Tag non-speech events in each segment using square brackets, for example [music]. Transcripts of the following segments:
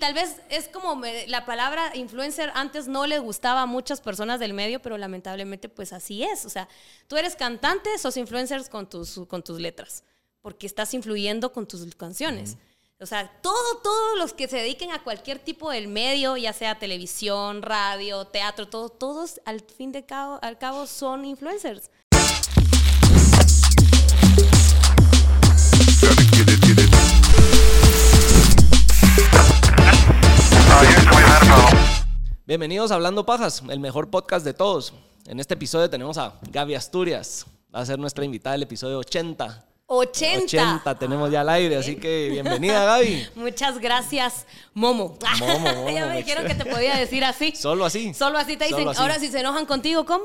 tal vez es como me- la palabra influencer antes no les gustaba a muchas personas del medio, pero lamentablemente pues así es. O sea, tú eres cantante, sos influencers con tus, con tus letras, porque estás influyendo con tus canciones. O sea, todo, todos los que se dediquen a cualquier tipo del medio, ya sea televisión, radio, teatro, todo, todos al fin de cabo, al cabo son influencers. Bienvenidos a Hablando Pajas, el mejor podcast de todos. En este episodio tenemos a Gaby Asturias. Va a ser nuestra invitada del episodio 80. 80. 80 tenemos ya al aire, así que bienvenida Gaby. [laughs] Muchas gracias, Momo. Momo, [laughs] Momo, ya me dijeron que te podía decir así. [laughs] Solo así. Solo así te dicen. Así. Ahora, si se enojan contigo, ¿cómo?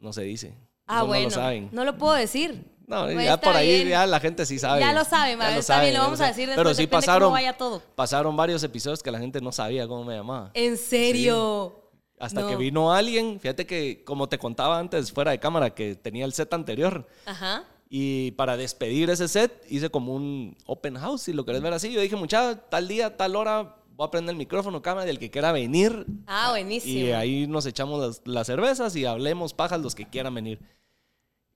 No se dice. Ah, Eso bueno. No lo saben. No lo puedo decir. No, Pues ya por ahí bien. ya la gente sí sabe. Ya lo Ya va, está bien, lo vamos a decir Pero después, sí depende cómo pasaron, vaya todo. pasaron varios episodios que la gente no sabía cómo me llamaba. ¿En serio? Hasta No. que vino alguien, fíjate que como te contaba antes fuera de cámara que tenía el set anterior Ajá. y para despedir ese set hice como un open house, si lo querés ver así. Yo dije, muchacha, tal día, tal hora voy a prender el micrófono, cámara, y el que quiera venir. Ah, buenísimo. Y ahí nos echamos las, las cervezas y hablemos pajas los que quieran venir.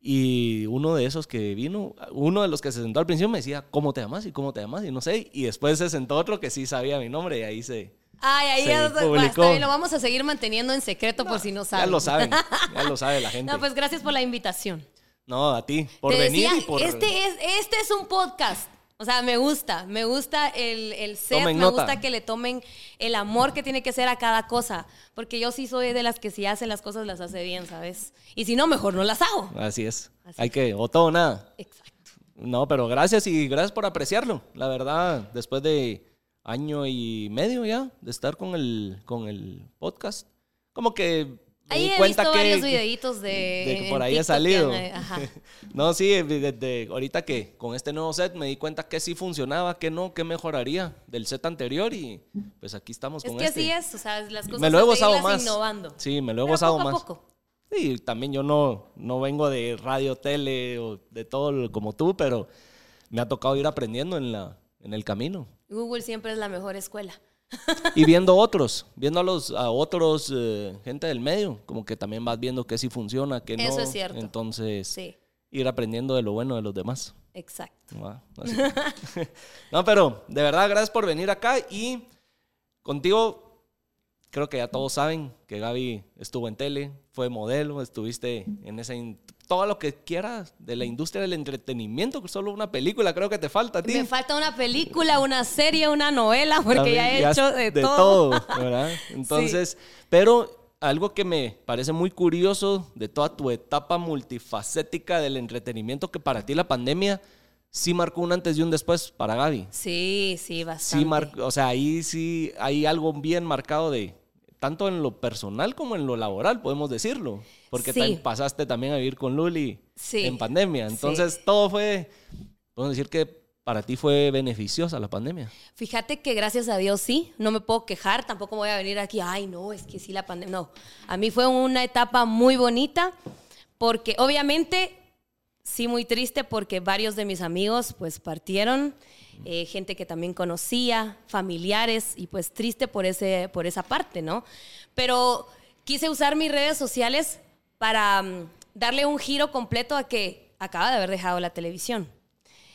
Y uno de esos que vino, uno de los que se sentó al principio me decía, ¿cómo te llamas? ¿Y cómo te llamas? Y no sé. Y después se sentó otro que sí sabía mi nombre y ahí se... Ay, ahí se ya está bien, lo vamos a seguir manteniendo en secreto por si no saben. Ya lo saben, [laughs] ya lo sabe la gente. No, pues gracias por la invitación. No, a ti, por Te venir decía, y por... este, es, este es un podcast. O sea, me gusta, me gusta el, el set, Tomen me nota. gusta que le tomen el amor que tiene que ser a cada cosa. Porque yo sí soy de las que si hacen las cosas las hace bien, ¿sabes? Y si no, mejor no las hago. Así es. Así Hay que, o todo o nada. Exacto. No, pero gracias y gracias por apreciarlo. La verdad, después de año y medio ya de estar con el, con el podcast, como que Ahí he cuenta visto que, varios videitos [laughs] de, de que por ahí he TikTok que salido. han- ajá. [laughs] no, sí, desde ahorita que con este nuevo set me di cuenta que sí funcionaba, que no, que mejoraría del set anterior y pues aquí estamos Es con que este. así es, o sea, las cosas me lo he que gozado más. innovando. Sí, me lo he Pero gozado poco a más. poco. Sí, también yo no, no vengo de radio, tele o de todo como tú, pero me ha tocado ir aprendiendo en, la, en el camino. Google siempre es la mejor escuela. Y viendo otros, viendo a los a otros eh, gente del medio, como que también vas viendo que sí funciona, que no. Eso es cierto. Entonces, Sí, ir aprendiendo de lo bueno de los demás. exacto. Así. [laughs] no, pero de verdad, gracias por venir acá y contigo, creo que ya todos saben que Gaby estuvo en tele, fue modelo, estuviste en esa... todo lo que quieras de la industria del entretenimiento, solo una película creo que te falta a ti. Me falta una película, una serie, una novela, porque ya he hecho has- de, todo. [laughs] ¿verdad? Entonces, pero algo que me parece muy curioso de toda tu etapa multifacética del entretenimiento, que para ti la pandemia sí marcó un antes y un después para Gaby. Sí, sí, bastante. Sí marcó, o sea, ahí sí hay algo bien marcado de tanto en lo personal como en lo laboral, podemos decirlo, porque Sí. pasaste también a vivir con Luli Sí. en pandemia. Sí. Entonces, todo fue podemos decir que para ti fue beneficiosa la pandemia. Fíjate que gracias a Dios sí, no me puedo quejar, tampoco voy a venir aquí, ay no, es que sí la pandemia, no, a mí fue una etapa muy bonita porque obviamente sí muy triste porque varios de mis amigos pues partieron, eh, gente que también conocía, familiares y pues triste por, ese, por esa parte, ¿no? Pero quise usar mis redes sociales para mm, darle un giro completo a que acaba de haber dejado la televisión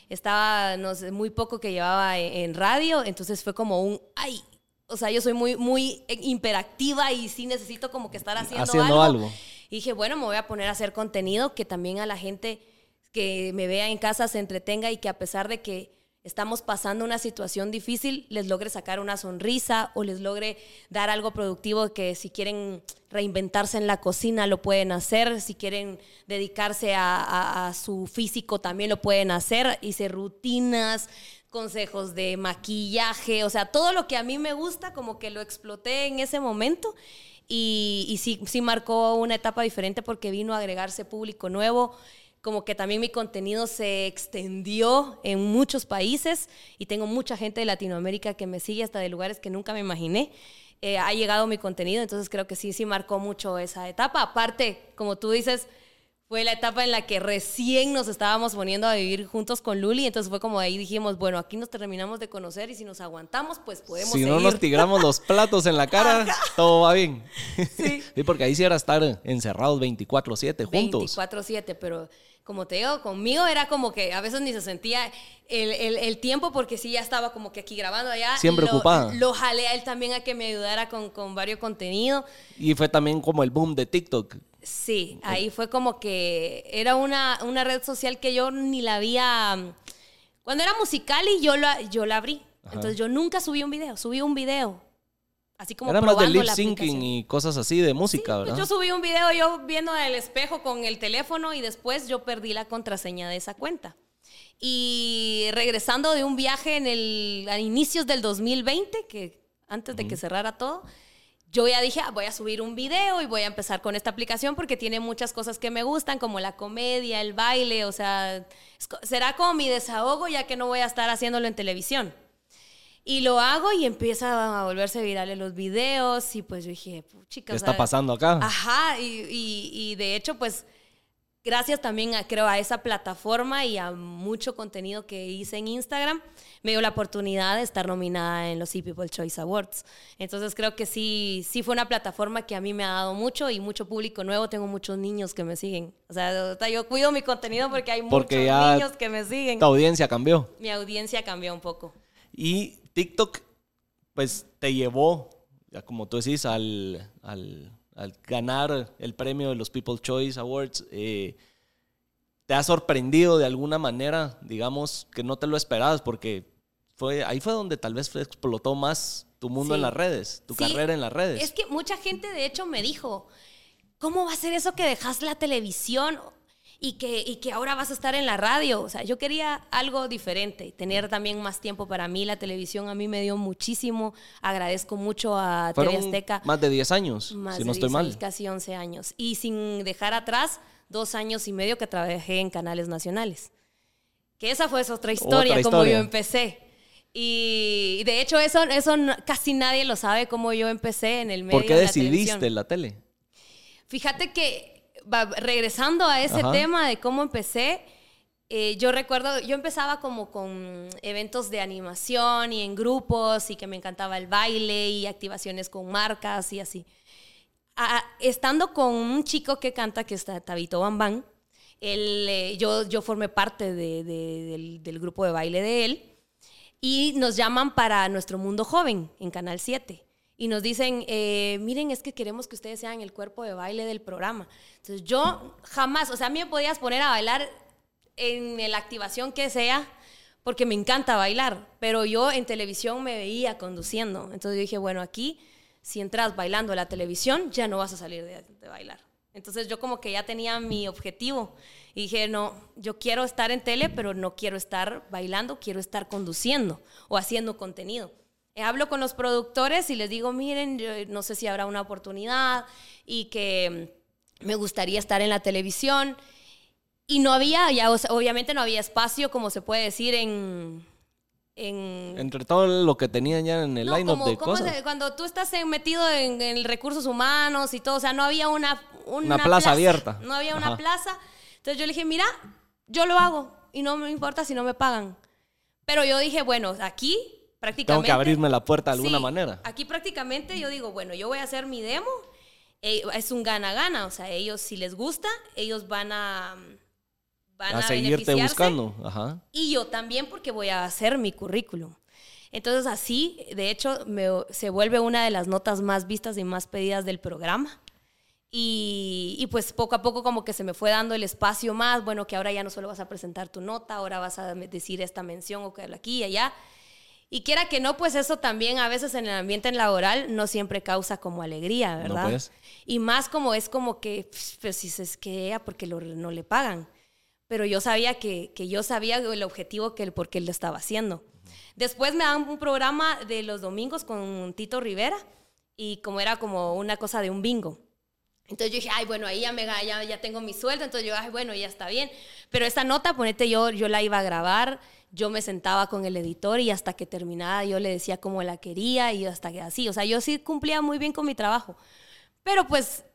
estaba, no sé, muy poco que llevaba en, en radio, entonces fue como un, ay, o sea, yo soy muy, muy hiperactiva y sí necesito como que estar haciendo, Haciendo algo. Y dije, bueno, me voy a poner a hacer contenido que también a la gente que me vea en casa se entretenga y que a pesar de que estamos pasando una situación difícil, les logre sacar una sonrisa o les logre dar algo productivo que si quieren reinventarse en la cocina lo pueden hacer, si quieren dedicarse a, su físico también lo pueden hacer, hice rutinas, consejos de maquillaje, o sea, todo lo que a mí me gusta como que lo exploté en ese momento. Y, y sí, sí marcó una etapa diferente porque vino a agregarse público nuevo, como que también mi contenido se extendió en muchos países y tengo mucha gente de Latinoamérica que me sigue hasta de lugares que nunca me imaginé. Eh, ha llegado mi contenido, entonces creo que sí, sí marcó mucho esa etapa. Aparte, como tú dices, fue la etapa en la que recién nos estábamos poniendo a vivir juntos con Luli, entonces fue como ahí dijimos, bueno, aquí nos terminamos de conocer y si nos aguantamos, pues podemos Si seguir. no nos tigramos los platos en la cara, todo va bien. Sí. [laughs] Sí, porque ahí sí era estar encerrados 24/7 juntos. 24/7, pero como te digo, conmigo era como que a veces ni se sentía el, el- el tiempo porque sí ya estaba como que aquí grabando allá. Siempre Lo- ocupada. Lo jalé a él también a que me ayudara con, con varios contenidos. Y fue también como el boom de TikTok. Sí, ahí fue como que era una, una red social que yo ni la había... mm, Cuando era musical y yo la, yo la abrí. Ajá. Entonces yo nunca subí un video, subí un video. Así como Era más de lip syncing y cosas así de música, Pues ¿verdad? yo subí un video yo viendo el espejo con el teléfono y después yo perdí la contraseña de esa cuenta. Y regresando de un viaje en el, a inicios del 2020, que antes de que cerrara todo, yo ya dije, "Ah, voy a subir un video y voy a empezar con esta aplicación porque tiene muchas cosas que me gustan, como la comedia, el baile, o sea, será como mi desahogo ya que no voy a estar haciéndolo en televisión. Y lo hago y empieza a volverse virales los videos y pues yo dije, chica, ¿Qué está pasando acá? Ajá, y, y- y de hecho, pues, gracias también a, creo, a esa plataforma y a mucho contenido que hice en Instagram, me dio la oportunidad de estar nominada en los Sea People Choice Awards. Entonces creo que sí, sí fue una plataforma que a mí me ha dado mucho y mucho público nuevo. Tengo muchos niños que me siguen. O sea, o sea, yo cuido mi contenido porque hay Porque muchos ya niños que me siguen. Tu audiencia cambió. Mi audiencia cambió un poco. Y TikTok, pues te llevó, ya como tú decís, al, al- al ganar el premio de los People's Choice Awards. eh, ¿Te ha sorprendido de alguna manera, digamos, que no te lo esperabas? Porque fue, ahí fue donde tal vez explotó más tu mundo Sí. en las redes, tu Sí, carrera en las redes. Es que mucha gente, de hecho, me dijo, ¿cómo va a ser eso que dejas la televisión y que, y que ahora vas a estar en la radio? O sea, yo quería algo diferente, tener también más tiempo para mí. La televisión a mí me dio muchísimo. Agradezco mucho a TV Fueron Azteca. más de 10 años, Más si de no estoy 10 mal. casi 11 años. Y sin dejar atrás dos años y medio que trabajé en canales nacionales. Que esa fue otra historia, Otra como yo empecé. Y de hecho eso, eso casi nadie lo sabe, cómo yo empecé en el medio ¿Por qué de la decidiste televisión. la tele? Fíjate que, va- regresando a ese Ajá. tema de cómo empecé, eh, yo recuerdo, yo empezaba como con eventos de animación y en grupos y que me encantaba el baile y activaciones con marcas y así. Estando con un chico que canta, que está Tabito Bambán, él, eh, yo, yo formé parte de- de- del, del grupo de baile de él y nos llaman para nuestro mundo joven en Canal 7. Y nos dicen, eh, miren, es que queremos que ustedes sean el cuerpo de baile del programa. Entonces yo jamás, o sea, a mí me podías poner a bailar en la activación que sea, porque me encanta bailar, pero yo en televisión me veía conduciendo. Entonces yo dije, bueno, aquí, si entras bailando a la televisión, ya no vas a salir de, de bailar. Entonces yo como que ya tenía mi objetivo y dije, no, yo quiero estar en tele, pero no quiero estar bailando, quiero estar conduciendo o haciendo contenido. Eh, Hablo con los productores y les digo, miren, yo no sé si habrá una oportunidad y que mm, me gustaría estar en la televisión. Y no había, ya, o sea, obviamente no había espacio, como se puede decir, en... en Entre todo lo que tenían ya en el no, line-up de cosas. se- cuando tú estás metido en, en recursos humanos y todo, o sea, no había una, una, Una plaza abierta. No había una Ajá. plaza. Entonces yo le dije, mira, yo lo hago y no me importa si no me pagan. Pero yo dije, bueno, aquí Tengo prácticamente... que abrirme la puerta de alguna Sí, manera. Aquí prácticamente yo digo, bueno, yo voy a hacer mi demo. eh, Es un gana-gana, o sea, ellos si les gusta, ellos van a... Van a, a seguirte buscando. Ajá. y yo también porque voy a hacer mi currículum. Entonces así, de hecho, me- se vuelve una de las notas más vistas y más pedidas del programa. Y, y pues poco a poco como que se me fue dando el espacio más, bueno, que ahora ya no solo vas a presentar tu nota, ahora vas a decir esta mención o que aquí y allá. Y quiera que no, pues eso también a veces en el ambiente laboral no siempre causa como alegría, ¿verdad? pues. Y más como es como que, pf, pues si es que ella porque lo- no le pagan. Pero yo sabía que, que yo sabía el objetivo que el por qué él lo estaba haciendo. Después me dan un programa de los domingos con Tito Rivera y como era como una cosa de un bingo. Entonces yo dije, ay, bueno, ahí ya, me, ya, ya tengo mi sueldo, entonces yo, ay, bueno, ya está bien. Pero esta nota, ponete, yo, yo la iba a grabar, yo me sentaba con el editor y hasta que terminaba yo le decía cómo la quería y hasta que así, o sea, yo sí cumplía muy bien con mi trabajo. Pero pues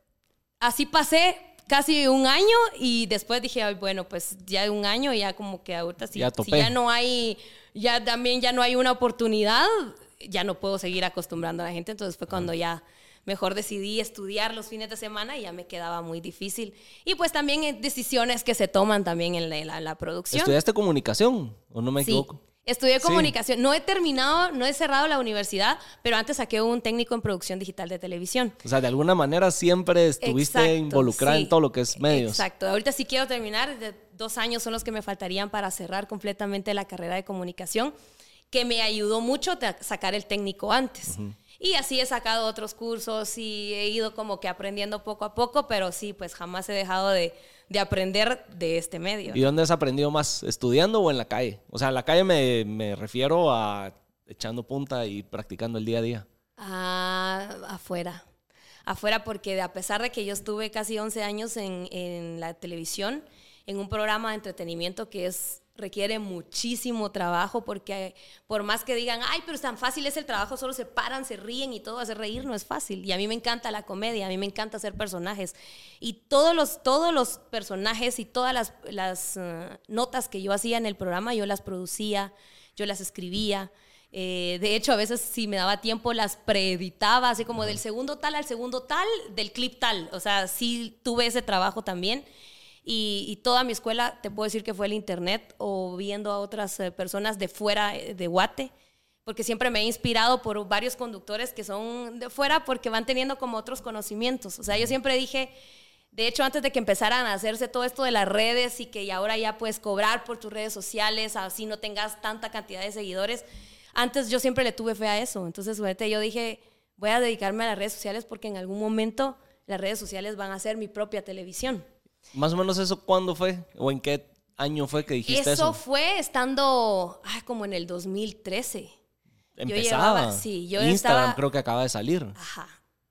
así pasé casi un año y después dije, Ay, bueno, pues ya un año, ya como que ahorita Ya si ya no hay, ya también ya no hay una oportunidad, ya no puedo seguir acostumbrando a la gente, entonces fue cuando ya mejor decidí estudiar los fines de semana y ya me quedaba muy difícil. Y pues también eh, decisiones que se toman también en la, producción. ¿Estudiaste comunicación o no me Sí. equivoco? Estudié Sí. comunicación. No he terminado, no he cerrado la universidad, pero antes saqué un técnico en producción digital de televisión. O sea, de alguna manera siempre estuviste Exacto, involucrada sí. en todo lo que es medios. Exacto. Ahorita sí quiero terminar. de- Dos años son los que me faltarían para cerrar completamente la carrera de comunicación, que me ayudó mucho a sacar el técnico antes. Y así he sacado otros cursos y he ido como que aprendiendo poco a poco, pero sí, pues jamás he dejado de, de aprender de este medio. ¿Y dónde has aprendido más? ¿Estudiando o en la calle? O sea, en la calle me, me refiero a echando punta y practicando el día a día. Ah, afuera. Afuera porque a pesar de que yo estuve casi 11 años en, en la televisión, en un programa de entretenimiento que es requiere muchísimo trabajo porque por más que digan, ay, pero es tan fácil es el trabajo, solo se paran, se ríen y todo hacer reír no es fácil. Y a mí me encanta la comedia, a mí me encanta hacer personajes. Y todos los, todos los personajes y todas las, las eh, notas que yo hacía en el programa, yo las producía, yo las escribía. Eh, de hecho, a veces si me daba tiempo las preeditaba, así como del segundo tal al segundo tal, del clip tal. O sea, sí tuve ese trabajo también. Y, y toda mi escuela, te puedo decir que fue el internet o viendo a otras eh, personas de fuera eh, de Guate, porque siempre me he inspirado por varios conductores que son de fuera porque van teniendo como otros conocimientos. O sea, yo siempre dije, de hecho, antes de que empezaran a hacerse todo esto de las redes y que ahora ya puedes cobrar por tus redes sociales, así no tengas tanta cantidad de seguidores, antes yo siempre le tuve fe a eso. Entonces, yo dije, voy a dedicarme a las redes sociales porque en algún momento las redes sociales van a ser mi propia televisión. Más o menos eso, ¿cuándo fue? ¿O en qué año fue que dijiste eso? Eso fue estando ay, como en el 2013. Empezaba. llevaba- sí, yo Instagram estaba- creo que acaba de salir. Ajá,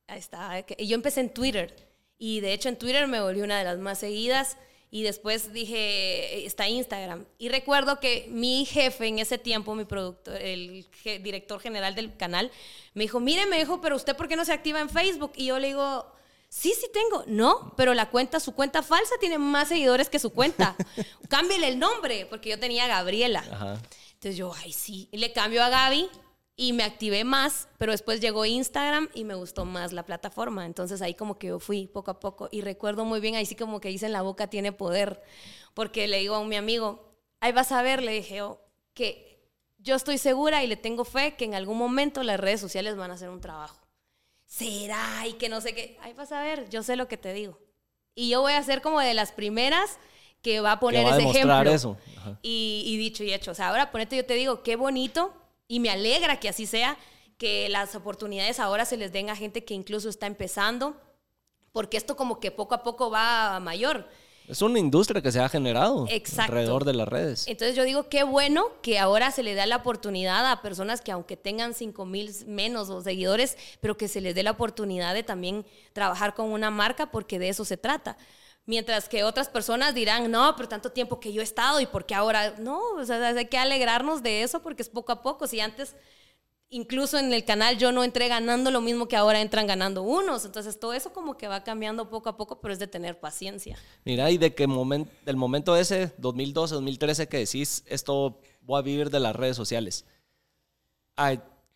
ahí está. Y yo empecé en Twitter. Y de hecho en Twitter me volví una de las más seguidas. Y después dije, está Instagram. Y recuerdo que mi jefe en ese tiempo, mi productor, el director general del canal, me dijo, mire, me dijo, pero usted por qué no se activa en Facebook? Y yo le digo, sí, sí tengo. No, pero la cuenta, su cuenta falsa tiene más seguidores que su cuenta. [laughs] Cámbiale el nombre, porque yo tenía Gabriela. Ajá. Entonces yo, ay, sí. Y le cambio a Gaby y me activé más, pero después llegó Instagram y me gustó más la plataforma. Entonces ahí como que yo fui poco a poco y recuerdo muy bien, ahí sí como que dicen la boca tiene poder, porque le digo a mi amigo, ahí vas a ver, le dije yo, que yo estoy segura y le tengo fe que en algún momento las redes sociales van a hacer un trabajo. Será y que no sé qué, ahí vas a ver, yo sé lo que te digo. Y yo voy a ser como de las primeras que va a poner va a ese demostrar ejemplo. eso. Y, y dicho y hecho. O sea, ahora ponete, yo te digo, qué bonito y me alegra que así sea, que las oportunidades ahora se les den a gente que incluso está empezando, porque esto como que poco a poco va a mayor. Es una industria que se ha generado Exacto. alrededor de las redes. Entonces yo digo, qué bueno que ahora se le da la oportunidad a personas que aunque tengan 5 mil menos o seguidores, pero que se les dé la oportunidad de también trabajar con una marca porque de eso se trata. Mientras que otras personas dirán, no, pero tanto tiempo que yo he estado y por qué ahora, no, o sea, hay que alegrarnos de eso porque es poco a poco. Si antes, incluso en el canal, yo no entré ganando lo mismo que ahora entran ganando unos. Entonces todo eso como que va cambiando poco a poco, pero es de tener paciencia. Mira, y de que momen- del momento ese, 2012, 2013, que decís, esto voy a vivir de las redes sociales, a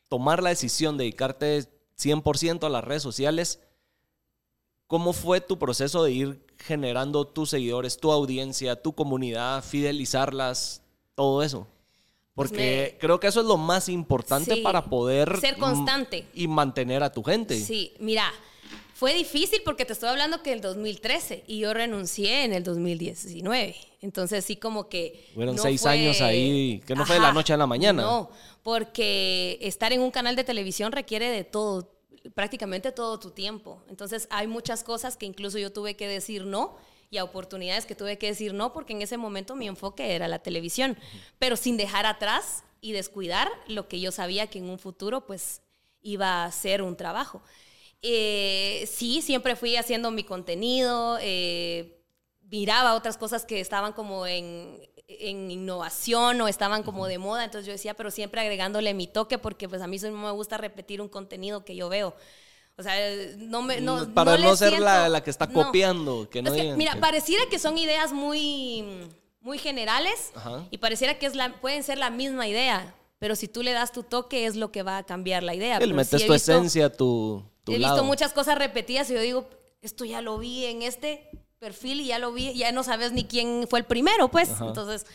tomar la decisión de dedicarte 100% a las redes sociales, ¿cómo fue tu proceso de ir generando tus seguidores, tu audiencia, tu comunidad, fidelizarlas, todo eso? Porque Pues me- creo que eso es lo más importante Sí, para poder... ser constante. Y mantener a tu gente. Sí, mira, fue difícil porque te estoy hablando que el 2013 y yo renuncié en el 2019. Entonces sí como que... Fueron no seis fue- años ahí, que no fue de la noche a la mañana. No, porque estar en un canal de televisión requiere de todo, prácticamente todo tu tiempo. Entonces hay muchas cosas que incluso yo tuve que decir no y a oportunidades que tuve que decir no porque en ese momento mi enfoque era la televisión, pero sin dejar atrás y descuidar lo que yo sabía que en un futuro pues iba a ser un trabajo. Eh, sí, siempre fui haciendo mi contenido, eh, miraba otras cosas que estaban como en, en innovación o estaban como de moda, entonces yo decía, pero siempre agregándole mi toque porque pues a mí no me gusta repetir un contenido que yo veo. O sea, no me. No, Para no, ser la, siento- la que está no. copiando. Que no Es que, digan mira, que- pareciera que son ideas muy, muy generales Ajá. y pareciera que es la, pueden ser la misma idea, pero si tú le das tu toque es lo que va a cambiar la idea. Pero metes tu visto- esencia, tu, tu He lado. visto muchas cosas repetidas y yo digo, esto ya lo vi en este perfil y ya lo vi, ya no sabes ni quién fue el primero, pues. Ajá. Entonces,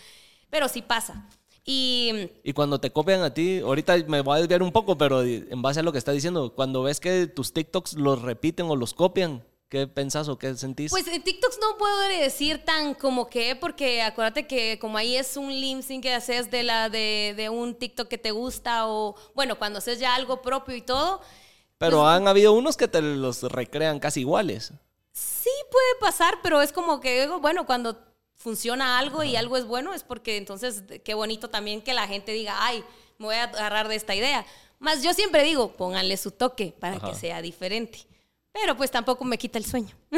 pero sí pasa. Y Y cuando te copian a ti, ahorita me voy a desviar un poco, pero en base a lo que estás diciendo, cuando ves que tus TikToks los repiten o los copian, ¿qué pensás o qué sentís? Pues en TikToks no puedo decir tan como que, porque acuérdate que como ahí es un lip sync que haces de, la, de, de un TikTok que te gusta o, bueno, cuando haces ya algo propio y todo, pero pues- han habido unos que te los recrean casi iguales. sí puede pasar, pero es como que, bueno, cuando funciona algo y algo es bueno, es porque entonces qué bonito también que la gente diga, ay, me voy a agarrar de esta idea. Más yo siempre digo, pónganle su toque para Ajá. que sea diferente. Pero pues tampoco me quita el sueño. [laughs]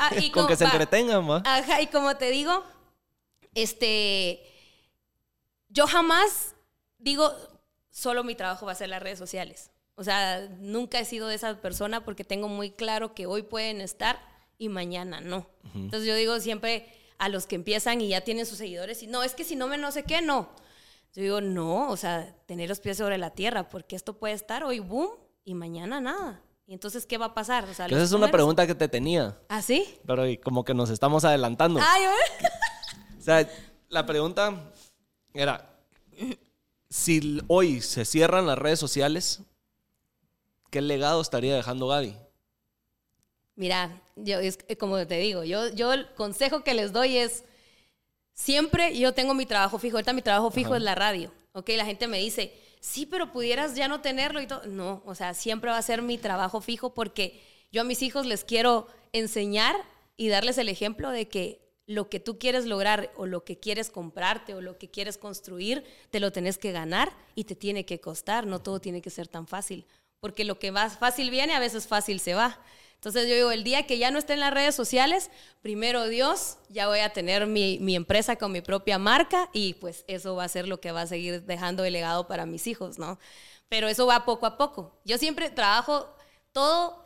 Ah, y [laughs] Con como- que se entretengan, ¿va? Ajá, y como te digo, este, yo jamás digo, solo mi trabajo va a ser las redes sociales. O sea, nunca he sido de esa persona porque tengo muy claro que hoy pueden estar y mañana no. Entonces yo digo siempre a los que empiezan y ya tienen sus seguidores y no, es que si no me no sé qué, no. Yo digo, no, o sea, tener los pies sobre la tierra porque esto puede estar hoy boom y mañana nada. Y entonces, ¿qué va a pasar? O sea, esa es una pregunta que te tenía, ¿Ah, sí? pero como que nos estamos adelantando. Ay. [laughs] O sea, la pregunta era, si hoy se cierran las redes sociales, ¿qué legado estaría dejando Gaby? Mira, yo es eh, como te digo, yo, yo el consejo que les doy es siempre yo tengo mi trabajo fijo. Ahorita mi trabajo fijo Ajá. es la radio. Ok, la gente me dice, sí, pero pudieras ya no tenerlo y todo. No, o sea, siempre va a ser mi trabajo fijo porque yo a mis hijos les quiero enseñar y darles el ejemplo de que lo que tú quieres lograr o lo que quieres comprarte o lo que quieres construir, te lo tenés que ganar y te tiene que costar. No todo tiene que ser tan fácil. Porque lo que más fácil viene, a veces fácil se va. Entonces yo digo, el día que ya no esté en las redes sociales, primero Dios, ya voy a tener mi, mi empresa con mi propia marca y pues eso va a ser lo que va a seguir dejando de legado para mis hijos, ¿no? Pero eso va poco a poco. Yo siempre trabajo todo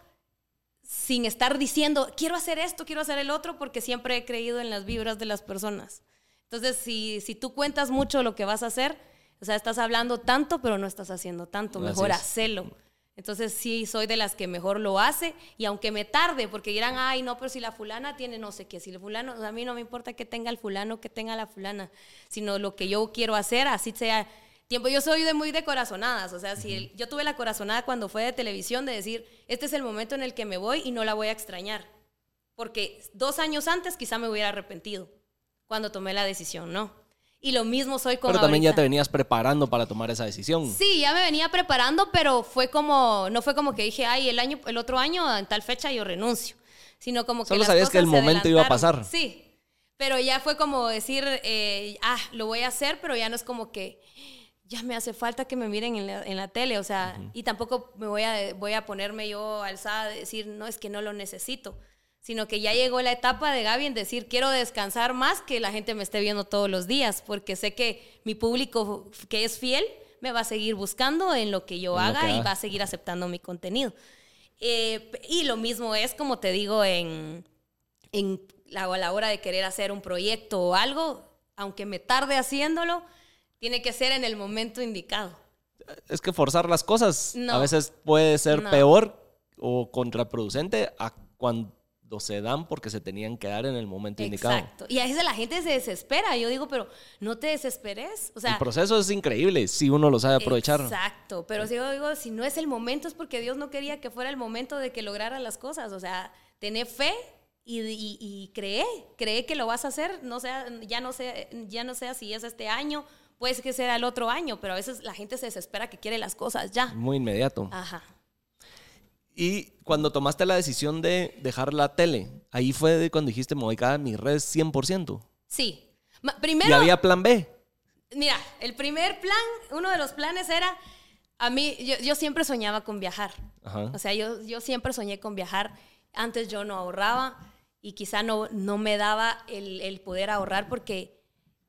sin estar diciendo, quiero hacer esto, quiero hacer el otro, porque siempre he creído en las vibras de las personas. Entonces, si, si tú cuentas mucho lo que vas a hacer, o sea, estás hablando tanto, pero no estás haciendo tanto, Así mejor hacelo. Entonces, sí, soy de las que mejor lo hace, y aunque me tarde, porque dirán, ay, no, pero si la fulana tiene no sé qué, si el fulano, a mí no me importa que tenga el fulano, que tenga la fulana, sino lo que yo quiero hacer, así sea tiempo. Yo soy de muy de corazonadas, o sea, si el- yo tuve la corazonada cuando fue de televisión de decir, este es el momento en el que me voy y no la voy a extrañar, porque dos años antes quizá me hubiera arrepentido cuando tomé la decisión, ¿no? Y lo mismo soy con Pero también ya ahorita. te venías preparando para tomar esa decisión. Sí, ya me venía preparando, pero fue como, no fue como que dije, ay, el año, el otro año, en tal fecha yo renuncio, sino como que Solo las sabías que el cosas momento iba a pasar. Sí, pero ya fue como decir, eh, ah, lo voy a hacer, pero ya no es como que ya me hace falta que me miren en la, en la tele, o sea, y tampoco me voy a, voy a ponerme yo alzada de decir, no, es que no lo necesito, sino que ya llegó la etapa de Gaby en decir, quiero descansar más que la gente me esté viendo todos los días, porque sé que mi público que es fiel me va a seguir buscando en lo que yo haga que y va a seguir aceptando mi contenido. Eh, y lo mismo es, como te digo, en, en la, a la hora de querer hacer un proyecto o algo, aunque me tarde haciendo tiene que ser en el momento indicado. Es que forzar las cosas No. a veces puede ser No. peor o contraproducente a cuando se dan porque se tenían que dar en el momento indicado. Exacto. Y a veces la gente se desespera. Yo digo, pero no te desesperes. O sea, el proceso es increíble si uno lo sabe aprovechar. Exacto, pero si yo digo, si no es el momento es porque Dios no quería que fuera el momento de que lograra las cosas. O sea, tener fe y, y, y cree, cree que lo vas a hacer, no sea, ya, no sea, ya no sea si es este año, puede que sea el otro año, pero a veces la gente se desespera que quiere las cosas ya. Muy inmediato. Ajá. Y cuando tomaste la decisión de dejar la tele, ahí fue cuando dijiste, me voy a mis redes 100%. Sí. Ma- Y Primero, había plan B. mira, el primer plan, uno de los planes era, a mí, yo, yo siempre soñaba con viajar. Ajá. O sea, yo, yo siempre soñé con viajar. Antes yo no ahorraba y quizá no, no me daba el, el poder ahorrar porque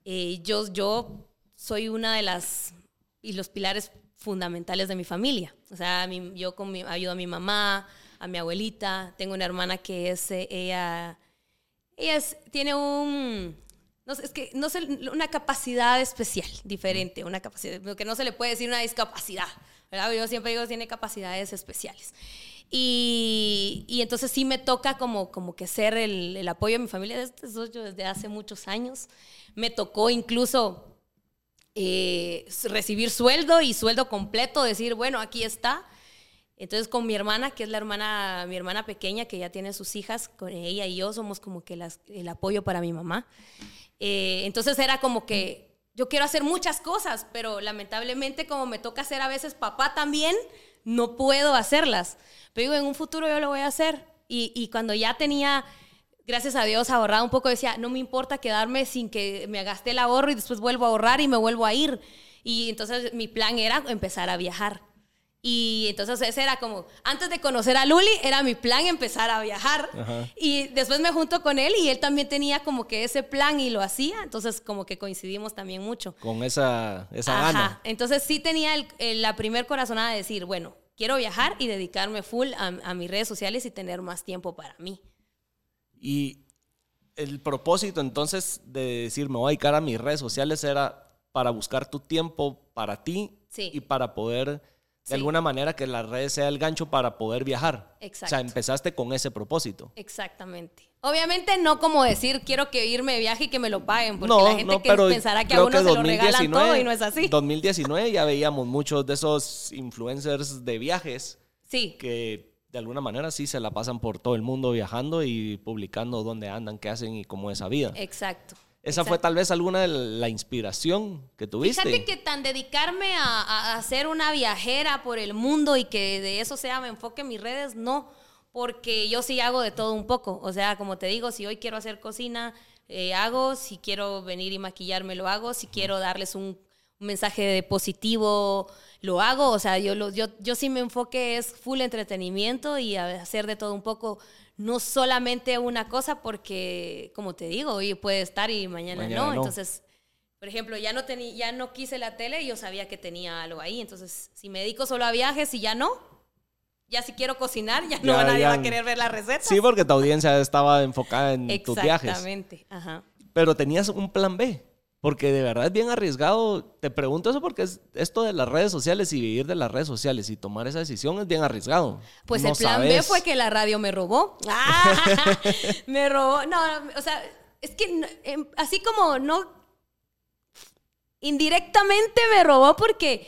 eh, yo, yo soy una de las, y los pilares fundamentales de mi familia. O sea, yo con mi, ayudo a mi mamá, a mi abuelita, tengo una hermana que es, eh, ella, ella tiene un, no sé, es que no sé, una capacidad especial, diferente, una capacidad, que no se le puede decir una discapacidad, ¿verdad? Yo siempre digo tiene capacidades especiales. Y, y, entonces sí me toca como, como que ser el, el apoyo de mi familia desde, desde hace muchos años. Me tocó incluso eh, recibir sueldo y sueldo completo, decir, bueno, aquí está. Entonces con mi hermana, que es la hermana, mi hermana pequeña, que ya tiene sus hijas, con ella y yo somos como que las, el apoyo para mi mamá. Eh, entonces era como que yo quiero hacer muchas cosas, pero lamentablemente como me toca hacer a veces papá también, no puedo hacerlas. Pero digo, en un futuro yo lo voy a hacer. Y cuando ya tenía gracias a Dios, ahorrado un poco. Decía, no me importa quedarme sin que me gasté el ahorro y después vuelvo a ahorrar y me vuelvo a ir. Y entonces mi plan era empezar a viajar. Y entonces ese era como, antes de conocer a Luli, era mi plan empezar a viajar. Y después me junto con él y él también tenía como que ese plan y lo hacía. Entonces como que coincidimos también mucho. Con esa, esa gana. Entonces sí tenía la primer corazonada de decir, bueno, quiero viajar y dedicarme full a, a mis redes sociales y tener más tiempo para mí. Y el propósito entonces de decir, me voy a dedicar a mis redes sociales era para buscar tu tiempo para ti y para poder, de alguna manera, que las redes sea el gancho para poder viajar. Exacto. O sea, empezaste con ese propósito. Exactamente. Obviamente no como decir, quiero que irme de viaje y que me lo paguen, porque la gente que pensará que a uno se lo regalan todo y no es así. 2019 ya veíamos muchos de esos influencers de viajes. Sí. Que de alguna manera sí se la pasan por todo el mundo viajando y publicando dónde andan, qué hacen y cómo es esa vida. Exacto. ¿Esa fue tal vez alguna de la inspiración que tuviste? Fíjate que tan dedicarme a, a, ser una viajera por el mundo y que de eso sea me enfoque en mis redes, no, porque yo sí hago de todo un poco. O sea, como te digo, si hoy quiero hacer cocina, eh, hago, si quiero venir y maquillarme, lo hago, si quiero darles un un mensaje de positivo, lo hago. O sea, yo, lo, yo, yo sí me enfoque es full entretenimiento y hacer de todo un poco, no solamente una cosa, porque, como te digo, hoy puede estar y mañana, no. Entonces, por ejemplo, ya no, tení, ya no quise la tele y yo sabía que tenía algo ahí. Entonces, si me dedico solo a viajes y ya no, ya si quiero cocinar, ya, no nadie va a querer ver la receta. Sí, porque tu audiencia estaba enfocada en tus viajes. Exactamente, ajá. Pero tenías un plan B. Porque de verdad es bien arriesgado. Te pregunto eso porque es esto de las redes sociales y vivir de las redes sociales y tomar esa decisión es bien arriesgado. Pues el plan B fue que la radio me robó. [laughs] Ah, me robó. No, o sea, es que em, así como no. Indirectamente me robó porque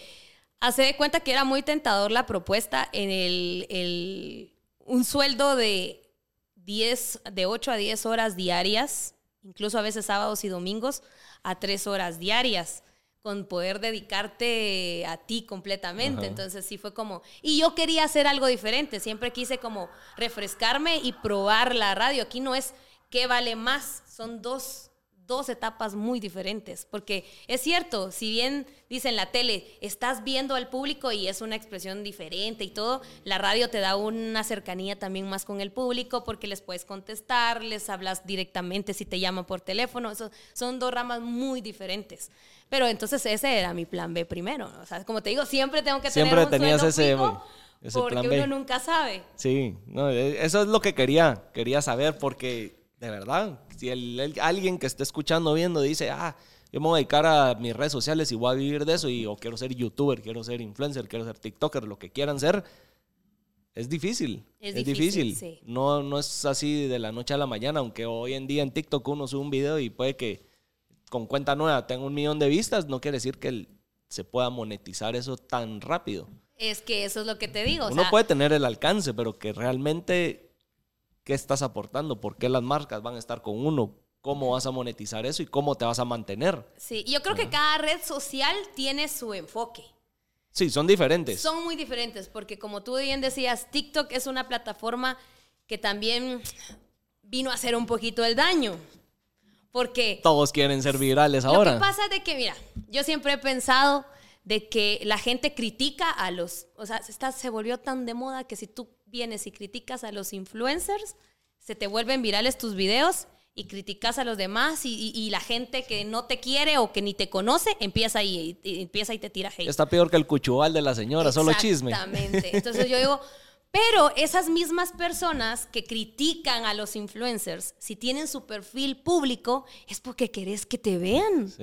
hace de cuenta que era muy tentador la propuesta en el, el un sueldo de 10, de 8 a 10 horas diarias, incluso a veces sábados y domingos a tres horas diarias con poder dedicarte a ti completamente. Entonces sí fue como, y yo quería hacer algo diferente, siempre quise como refrescarme y probar la radio. Aquí no es qué vale más, son dos dos etapas muy diferentes, porque es cierto, si bien dicen la tele, estás viendo al público y es una expresión diferente y todo, la radio te da una cercanía también más con el público porque les puedes contestar, les hablas directamente si te llaman por teléfono, eso, son dos ramas muy diferentes. Pero entonces ese era mi plan B primero, o sea, como te digo, siempre tengo que siempre tener un tenías ese, ese porque uno nunca sabe. Sí, no, e, eso es lo que quería, quería saber porque de verdad, si alguien que esté escuchando, viendo, dice, ah, yo me voy a dedicar a mis redes sociales y voy a vivir de eso, y, o quiero ser youtuber, quiero ser influencer, quiero ser tiktoker, lo que quieran ser, es difícil. Es, difícil. No, no es así de la noche a la mañana, aunque hoy en día en TikTok uno sube un video y puede que con cuenta nueva tenga un millón de vistas, no quiere decir que se pueda monetizar eso tan rápido. Es que eso es lo que te digo. Uno puede tener el alcance, pero que realmente qué estás aportando, por qué las marcas van a estar con uno, cómo vas a monetizar eso y cómo te vas a mantener. Sí, yo creo que cada red social tiene su enfoque. Sí, son diferentes. Son muy diferentes, porque como tú bien decías, TikTok es una plataforma que también vino a hacer un poquito el daño. Porque... Todos quieren ser virales ahora. Lo que pasa es de que, mira, yo siempre he pensado de que la gente critica a los... O sea, se volvió tan de moda que si tú vienes y criticas a los influencers, se te vuelven virales tus videos y criticas a los demás y, la gente que no te quiere o que ni te conoce empieza y, empieza y te tira hate. Está peor que el cuchuval de la señora, solo chisme. Exactamente. [laughs] Entonces yo digo, pero esas mismas personas que critican a los influencers, si tienen su perfil público, es porque querés que te vean.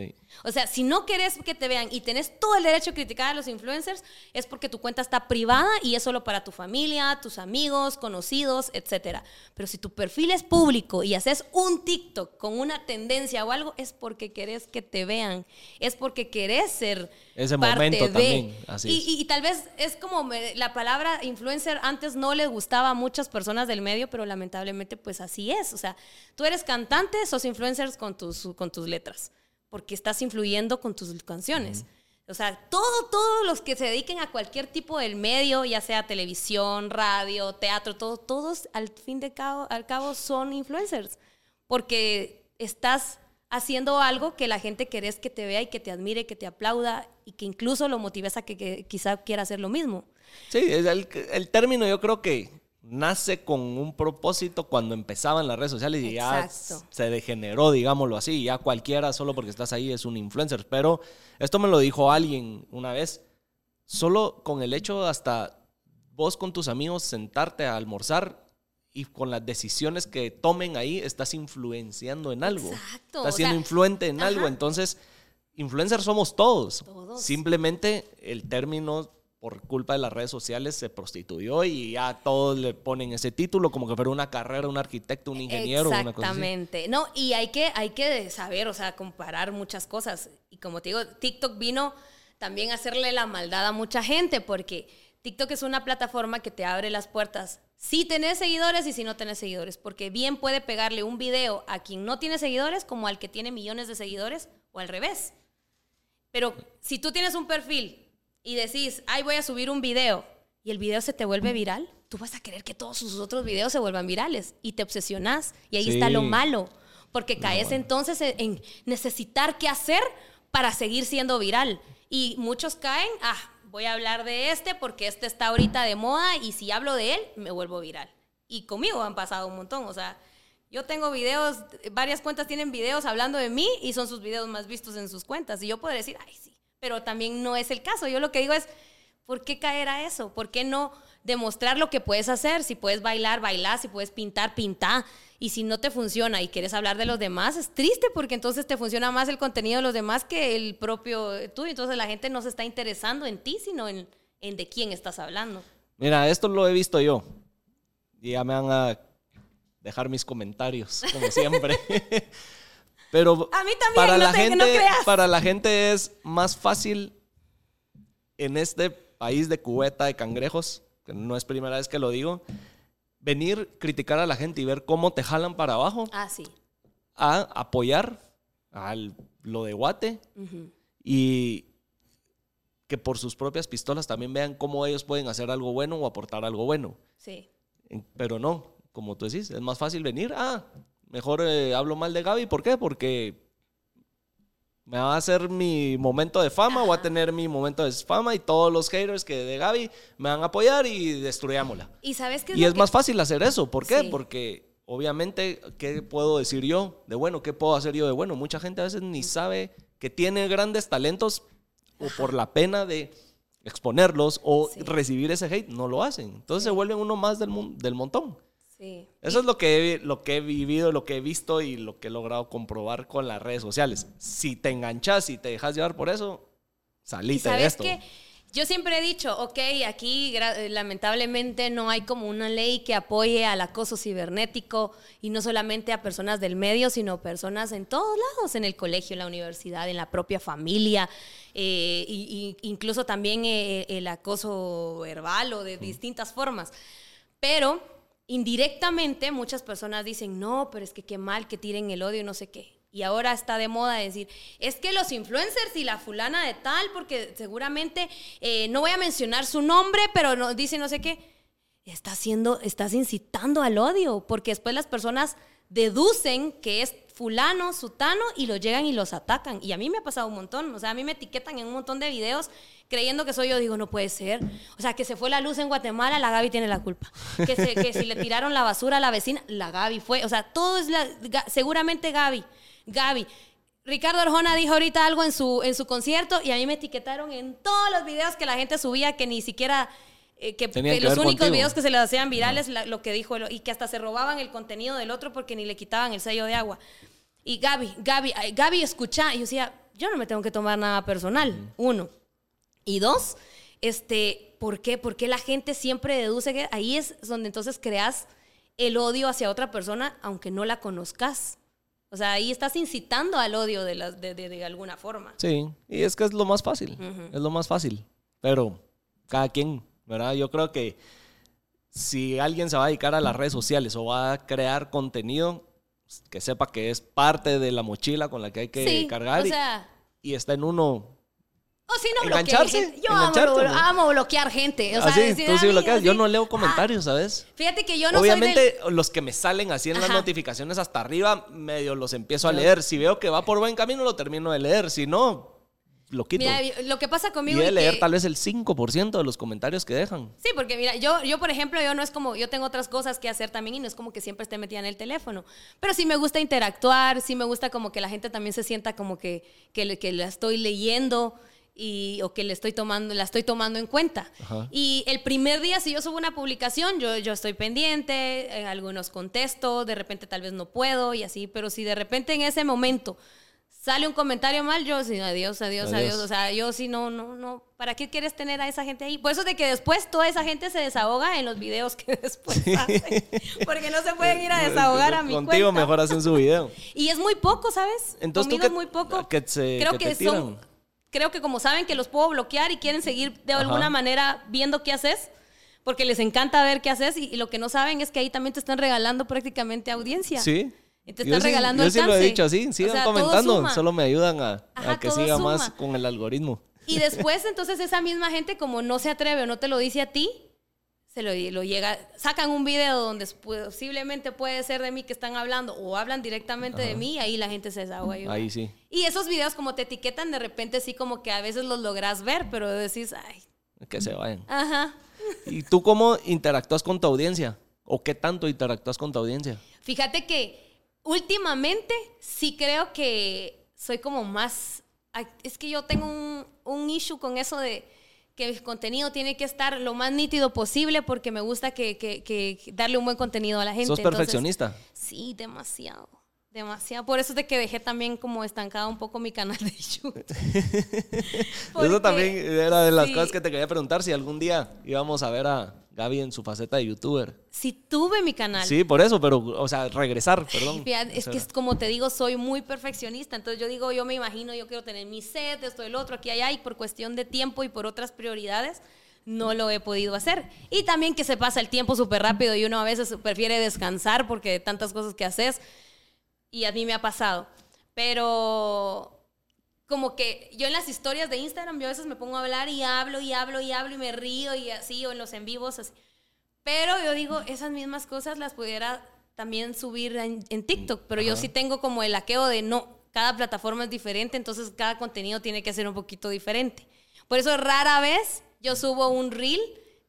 O sea, si no querés que te vean y tenés todo el derecho a criticar a los influencers, es porque tu cuenta está privada y es solo para tu familia, tus amigos, conocidos, etc. Pero si tu perfil es público y haces un TikTok con una tendencia o algo, es porque querés que te vean. Es porque querés ser ese momento también. Así y, y, tal vez es como la palabra influencer antes no le gustaba a muchas personas del medio, pero lamentablemente pues así es. O sea, tú eres cantante, sos influencers con tus, con tus letras, porque estás influyendo con tus canciones. O sea, todo, todos los que se dediquen a cualquier tipo del medio, ya sea televisión, radio, teatro, todo, todos al fin de cabo, al cabo son influencers, porque estás haciendo algo que la gente querés que te vea y que te admire, que te aplauda y que incluso lo motives a que, quizá quiera hacer lo mismo. Sí, el, el, término yo creo que nace con un propósito cuando empezaban las redes sociales y ya se degeneró, digámoslo así, ya cualquiera solo porque estás ahí es un influencer. Pero esto me lo dijo alguien una vez, solo con el hecho hasta vos con tus amigos sentarte a almorzar y con las decisiones que tomen ahí estás influenciando en algo. Exacto. Estás siendo influente en algo. Entonces, influencers somos todos. todos. Simplemente el término por culpa de las redes sociales se prostituyó y ya todos le ponen ese título como que fuera una carrera, un arquitecto, un ingeniero. Exactamente. No, y hay que, hay que saber, o sea, comparar muchas cosas. Y como te digo, TikTok vino también a hacerle la maldad a mucha gente porque TikTok es una plataforma que te abre las puertas si tenés seguidores y si no tenés seguidores, porque bien puede pegarle un video a quien no tiene seguidores como al que tiene millones de seguidores o al revés. Pero si tú tienes un perfil y decís, ay, voy a subir un video y el video se te vuelve viral, tú vas a querer que todos sus otros videos se vuelvan virales y te obsesionás y ahí está lo malo, porque caes entonces en necesitar qué hacer para seguir siendo viral. Y muchos caen, ah, voy a hablar de este porque este está ahorita de moda y si hablo de él, me vuelvo viral. Y conmigo han pasado un montón, o sea, yo tengo videos, varias cuentas tienen videos hablando de mí y son sus videos más vistos en sus cuentas. Y yo puedo decir, ay, sí, pero también no es el caso. Yo lo que digo es, ¿por qué caer a eso? ¿Por qué no demostrar lo que puedes hacer? Si puedes bailar, bailar, si puedes pintar, pintar. Y si no te funciona y quieres hablar de los demás, es triste porque entonces te funciona más el contenido de los demás que el propio tuyo. Entonces la gente no se está interesando en ti, sino en, en de quién estás hablando. Mira, esto lo he visto yo. Y ya me van a dejar mis comentarios, como siempre. [laughs] Pero a mí también, para, la gente, para la gente es más fácil en este país de cubeta de cangrejos, que no es primera vez que lo digo, venir, criticar a la gente y ver cómo te jalan para abajo. Ah, sí. A apoyar a lo de Guate y que por sus propias pistolas también vean cómo ellos pueden hacer algo bueno o aportar algo bueno. Sí. Pero no, como tú decís, es más fácil venir, ah, mejor eh, hablo mal de Gaby, ¿por qué? Porque me va a hacer mi momento de fama, voy a tener mi momento de fama y todos los haters que de Gaby me van a apoyar y destruyámosla. Y sabes Y es más fácil hacer eso, ¿por qué? Porque obviamente, ¿qué puedo decir yo de bueno? ¿Qué puedo hacer yo de bueno? Mucha gente a veces ni sabe que tiene grandes talentos o por la pena de exponerlos o recibir ese hate, no lo hacen. Entonces se vuelven uno más del, del montón. Eso es lo que, he, lo que he vivido, lo que he visto y lo que he logrado comprobar con las redes sociales. Si te enganchas y te dejas llevar por eso, salite de esto. Que yo siempre he dicho, ok, aquí lamentablemente no hay como una ley que apoye al acoso cibernético y no solamente a personas del medio, sino personas en todos lados, en el colegio, en la universidad, en la propia familia, eh, y, incluso también eh, el acoso verbal o de distintas formas. Pero indirectamente muchas personas dicen, no, pero es que qué mal que tiren el odio no sé qué. Y ahora está de moda decir, es que los influencers y la fulana de tal, porque seguramente, eh, no voy a mencionar su nombre, pero no, dice no sé qué, está haciendo, estás incitando al odio, porque después las personas deducen que es fulano, sutano, y los llegan y los atacan. Y a mí me ha pasado un montón. O sea, a mí me etiquetan en un montón de videos creyendo que soy yo. Digo, no puede ser. O sea, que se fue la luz en Guatemala, la Gaby tiene la culpa. Que, si le tiraron la basura a la vecina, la Gaby fue. O sea, todo es la, seguramente Gaby. Gaby. Ricardo Arjona dijo ahorita algo en su, en su concierto y a mí me etiquetaron en todos los videos que la gente subía que ni siquiera... eh, que, que los únicos contigo. videos que se les hacían virales, la- lo que dijo, y que hasta se robaban el contenido del otro porque ni le quitaban el sello de agua. Y Gaby, Gaby, Gaby, escucha. Y yo decía, yo no me tengo que tomar nada personal, uno. Y dos, este, ¿por qué? Porque la gente siempre deduce que ahí es donde entonces creas el odio hacia otra persona, aunque no la conozcas. O sea, ahí estás incitando al odio de, las- de, de- de alguna forma. Sí, y es que es lo más fácil, es lo más fácil. Pero cada quien, ¿verdad? Yo creo que si alguien se va a dedicar a las redes sociales o va a crear contenido, que sepa que es parte de la mochila con la que hay que sí, cargar o y- sea, y, está en uno. o si no Engancharse. Yo amo, bloquear gente. O sea, así, decir, tú sí "Ay, bloqueas. Yo así". no leo Ah, comentarios, ¿sabes? fíjate que yo no Obviamente, soy del... los que me salen así en las notificaciones hasta arriba, medio los empiezo a leer. Si veo que va por buen camino, lo termino de leer. Si no, lo quito. Mira, lo que pasa y conmigo de y leer que- tal vez el 5% de los comentarios que dejan. Sí, porque mira, yo, yo por ejemplo, yo no es como, yo tengo otras cosas que hacer también y no es como que siempre esté metida en el teléfono. Pero sí me gusta interactuar, sí me gusta como que la gente también se sienta como que, que, que la estoy leyendo y, o que le estoy tomando, la estoy tomando en cuenta. Ajá. Y el primer día, si yo subo una publicación, yo, yo estoy pendiente, en algunos contesto, de repente tal vez no puedo y así, pero si de repente en ese momento sale un comentario mal, yo sí, adiós, adiós, adiós. Adiós. O sea, yo sí, no, no, no. ¿Para qué quieres tener a esa gente ahí? Por eso de que después toda esa gente se desahoga en los videos que [laughs] después hacen. Porque no se pueden ir a [laughs] desahogar a mi Contigo cuenta. mejor hacen su video. [laughs] Y es muy poco, ¿sabes? Entonces, ¿tú Conmigo es muy poco. que se- creo que que, te son. tiran? Creo que como saben que los puedo bloquear y quieren seguir de Ajá. alguna manera viendo qué haces, porque les encanta ver qué haces y, y lo que no saben es que ahí también te están regalando prácticamente audiencia. Sí. Y te Yo están sí- regalando Yo sí lo he dicho así. Sigan O sea, todo comentando. Solo me ayudan a, que siga más con el algoritmo. Y después, entonces, esa misma gente, como no se atreve o no te lo dice a ti, se lo, lo llega, sacan un video donde posiblemente puede ser de mí que están hablando o hablan directamente de mí y ahí la gente se desahoga. Ahí sí. Y esos videos como te etiquetan, de repente sí como que a veces los logras ver, pero decís, ay, Que se vayan. ajá. [laughs] ¿Y tú cómo interactúas con tu audiencia? ¿O qué tanto interactúas con tu audiencia? Fíjate que últimamente sí creo que soy como más... Es que yo tengo un, un issue con eso de que el contenido tiene que estar lo más nítido posible porque me gusta que, que- que darle un buen contenido a la gente. ¿Sos Entonces, perfeccionista? sí, demasiado. Demasiado. Por eso es de que dejé también como estancado un poco mi canal de YouTube. [laughs] [laughs] Eso también era de las sí. cosas que te quería preguntar si algún día íbamos a ver a Gaby en su faceta de youtuber. Sí tuve mi canal. Sí, por eso, pero, o sea, regresar, perdón. Fíjate, es O que sea, es como te digo, soy muy perfeccionista. Entonces yo digo, yo me imagino, yo quiero tener mi set, esto, el otro, aquí, allá, y por cuestión de tiempo y por otras prioridades, no lo he podido hacer. Y también que se pasa el tiempo súper rápido y uno a veces prefiere descansar porque de tantas cosas que haces. Y a mí me ha pasado. Pero como que yo en las historias de Instagram, yo a veces me pongo a hablar y hablo y hablo y hablo y me río y así, o en los en vivos, así. Pero yo digo, esas mismas cosas las pudiera también subir en, en TikTok, pero yo Ajá. sí tengo como el aqueo de no, cada plataforma es diferente, entonces cada contenido tiene que ser un poquito diferente. Por eso rara vez yo subo un reel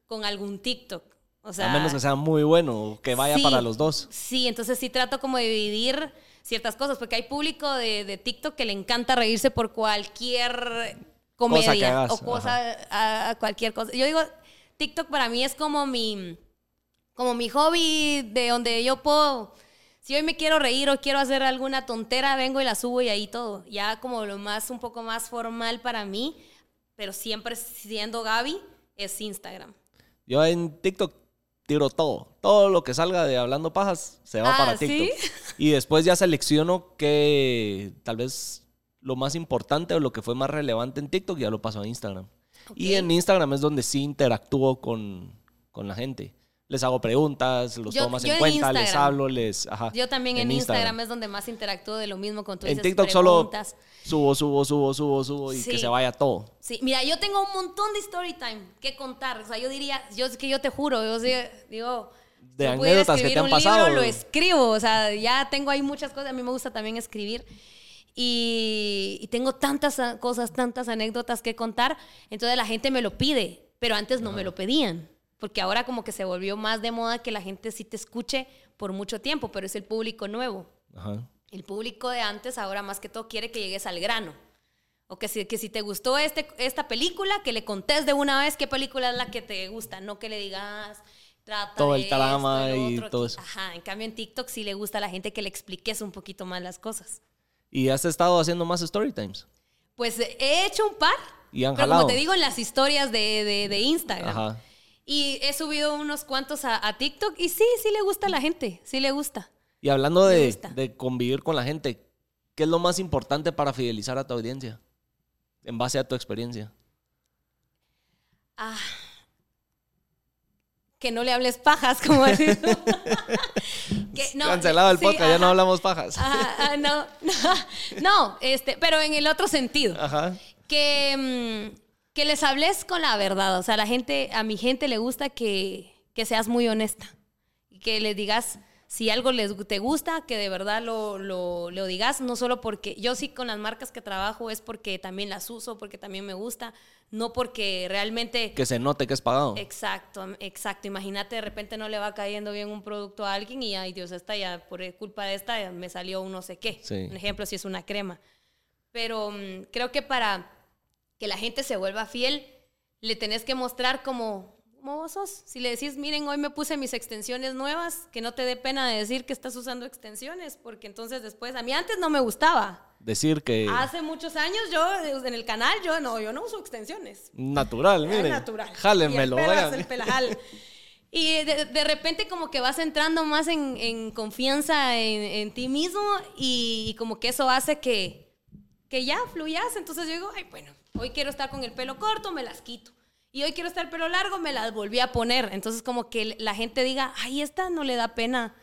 con algún TikTok. O sea, a menos que sea muy bueno que vaya Sí. para los dos. Sí, entonces sí trato como de dividir ciertas cosas, porque hay público de, de TikTok que le encanta reírse por cualquier comedia hagas, o cosa, a, a cualquier cosa. Yo digo, TikTok para mí es como mi, como mi hobby de donde yo puedo, si hoy me quiero reír o quiero hacer alguna tontera, vengo y la subo y ahí todo. Ya como lo más, un poco más formal para mí, pero siempre siendo Gaby, es Instagram. Yo en TikTok tiro todo. Todo lo que salga de hablando pajas se va Ah, para ¿sí? TikTok. [laughs] Y después ya selecciono que tal vez lo más importante o lo que fue más relevante en TikTok ya lo paso a Instagram. Y en Instagram es donde sí interactúo con, con la gente. Les hago preguntas, los Yo- tomo más yo en en cuenta, les hablo, les... Ajá, Yo también en, Instagram. es donde más interactúo de lo mismo con tu En TikTok solo preguntas. subo, subo, subo, subo, subo y Sí. que se vaya todo. Sí, mira, yo tengo un montón de story time que contar. O sea, yo diría, yo es que yo te juro, yo digo, de yo anécdotas que te escribir han un pasado. libro, lo escribo, o sea, ya tengo ahí muchas cosas, a mí me gusta también escribir. Y, y tengo tantas cosas, tantas anécdotas que contar, entonces la gente me lo pide, pero antes no me lo pedían, porque ahora como que se volvió más de moda que la gente sí te escuche por mucho tiempo, pero es el público nuevo. Ajá. El público de antes ahora más que todo quiere que llegues al grano. O que si, que si te gustó este, esta película, que le contés de una vez qué película es la que te gusta, no que le digas trata Todo de el trama y todo eso. Ajá, en cambio en TikTok sí le gusta a la gente que le expliques un poquito más las cosas. Y has estado haciendo más story times. Pues he hecho un par, Y han pero jalado. como te digo, en las historias de, de- de Instagram. Ajá. Y he subido unos cuantos a, a TikTok y sí, sí le gusta a la gente, sí le gusta. Y hablando de, de convivir con la gente, ¿qué es lo más importante para fidelizar a tu audiencia? En base a tu experiencia. Ah, que no le hables pajas, como decir. [laughs] No, Cancelado el sí, podcast, ya no hablamos pajas. Ajá, ah, no, no, [laughs] no, este, pero en el otro sentido. Ajá. Que, mm, que les hables con la verdad. O sea, la gente, a mi gente le gusta que, que seas muy honesta. Y que les digas si algo les te gusta, que de verdad lo, lo, lo digas, no solo porque yo sí con las marcas que trabajo es porque también las uso, porque también me gusta, no porque realmente Que se note que es pagado. Exacto, exacto. Imagínate, de repente no le va cayendo bien un producto a alguien y, ay Dios, esta ya, por culpa de esta, me salió un no sé qué. Sí. Un ejemplo, si es una crema. Pero mm, creo que para que la gente se vuelva fiel, le tenés que mostrar como, como vos sos. Si le decís, miren, hoy me puse mis extensiones nuevas, que no te dé pena de decir que estás usando extensiones, porque entonces después, a mí antes no me gustaba. Decir que Hace muchos años yo, en el canal, yo no, yo no uso extensiones. natural, Es miren. natural. Jálenmelo, el pelajal. Y de, de repente como que vas entrando más en, en confianza en, en ti mismo y, y como que eso hace que, que ya fluyas. Entonces yo digo, ay, bueno, hoy quiero estar con el pelo corto, me las quito. Y hoy quiero estar el pelo largo, me las volví a poner. Entonces como que la gente diga, ay, esta no le da pena.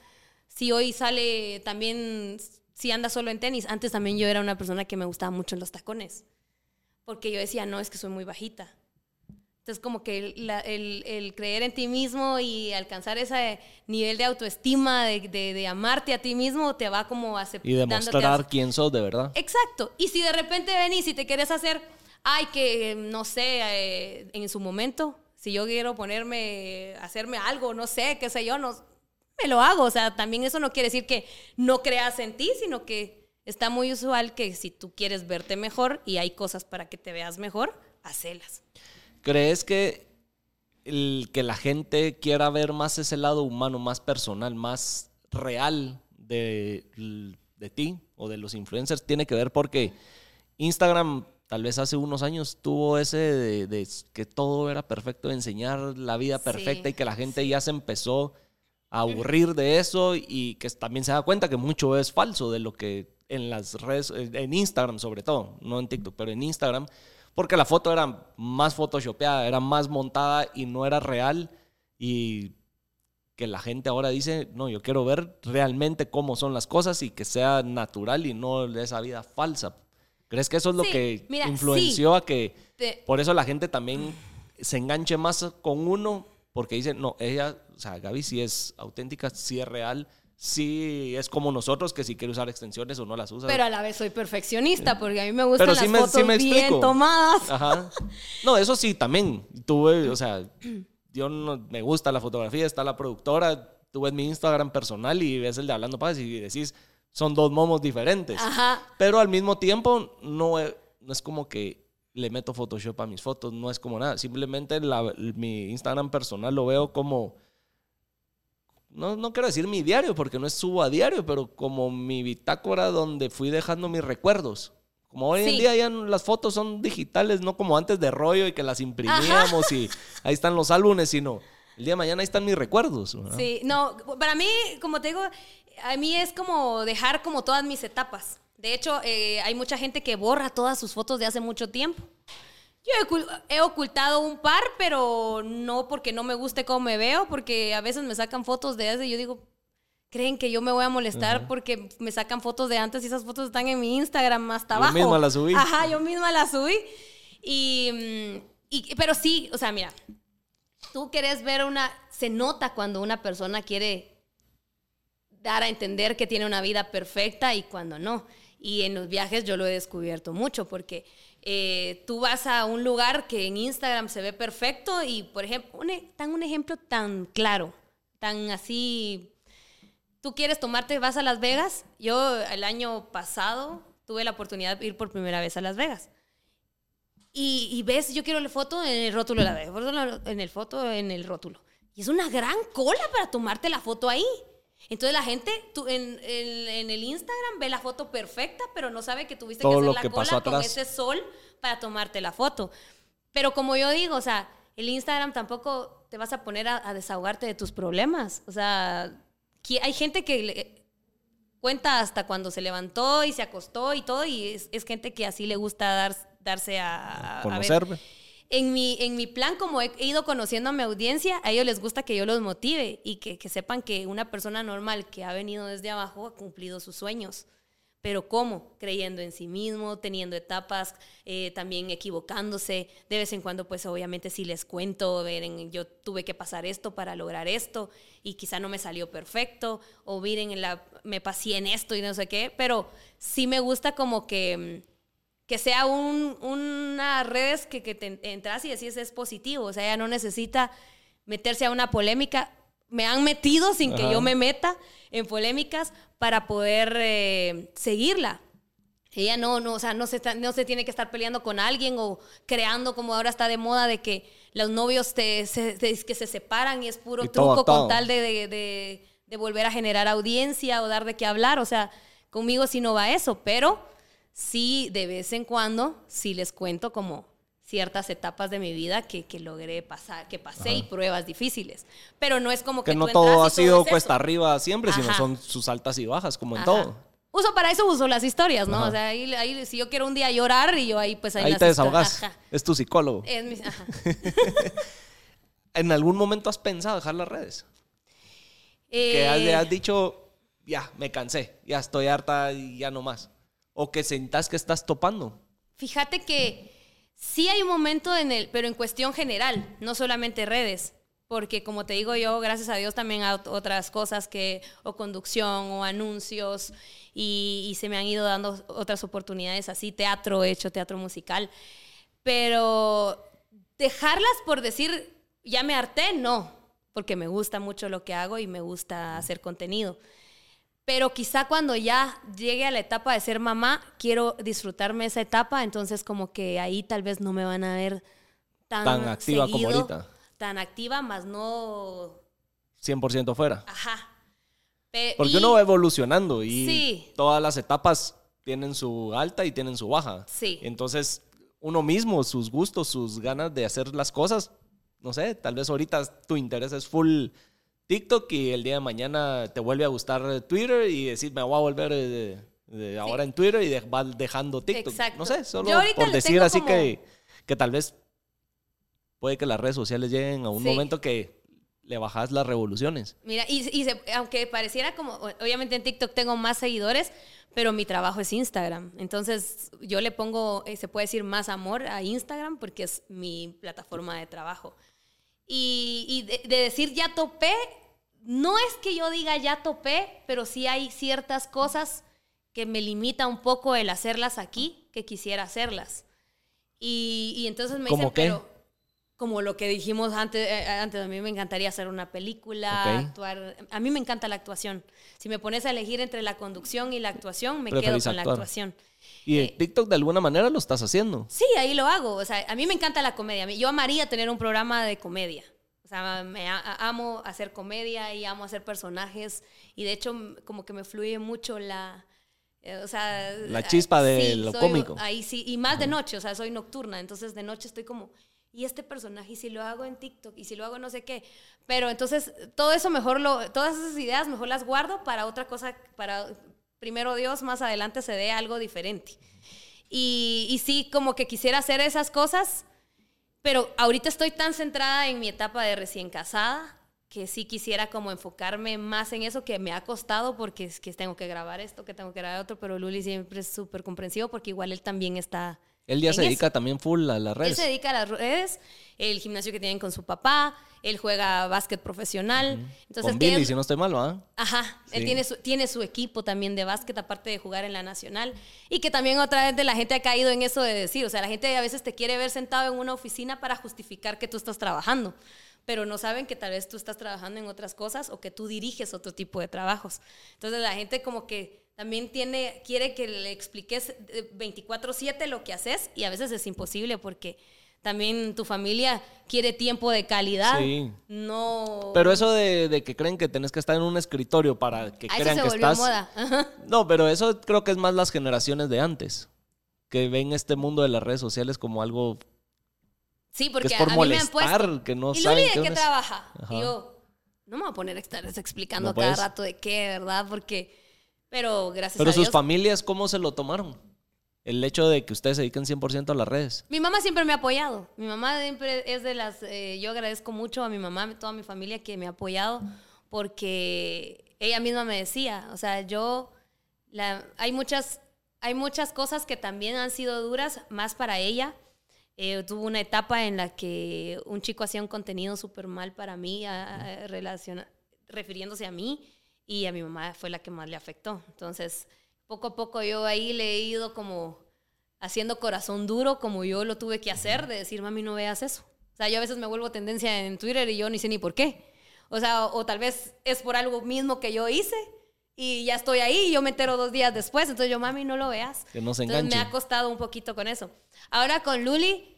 Si hoy sale también, si anda solo en tenis. Antes también yo era una persona que me gustaba mucho los tacones. Porque yo decía, no, es que soy muy bajita. Entonces, como que el, la- el- el creer en ti mismo y alcanzar ese nivel de autoestima, de, de- de amarte a ti mismo, te va como aceptando. Y demostrar quién sos de verdad. Exacto. Y si de repente venís y te quieres hacer, ay, que no sé, eh, en su momento, si yo quiero ponerme, hacerme algo, no sé, qué sé yo, no, me lo hago. O sea, también eso no quiere decir que no creas en ti, sino que está muy usual que si tú quieres verte mejor y hay cosas para que te veas mejor, hacelas. ¿Crees que el que la gente quiera ver más ese lado humano, más personal, más real de, de ti o de los influencers tiene que ver porque Instagram tal vez hace unos años tuvo ese de, de que todo era perfecto, de enseñar la vida Sí, perfecta y que la gente ya se empezó a aburrir de eso y que también se da cuenta que mucho es falso de lo que en las redes, en Instagram sobre todo, no en TikTok, pero en Instagram, porque la foto era más photoshopeada, era más montada y no era real y que la gente ahora dice, no, yo quiero ver realmente cómo son las cosas y que sea natural y no esa vida falsa. ¿Crees que eso es lo Sí, que mira, influenció a que Te- por eso la gente también se enganche más con uno porque dice, no, ella, o sea, Gaby sí es auténtica, sí es real, sí es como nosotros que si quiere usar extensiones o no las usa. Pero a la vez soy perfeccionista porque a mí me gustan Pero sí las me- sí fotos me bien tomadas. Ajá. No, eso sí, también. Tuve, o sea, [clears throat] yo no, me gusta la fotografía, está la productora, tú ves mi Instagram personal y ves el de Hablando Paz y decís, son dos momos diferentes. Ajá. Pero al mismo tiempo, no, no es como que le meto Photoshop a mis fotos, no es como nada. Simplemente la- mi Instagram personal lo veo como, no, no quiero decir mi diario, porque no es subo a diario, pero como mi bitácora donde fui dejando mis recuerdos. Como hoy en Sí. día ya no- las fotos son digitales, no como antes de rollo y que las imprimíamos y ahí están los álbumes, sino el día de mañana ahí están mis recuerdos. ¿verdad? Sí, no, para mí, como te digo, a mí es como dejar como todas mis etapas. De hecho, eh, hay mucha gente que borra todas sus fotos de hace mucho tiempo. Yo he, ocul- he ocultado un par, pero no porque no me guste cómo me veo, porque a veces me sacan fotos de hace y yo digo, creen que yo me voy a molestar porque me sacan fotos de antes y esas fotos están en mi Instagram hasta Yo abajo. misma las subí. Ajá, yo misma las subí. Y, mm, y- pero sí, o sea, mira, tú querés ver una, se nota cuando una persona quiere dar a entender que tiene una vida perfecta y cuando no. Y en los viajes yo lo he descubierto mucho porque eh, tú vas a un lugar que en Instagram se ve perfecto y, por ejemplo, un, e, un ejemplo tan claro, tan así, tú quieres tomarte, vas a Las Vegas. Yo el año pasado tuve la oportunidad de ir por primera vez a Las Vegas. Y, ves, yo quiero la foto en el rótulo de la Vegas, en el foto en el rótulo. Y es una gran cola para tomarte la foto ahí. Entonces la gente tú, en, en, el Instagram ve la foto perfecta, pero no sabe que tuviste que hacer la cola con ese sol para tomarte la foto. Pero como yo digo, o sea, el Instagram tampoco te vas a poner a, desahogarte de tus problemas. O sea, hay gente que cuenta hasta cuando se levantó y se acostó y todo, y es, gente que así le gusta dar, darse a... Conocerme en mi, en mi plan, como he, ido conociendo a mi audiencia, a ellos les gusta que yo los motive y que, sepan que una persona normal que ha venido desde abajo ha cumplido sus sueños. Pero ¿cómo? Creyendo en sí mismo, teniendo etapas, eh, también equivocándose. De vez en cuando, pues obviamente si les cuento, miren, yo tuve que pasar esto para lograr esto y quizá no me salió perfecto, o miren, la, me pasé en esto y no sé qué, pero sí me gusta como que mm, que sea un, una redes que, que te entras y decís es positivo. O sea, ella no necesita meterse a una polémica. Me han metido sin que yo me meta en polémicas para poder eh, seguirla. Ella no, no, o sea, no se, no se tiene que estar peleando con alguien o creando como ahora está de moda de que los novios te, se, que se separan y es puro truco con tal de, de, de volver a generar audiencia o dar de qué hablar. O sea, conmigo sí no va eso, pero sí, de vez en cuando, sí les cuento como ciertas etapas de mi vida que, que logré pasar, que pasé y pruebas difíciles. Pero no es como que... Que no todo ha sido cuesta arriba siempre, sino son sus altas y bajas, como en todo. Uso para eso uso las historias, ¿no? O sea, ahí, si yo quiero un día llorar y yo ahí pues ahí, ahí te desahogas. Es tu psicólogo. Es mi, [laughs] ¿En algún momento has pensado dejar las redes? que has, has, dicho, ya, me cansé, ya estoy harta y ya no más o que sentas que estás topando? Fíjate que sí hay un momento en el, pero en cuestión general, no solamente redes, porque como te digo yo, gracias a Dios también hay otras cosas que, o conducción, o anuncios, y, se me han ido dando otras oportunidades así, teatro, he hecho teatro musical, pero dejarlas por decir, ya me harté, no, porque me gusta mucho lo que hago y me gusta hacer contenido. Pero quizá cuando ya llegue a la etapa de ser mamá, quiero disfrutarme esa etapa, entonces como que ahí tal vez no me van a ver tan, activa como ahorita. Tan activa, más no... 100% fuera. Ajá. Porque uno va evolucionando y todas las etapas tienen su alta y tienen su baja. Sí. Entonces, uno mismo, sus gustos, sus ganas de hacer las cosas, no sé, tal vez ahorita tu interés es full TikTok y el día de mañana te vuelve a gustar Twitter y decir, me voy a volver de, ahora en Twitter y vas dejando TikTok. Exacto. No sé, solo por decir así que, que tal vez puede que las redes sociales lleguen a un momento que le bajas las revoluciones. Mira, y, aunque pareciera como, obviamente en TikTok tengo más seguidores, pero mi trabajo es Instagram. Entonces yo le pongo, eh, se puede decir, más amor a Instagram porque es mi plataforma de trabajo. Y, de, decir ya topé, no es que yo diga ya topé, pero sí hay ciertas cosas que me limita un poco el hacerlas aquí que quisiera hacerlas. Y, entonces me dicen, pero como lo que dijimos antes, eh, antes, a mí me encantaría hacer una película, actuar. A mí me encanta la actuación. Si me pones a elegir entre la conducción y la actuación, me quedo con la actuación. ¿Y en eh, TikTok de alguna manera lo estás haciendo? Sí, ahí lo hago. O sea, a mí me encanta la comedia. Yo amaría tener un programa de comedia. O sea, me amo hacer comedia y amo hacer personajes. Y de hecho, como que me fluye mucho la... Eh, o sea, la chispa de lo cómico. Ahí sí, y más de noche, o sea, soy nocturna, entonces de noche estoy como, y este personaje, y si lo hago en TikTok, y si lo hago no sé qué. Pero entonces, todo eso mejor lo, todas esas ideas mejor las guardo para otra cosa, para primero Dios, más adelante se dé algo diferente. Y, y sí, como que quisiera hacer esas cosas, pero ahorita estoy tan centrada en mi etapa de recién casada que sí quisiera como enfocarme más en eso que me ha costado porque es que tengo que grabar esto, que tengo que grabar otro, pero Luli siempre es súper comprensivo porque igual él también está Él ya se eso. dedica también full a las Él redes. se dedica a las redes, el gimnasio que tienen con su papá, él juega básquet profesional. Entonces, Con tienen- Billy, si no estoy mal, ¿va? Ajá, él tiene su, tiene su equipo también de básquet, aparte de jugar en la nacional. Y que también otra vez de la gente ha caído en eso de decir, o sea, la gente a veces te quiere ver sentado en una oficina para justificar que tú estás trabajando, pero no saben que tal vez tú estás trabajando en otras cosas o que tú diriges otro tipo de trabajos. Entonces la gente como que también tiene, quiere que le expliques eh, 24/7 lo que haces y a veces es imposible porque también tu familia quiere tiempo de calidad. Sí. No... Pero eso de, de que creen que tenés que estar en un escritorio para que Ah, eso crean se que estás. moda. [laughs] No, pero eso creo que es más las generaciones de antes. Que ven este mundo de las redes sociales como algo Sí, que porque es por a mí me han molestar, puesto. que no ¿Y saben de qué trabaja? Y yo, no me voy a poner a estar explicando No cada puedes. rato de qué, ¿verdad? Porque, pero gracias Pero a sus Dios. familias, ¿cómo se lo tomaron? El hecho de que ustedes se dediquen 100% a las redes. Mi mamá siempre me ha apoyado. Mi mamá siempre es de las. eh, yo agradezco mucho a mi mamá, a toda mi familia que me ha apoyado, porque ella misma me decía, o sea, yo. La, hay, muchas, hay muchas cosas que también han sido duras, más para ella. Eh, tuvo una etapa en la que un chico hacía un contenido súper mal para mí, a- a- relaciona- refiriéndose a mí, y a mi mamá fue la que más le afectó. Entonces, poco a poco yo ahí le he ido como haciendo corazón duro, como yo lo tuve que hacer, de decir, mami, no veas eso. O sea, yo a veces me vuelvo tendencia en Twitter y yo ni sé ni por qué. O sea, o, o tal vez es por algo mismo que yo hice y ya estoy ahí y yo me entero dos días después. Entonces yo, mami, no lo veas. Que no se Entonces me ha costado un poquito con eso. Ahora con Luli,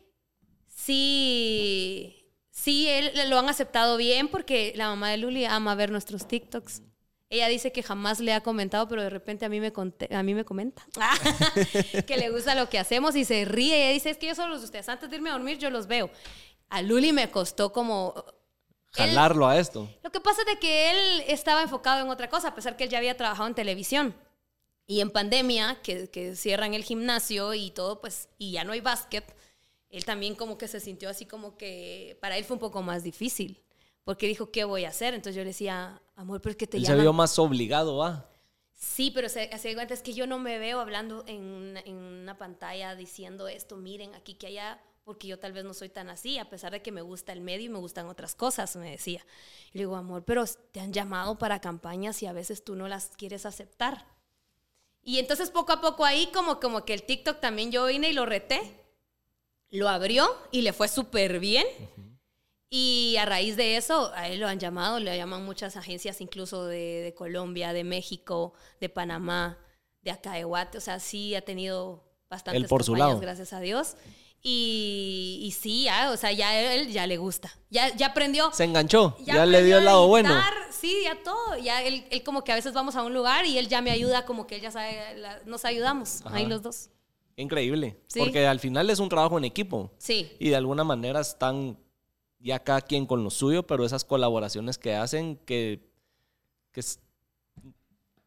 sí, sí, él lo han aceptado bien porque la mamá de Luli ama ver nuestros TikToks. Ella dice que jamás le ha comentado, pero de repente a mí me, a mí me comenta [laughs] que le gusta lo que hacemos y se ríe. Ella dice, es que yo solo los de ustedes, antes de irme a dormir, yo los veo. A Luli me costó como... él- Jalarlo a esto. lo que pasa es de que él estaba enfocado en otra cosa, a pesar que él ya había trabajado en televisión. Y en pandemia, que, que cierran el gimnasio y todo, pues, y ya no hay básquet, él también como que se sintió así como que para él fue un poco más difícil. Porque dijo, ¿qué voy a hacer? Entonces yo le decía, amor, pero es que te Él se vio más obligado, ¿va? Sí, pero se, se cuenta es que yo no me veo hablando en, una- en una pantalla diciendo esto, miren aquí que allá, porque yo tal vez no soy tan así, a pesar de que me gusta el medio y me gustan otras cosas, me decía. Y le digo, amor, pero te han llamado para campañas y a veces tú no las quieres aceptar. Y entonces poco a poco ahí como, como que el TikTok también yo vine y lo reté, lo abrió y le fue súper bien. Y a raíz de eso, a él lo han llamado, le llaman muchas agencias, incluso de, de Colombia, de México, de Panamá, de acá de Guate. O sea, sí ha tenido bastantes Él por su lado. gracias a Dios. Y, y sí, ya, o sea, ya a él ya le gusta. Ya, ya aprendió. Se enganchó. Ya, le dio el lado bueno. Sí, ya todo. Ya él, él como que a veces vamos a un lugar y él ya me ayuda, como que él ya sabe, la- nos ayudamos, Ajá. ahí los dos. Increíble. Sí. Porque al final es un trabajo en equipo. Sí. Y de alguna manera están ya cada quien con lo suyo, pero esas colaboraciones que hacen que, que es-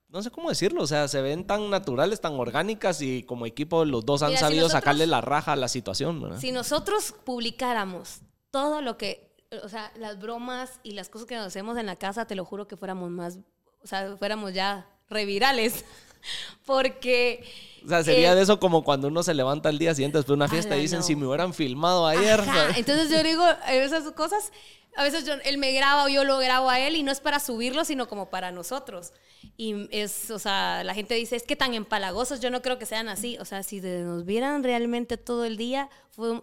no sé cómo decirlo, o sea, se ven tan naturales, tan orgánicas y como equipo los dos han Mira, si sabido nosotros- sacarle la raja a la situación. ¿verdad? Si nosotros publicáramos todo lo que, o sea, las bromas y las cosas que nos hacemos en la casa, te lo juro que fuéramos más, o sea, fuéramos ya revirales. [laughs] Porque O sea, sería eh, de eso como cuando uno se levanta el día siguiente después de una fiesta y dicen, no. si me hubieran filmado ayer. [laughs] Entonces yo digo, esas cosas, a veces yo- él me graba o yo lo grabo a él y no es para subirlo, sino como para nosotros. Y es, o sea, la gente dice, es que tan empalagosos, yo no creo que sean así. O sea, si de- nos vieran realmente todo el día,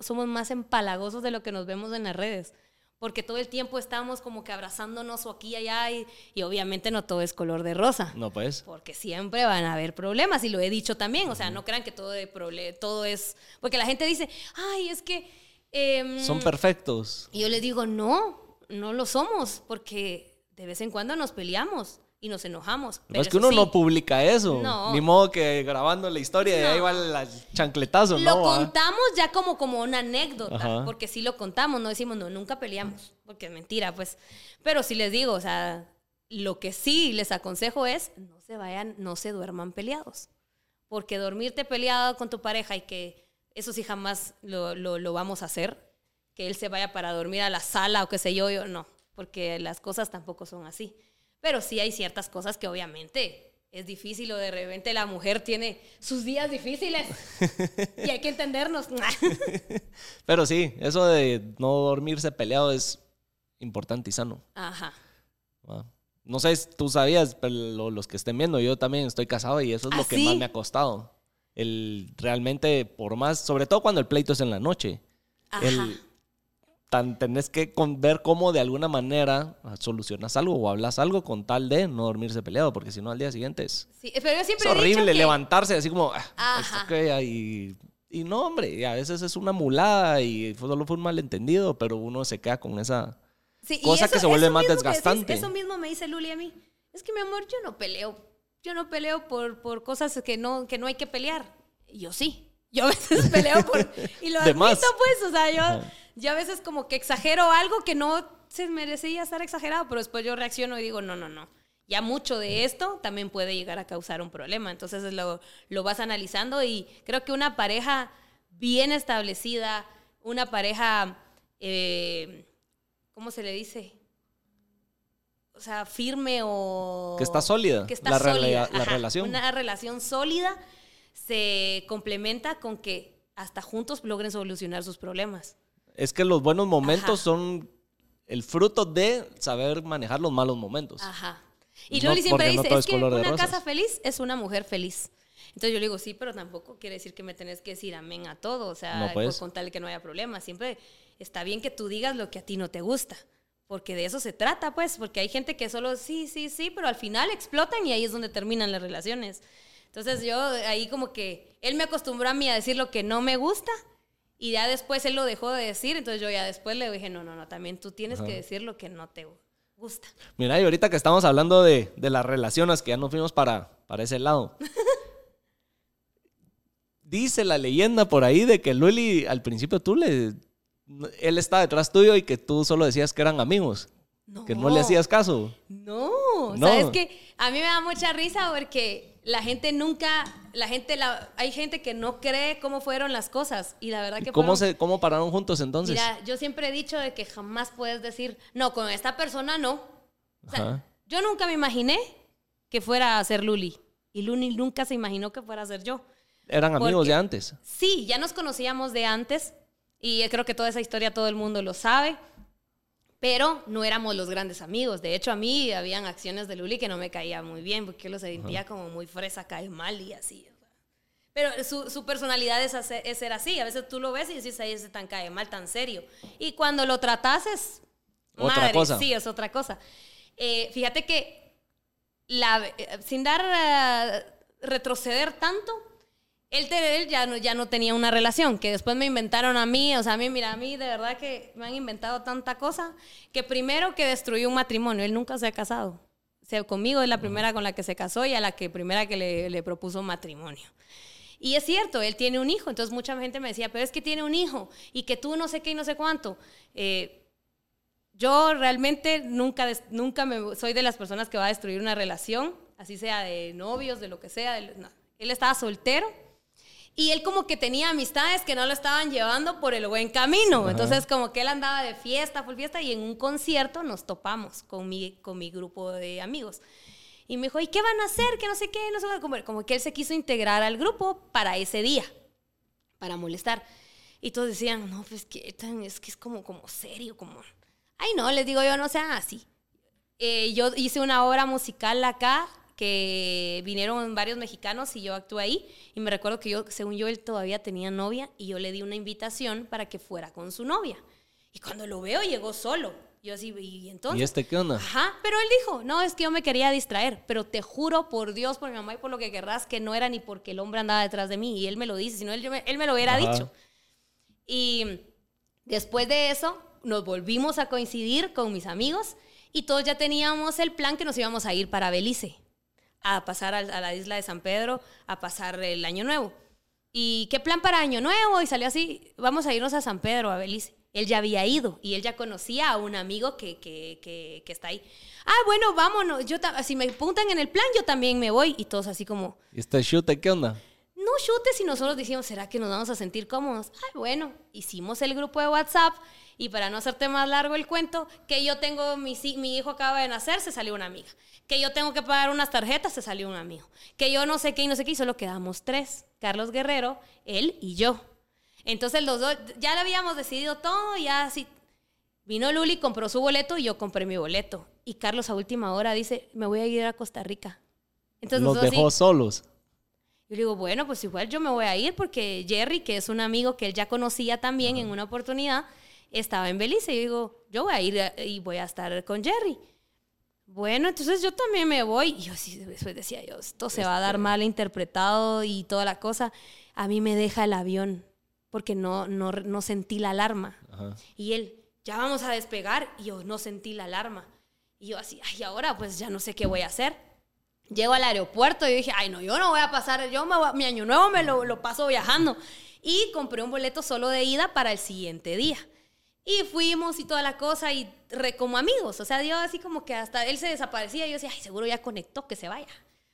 somos más empalagosos de lo que nos vemos en las redes. Porque todo el tiempo estamos como que abrazándonos o aquí y allá y, y obviamente no todo es color de rosa. No, pues. Porque siempre van a haber problemas y lo he dicho también. O sea, no crean que todo, de todo es... Porque la gente dice, ay, es que... em, Son perfectos. y yo les digo, no, no lo somos, porque de vez en cuando nos peleamos y nos enojamos. Pero es que uno sí, no publica eso. No. Ni modo que grabando la historia y ahí No. va el chancletazo, Lo ¿no? va? contamos ya como, como una anécdota, Ajá. porque sí lo contamos, no decimos, no, nunca peleamos, porque es mentira, pues. Pero sí les digo, o sea, lo que sí les aconsejo es, no se vayan, no se duerman peleados. Porque dormirte peleado con tu pareja y que eso sí jamás lo, lo- lo vamos a hacer, que él se vaya para dormir a la sala o qué sé yo, yo no, porque las cosas tampoco son así. Pero sí hay ciertas cosas que obviamente es difícil o de repente la mujer tiene sus días difíciles y hay que entendernos. [laughs] Pero sí, eso de no dormirse peleado es importante y sano. Ajá. Ah, No sé, si tú sabías, pero lo- los que estén viendo, yo también estoy casado y eso es ¿Ah, lo que sí? más me ha costado. El realmente, por más, sobre todo cuando el pleito es en la noche, Ajá. el tan tenés que con- ver cómo de alguna manera solucionas algo o hablas algo con tal de no dormirse peleado, porque si no al día siguiente es, Sí, pero yo es siempre he dicho horrible que- levantarse así como, ah, que hay", y, y no, hombre, y a veces es una mulada y solo fue un malentendido, pero uno se queda con esa... Sí, Cosa que se vuelve más que decís, desgastante. eso mismo me dice Luli a mí. Es que mi amor, yo no peleo. Yo no peleo por, por cosas que no, que no hay que pelear. Y yo sí. Yo a veces [laughs] peleo por... Y lo admito, pues. O sea, yo. Yo a veces como que exagero algo que no se merecía estar exagerado, pero después yo reacciono y digo, no, no, no. Ya mucho de esto también puede llegar a causar un problema. Entonces lo, lo vas analizando y creo que una pareja bien establecida, una pareja, eh, ¿cómo se le dice? O sea, firme o... Que está sólida, Que está la sólida. la ajá. relación. Una relación sólida se complementa con que hasta juntos logren solucionar sus problemas. Es que los buenos momentos Ajá. son el fruto de saber manejar los malos momentos. Ajá. Y No, Luli siempre no dice, es es que una rosas". casa feliz es una mujer feliz. Entonces yo le digo, sí, pero tampoco quiere decir que me tenés que decir amén a todo, o sea, No, pues. con- tal de que no haya problemas. Siempre está bien que tú digas lo que a ti no te gusta, porque de eso se trata, pues, porque hay gente que solo sí, sí, sí, pero al final explotan y ahí es donde terminan las relaciones. Entonces yo ahí como que él me acostumbró a mí a decir lo que no me gusta y ya después él lo dejó de decir, entonces yo ya después le dije, no, no, no, también tú tienes que decir lo que no te gusta. Mira, y ahorita que estamos hablando de, de las relaciones, que ya nos fuimos para, para ese lado. [laughs] Dice la leyenda por ahí de que Luli, al principio tú le... Él estaba detrás tuyo y que tú solo decías que eran amigos. Que no le hacías caso. No, No. sabes que a mí me da mucha risa porque la gente nunca, la gente, la, hay gente que no cree cómo fueron las cosas y la verdad que ¿Cómo, fueron- se, ¿Cómo pararon juntos entonces? Mira, yo siempre he dicho de que jamás puedes decir, no, con esta persona no. O sea, yo nunca me imaginé que fuera a ser Luli y Luli nunca se imaginó que fuera a ser yo. Eran amigos de antes. Sí, ya nos conocíamos de antes y creo que toda esa historia todo el mundo lo sabe, pero no éramos los grandes amigos. De hecho, a mí habían acciones de Luli que no me caía muy bien porque lo sentía como muy fresa, cae mal y así. Pero su, su personalidad es, hacer- es ser así. A veces tú lo ves y dices, ahí ese tan cae mal, tan serio. Y cuando lo tratas es Otra madre, cosa. Sí, es otra cosa. Eh, fíjate que la, eh, sin dar eh, retroceder tanto, él, él ya, no, ya no tenía una relación, que después me inventaron a mí, o sea, a mí, mira, a mí de verdad que me han inventado tanta cosa, que primero que destruyó un matrimonio, él nunca se ha casado. O sea, conmigo es la primera con la que se casó y a la que primera que le, propuso matrimonio. Y es cierto, él tiene un hijo, entonces mucha gente me decía, pero es que tiene un hijo y que tú no sé qué y no sé cuánto. Eh, yo realmente nunca, nunca me, soy de las personas que va a destruir una relación, así sea de novios, de lo que sea. Él estaba soltero y él como que tenía amistades que no lo estaban llevando por el buen camino. Ajá. Entonces como que él andaba de fiesta, full fiesta y en un concierto nos topamos con mi, con mi grupo de amigos. Y me dijo, ¿y qué van a hacer? Que no sé qué, no sé qué. Como, como que él se quiso integrar al grupo para ese día, para molestar. Y todos decían, no, pues que tan- es que es como, como serio, como... Ay, no, les digo yo, no sean así. Eh, yo hice una obra musical acá que vinieron varios mexicanos y yo actué ahí. Y me recuerdo que yo, según yo, él todavía tenía novia y yo le di una invitación para que fuera con su novia. Y cuando lo veo, llegó solo. Yo así, ¿y entonces? ¿Y este qué onda? Ajá, pero él dijo, no, es que yo me quería distraer, pero te juro por Dios, por mi mamá y por lo que querrás, que no era ni porque el hombre andaba detrás de mí. Y él me lo dice, si no, él, me- él me lo hubiera Ajá. dicho. Y después de eso, nos volvimos a coincidir con mis amigos y todos ya teníamos el plan que nos íbamos a ir para Belice, a pasar al- a, la isla de San Pedro, a pasar el año nuevo. ¿Y qué plan para año nuevo? Y salió así, vamos a irnos a San Pedro, a Belice. Él ya había ido y él ya conocía a un amigo que, que, que, que está ahí. Ah, bueno, vámonos. Yo si me apuntan en el plan, yo también me voy. Y todos así como, ¿Y este chute qué onda? no chutes y nosotros decimos, ¿será que nos vamos a sentir cómodos? Ay, bueno, hicimos el grupo de WhatsApp y para no hacerte más largo el cuento, que yo tengo, mi, mi hijo acaba de nacer, se salió una amiga. Que yo tengo que pagar unas tarjetas, se salió un amigo. Que yo no sé qué y no sé qué, y solo quedamos tres. Carlos Guerrero, él y yo. Entonces los dos, ya lo habíamos decidido todo, ya así. Vino Luli, compró su boleto y yo compré mi boleto. Y Carlos a última hora dice, me voy a ir a Costa Rica. Entonces, los dejó solos. Yo le digo, bueno, pues igual yo me voy a ir porque Jerry, que es un amigo que él ya conocía también en una oportunidad, estaba en Belice. Y yo digo, yo voy a ir y voy a estar con Jerry. Bueno, entonces yo también me voy. Y yo así después decía yo, esto se va a dar este mal interpretado y toda la cosa. A mí me deja el avión porque no, no, no sentí la alarma. Y él, ya vamos a despegar. Y yo no sentí la alarma. Y yo así, ay, ahora pues ya no sé qué voy a hacer. Llego al aeropuerto y dije, ay, no, yo no voy a pasar, yo me mi año nuevo me lo, lo paso viajando. Y compré un boleto solo de ida para el siguiente día. Y fuimos y toda la cosa y como amigos. O sea, yo así como que hasta él se desaparecía y yo decía, ay, seguro ya conectó, que se vaya.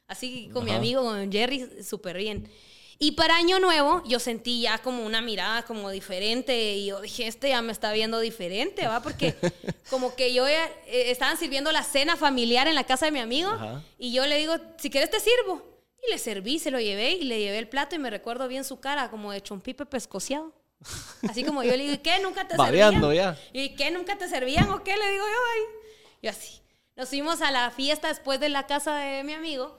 Así con mi amigo, con Jerry, súper bien. Y para Año Nuevo yo sentí ya como una mirada como diferente y yo dije, este ya me está viendo diferente, ¿va? Porque [laughs] como que yo ya, eh, estaban sirviendo la cena familiar en la casa de mi amigo y yo le digo, si quieres te sirvo. Y le serví, se lo llevé y le llevé el plato y me recuerdo bien su cara como de chompipe pescociado. Así como yo le digo, ¿y qué? ¿Nunca te servían? ya. ¿Y qué? ¿Nunca te servían o qué? Le digo yo, ay. Yo así. Nos fuimos a la fiesta después de la casa de mi amigo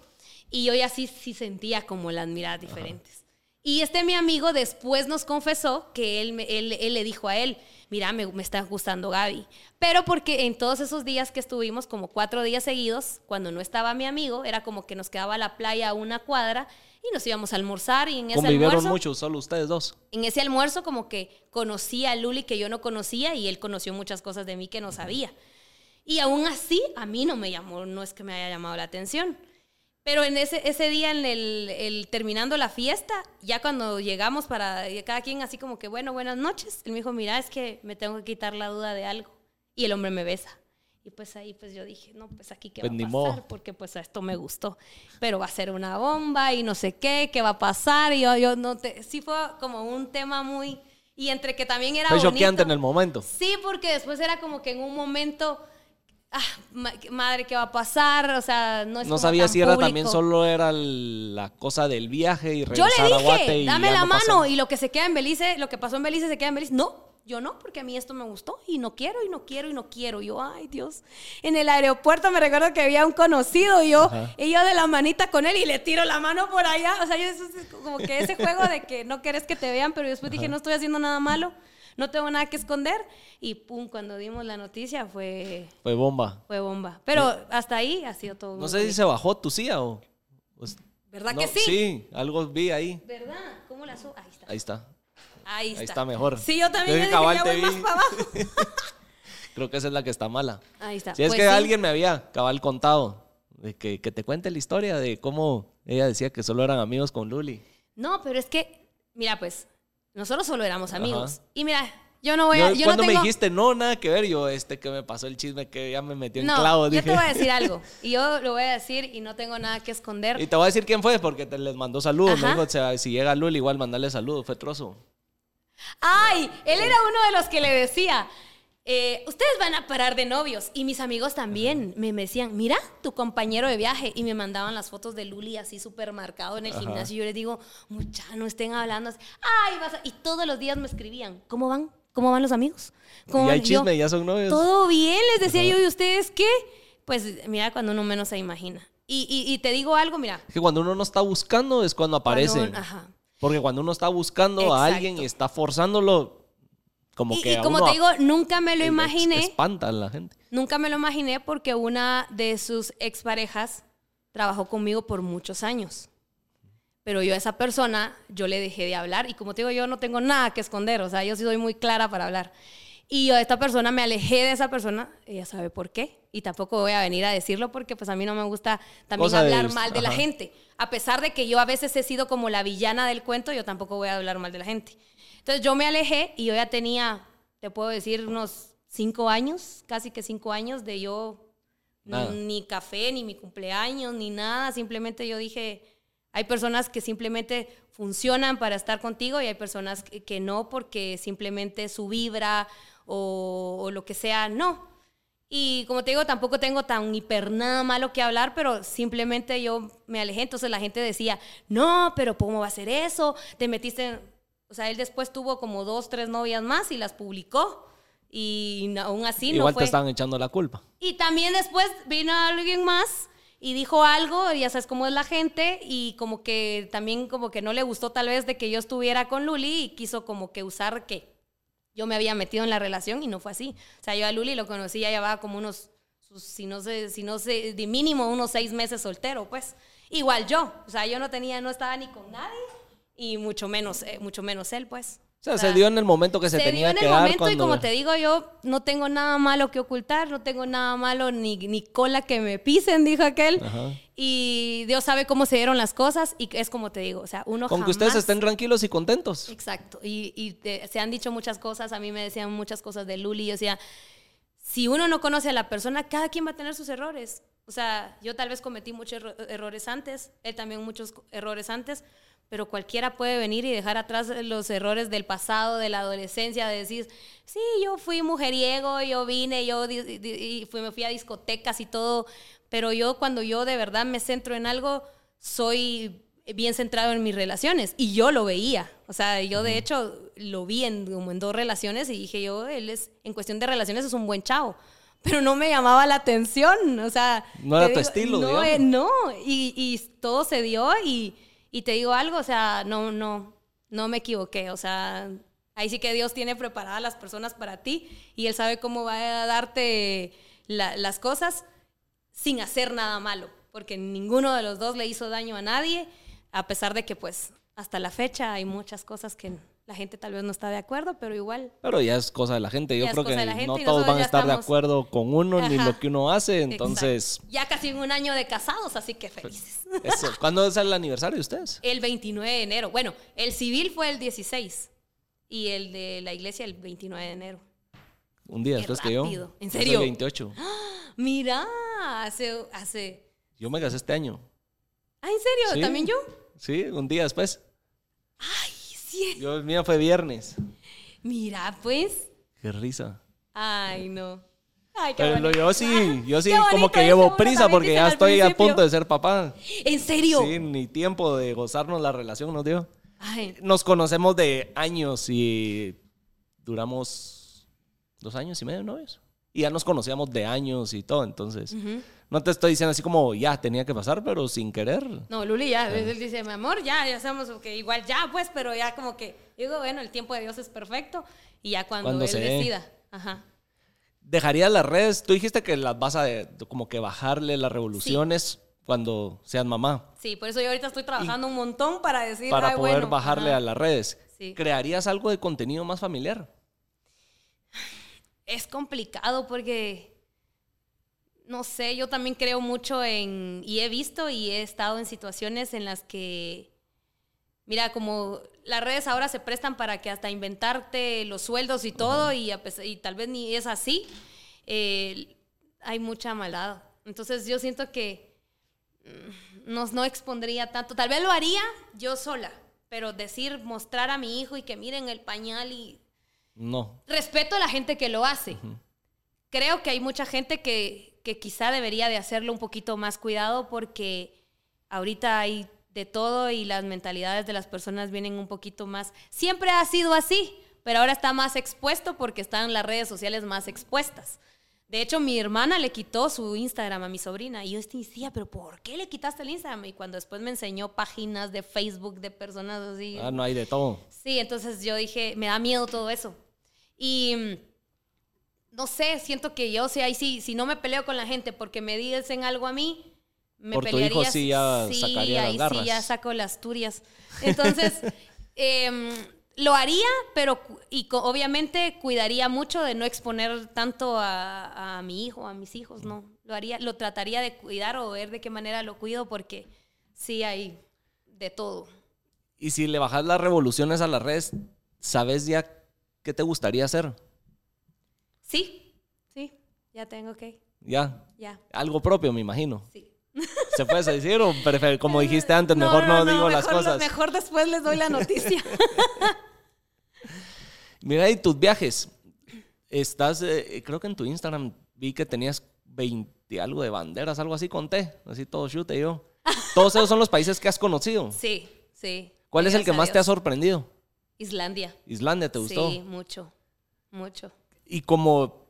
y yo ya sí, sí sentía como las miradas diferentes. Y este mi amigo después nos confesó que él, él, él le dijo a él, mira, me, me, está gustando Gaby. Pero porque en todos esos días que estuvimos, como cuatro días seguidos, cuando no estaba mi amigo, era como que nos quedaba la playa a una cuadra y nos íbamos a almorzar y en ese almuerzo... mucho, solo ustedes dos. En ese almuerzo como que conocí a Luli que yo no conocía y él conoció muchas cosas de mí que no sabía. Y aún así, a mí no me llamó, no es que me haya llamado la atención. Pero en ese, ese día, en el, terminando la fiesta, ya cuando llegamos para cada quien así como que, bueno, buenas noches, él me dijo, mira, es que me tengo que quitar la duda de algo. Y el hombre me besa. Y pues ahí pues yo dije, no, pues aquí qué va a pues pasar, porque pues esto me gustó, pero va a ser una bomba y no sé qué, qué va a pasar. Y yo, yo no te, sí fue como un tema muy, y entre que también era... Fue choqueante en el momento. Sí, porque después era como que en un momento ah, madre, ¿qué va a pasar? O sea, no es No sabía si era también solo era la cosa del viaje y regresar Yo le dije, a Guate y dame la mano y lo que se queda en Belice, lo que pasó en Belice se queda en Belice. No, yo no, porque a mí esto me gustó y no quiero y no quiero y no quiero. yo, ay Dios. En el aeropuerto me recuerdo que había un conocido y yo, y yo de la manita con él y le tiro la mano por allá. O sea, yo eso es como que ese juego de que no quieres que te vean, pero después dije, no estoy haciendo nada malo, no tengo nada que esconder. Y pum, cuando dimos la noticia fue... Fue bomba. Fue bomba. Pero hasta ahí ha sido todo. No sé si se bajó tu silla o... ¿Verdad que sí? Sí, algo vi ahí. ¿Verdad? ¿Cómo la subo? Ahí está. Ahí está. Ahí está. mejor. Sí, yo también me dije, ya voy más para abajo. [laughs] Creo que esa es la que está mala. Ahí está. Si es pues que alguien me había cabal contado, de que, que, te cuente la historia de cómo ella decía que solo eran amigos con Luli. No, pero es que, mira, pues, nosotros solo éramos amigos. Y mira, yo no voy a. Yo cuando me dijiste no, nada que ver, yo, este que me pasó el chisme que ya me metió en clavo. Yo te voy a decir [laughs] algo. Y yo lo voy a decir y no tengo nada que esconder. Y te voy a decir quién fue, porque te les mandó saludos. Me dijo, si llega Luli, igual mandarle saludos. Fue trozo. Ay, él era uno de los que le decía, eh, ustedes van a parar de novios. Y mis amigos también me, decían, mira, tu compañero de viaje. Y me mandaban las fotos de Luli así súper marcado en el gimnasio. Y yo les digo, mucha, no estén hablando así. Ay, vas Y todos los días me escribían, ¿cómo van? ¿Cómo van los amigos? ¿Cómo hay chisme, ya son novios. Todo bien, les decía yo, ¿y ustedes qué? Pues mira, cuando uno menos se imagina. Y, te digo algo, mira. que cuando uno no está buscando es cuando aparece. ajá. Porque cuando uno está buscando a alguien y está forzándolo, como que. Y como te digo, nunca me lo imaginé. Espanta a la gente. Nunca me lo imaginé porque una de sus exparejas trabajó conmigo por muchos años. Pero yo a esa persona, yo le dejé de hablar. Y como te digo, yo no tengo nada que esconder. O sea, yo sí soy muy clara para hablar. Y yo a esta persona me alejé de esa persona, ella sabe por qué. Y tampoco voy a venir a decirlo porque pues a mí no me gusta también hablar mal de la gente. A pesar de que yo a veces he sido como la villana del cuento, yo tampoco voy a hablar mal de la gente. Entonces yo me alejé y yo ya tenía, te puedo decir, unos cinco años, casi que cinco años de yo ni café, ni mi cumpleaños, ni nada. Simplemente yo dije, Hay personas que simplemente funcionan para estar contigo y hay personas que no porque simplemente su vibra o, o lo que sea, no. Y como te digo, tampoco tengo tan hiper nada malo que hablar, pero simplemente yo me alejé. Entonces la gente decía, no, pero ¿cómo va a ser eso? Te metiste en... O sea, él después tuvo como dos, tres novias más y las publicó. Y aún así no Igual te estaban echando la culpa. Y también después vino alguien más y dijo algo, ya sabes cómo es la gente, y como que también como que no le gustó tal vez de que yo estuviera con Luli y quiso como que usar que yo me había metido en la relación y no fue así. O sea, yo a Luli lo conocí, ya llevaba como unos, si no sé, si no sé, de mínimo unos seis meses soltero, pues. Igual yo, o sea, yo no tenía, no estaba ni con nadie y mucho menos, eh, mucho menos él, pues. O sea, se dio en el momento que se, Se tenía dio en que el dar. momento y cuando- como te digo yo, no tengo nada malo que ocultar, no tengo nada malo ni, ni cola que me pisen, dijo aquel. Ajá. Y Dios sabe cómo se dieron las cosas y es como te digo, o sea, uno Con jamás... que ustedes estén tranquilos y contentos. Exacto. Y, y te- se han dicho muchas cosas, a mí me decían muchas cosas de Luli, yo decía, si uno no conoce a la persona, cada quien va a tener sus errores. O sea, yo tal vez cometí muchos erro- errores antes, él también muchos errores antes, pero cualquiera puede venir y dejar atrás los errores del pasado, de la adolescencia, de decir, sí, yo fui mujeriego, yo vine, yo y fui, me fui a discotecas y todo, pero yo cuando yo de verdad me centro en algo, soy bien centrado en mis relaciones y yo lo veía. O sea, yo de hecho lo vi en, como en dos relaciones y dije yo, él es, en cuestión de relaciones es un buen chavo. Pero no me llamaba la atención, o sea... No era te tu estilo, no, eh, no, y, y todo se dio y, y te digo algo, o sea, no, no, no me equivoqué, o sea, ahí sí que Dios tiene preparadas las personas para ti y Él sabe cómo va a darte la- las cosas sin hacer nada malo, porque ninguno de los dos le hizo daño a nadie, a pesar de que pues hasta la fecha hay muchas cosas que la gente tal vez no está de acuerdo, pero igual Pero ya es cosa de la gente. Yo creo que no todos van a estar de acuerdo con uno ni lo que uno hace. Entonces, Exacto. ya casi un año de casados, así que felices. eso. [laughs] ¿Cuándo es el aniversario de ustedes? El 29 de enero. Bueno, el civil fue el 16 y el de la iglesia el 29 de enero. Un día Qué después que yo. ¿En serio? 28. [gasps] Mira, hace, hace... Yo me casé este año. Ah, ¿en serio? Sí. ¿También yo? Sí, un día después. Ay, sí. Yo, el mío fue viernes. Mira, pues. Qué risa. Ay, no. Ay, qué Pero yo sí, yo sí Qué como que llevo prisa porque ya estoy a punto de ser papá. ¿En serio? Sí, ni tiempo de gozarnos la relación nos dio. Ay, Nos conocemos de años y duramos dos años y medio novios. Y ya nos conocíamos de años y todo, entonces no te estoy diciendo así como ya tenía que pasar, pero sin querer. No, Luli ya, él dice, mi amor, ya, ya sabemos que igual ya, pues, pero ya como que, digo, bueno, el tiempo de Dios es perfecto y ya cuando, Cuando él se decida. Ajá. Dejarías las redes, tú dijiste que las vas a como que bajarle las revoluciones cuando seas mamá. Sí, por eso yo ahorita estoy trabajando un montón para decir, para "Ay, poder bueno, bajarle ajá". a las redes. Sí. ¿Crearías algo de contenido más familiar? Es complicado porque, no sé, yo también creo mucho en, y he visto y he estado en situaciones en las que, mira, como las redes ahora se prestan para que hasta inventarte los sueldos y todo, y, a pesar- y tal vez ni es así, eh, hay mucha maldad. Entonces yo siento que mm, no, no expondría tanto, tal vez lo haría yo sola, pero decir, mostrar a mi hijo y que miren el pañal y No. respeto a la gente que lo hace. Creo que hay mucha gente que, que quizá debería de hacerlo un poquito más cuidado porque ahorita hay de todo y las mentalidades de las personas vienen un poquito más... Siempre ha sido así, pero ahora está más expuesto porque están las redes sociales más expuestas. De hecho, mi hermana le quitó su Instagram a mi sobrina y yo decía, pero ¿por qué le quitaste el Instagram? Y cuando después me enseñó páginas de Facebook de personas así... Ah, no hay de todo. Sí, entonces yo dije, me da miedo todo eso. Y no sé, siento que yo, si ahí sí, si no me peleo con la gente porque me dicen algo a mí, me Por tu pelearía. hijo sí ya sí, sacaría las ahí garras. sí ya saco las turias. Entonces, [laughs] em, lo haría, pero y obviamente cuidaría mucho de no exponer tanto a, a mi hijo, a mis hijos, no. Lo haría, lo trataría de cuidar o ver de qué manera lo cuido porque sí hay de todo. Y si le bajas las revoluciones a las redes, ¿sabes ya qué te gustaría hacer? Sí, sí, ya tengo que, Ya. ya, Algo propio, me imagino. sí. [laughs] ¿Se puede decir o prefer- como dijiste antes, mejor no, digo las cosas? Mejor después les doy la [laughs] noticia. [laughs] Mira, y tus viajes. Estás, eh, creo que en tu Instagram vi que tenías 20 algo de banderas, algo así, conté. Así todo chute yo. Todos esos son los países que has conocido. sí, sí. ¿Cuál es el que más te ha sorprendido? Islandia. Islandia, ¿te gustó? Sí, mucho, mucho. Y como,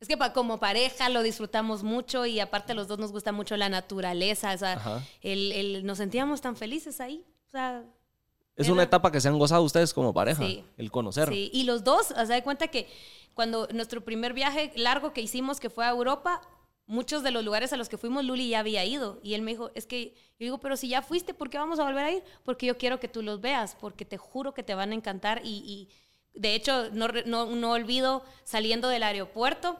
Es que pa- como pareja lo disfrutamos mucho y aparte los dos nos gusta mucho la naturaleza, o sea, el, el- nos sentíamos tan felices ahí. O sea, es Era- una etapa que se han gozado ustedes como pareja, Sí. el conocer. Sí, y los dos, o sea, de cuenta que cuando nuestro primer viaje largo que hicimos, que fue a Europa, muchos de los lugares a los que fuimos, Luli ya había ido. Y él me dijo, es que, yo digo, pero si ya fuiste, ¿por qué vamos a volver a ir? Porque yo quiero que tú los veas, porque te juro que te van a encantar. Y, y, de hecho, no, no, no olvido saliendo del aeropuerto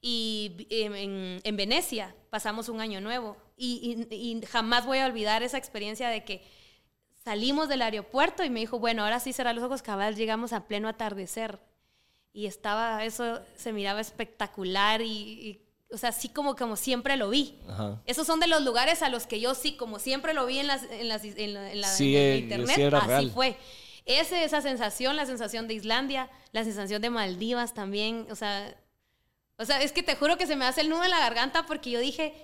y en, en- en Venecia pasamos un año nuevo. Y, y- y jamás voy a olvidar esa experiencia de que salimos del aeropuerto y me dijo, bueno, ahora sí cerrar los ojos, cabal, llegamos a pleno atardecer. Y estaba, eso se miraba espectacular y, y, o sea, sí como, como siempre lo vi. Ajá. Esos son de los lugares a los que yo sí, como siempre lo vi en, las, en, las, en, la, en la- Sí, en eh, internet, sí era así real. fue. Ese, esa sensación, la sensación de Islandia, la sensación de Maldivas también, o sea, o sea, es que te juro que se me hace el nudo en la garganta porque yo dije,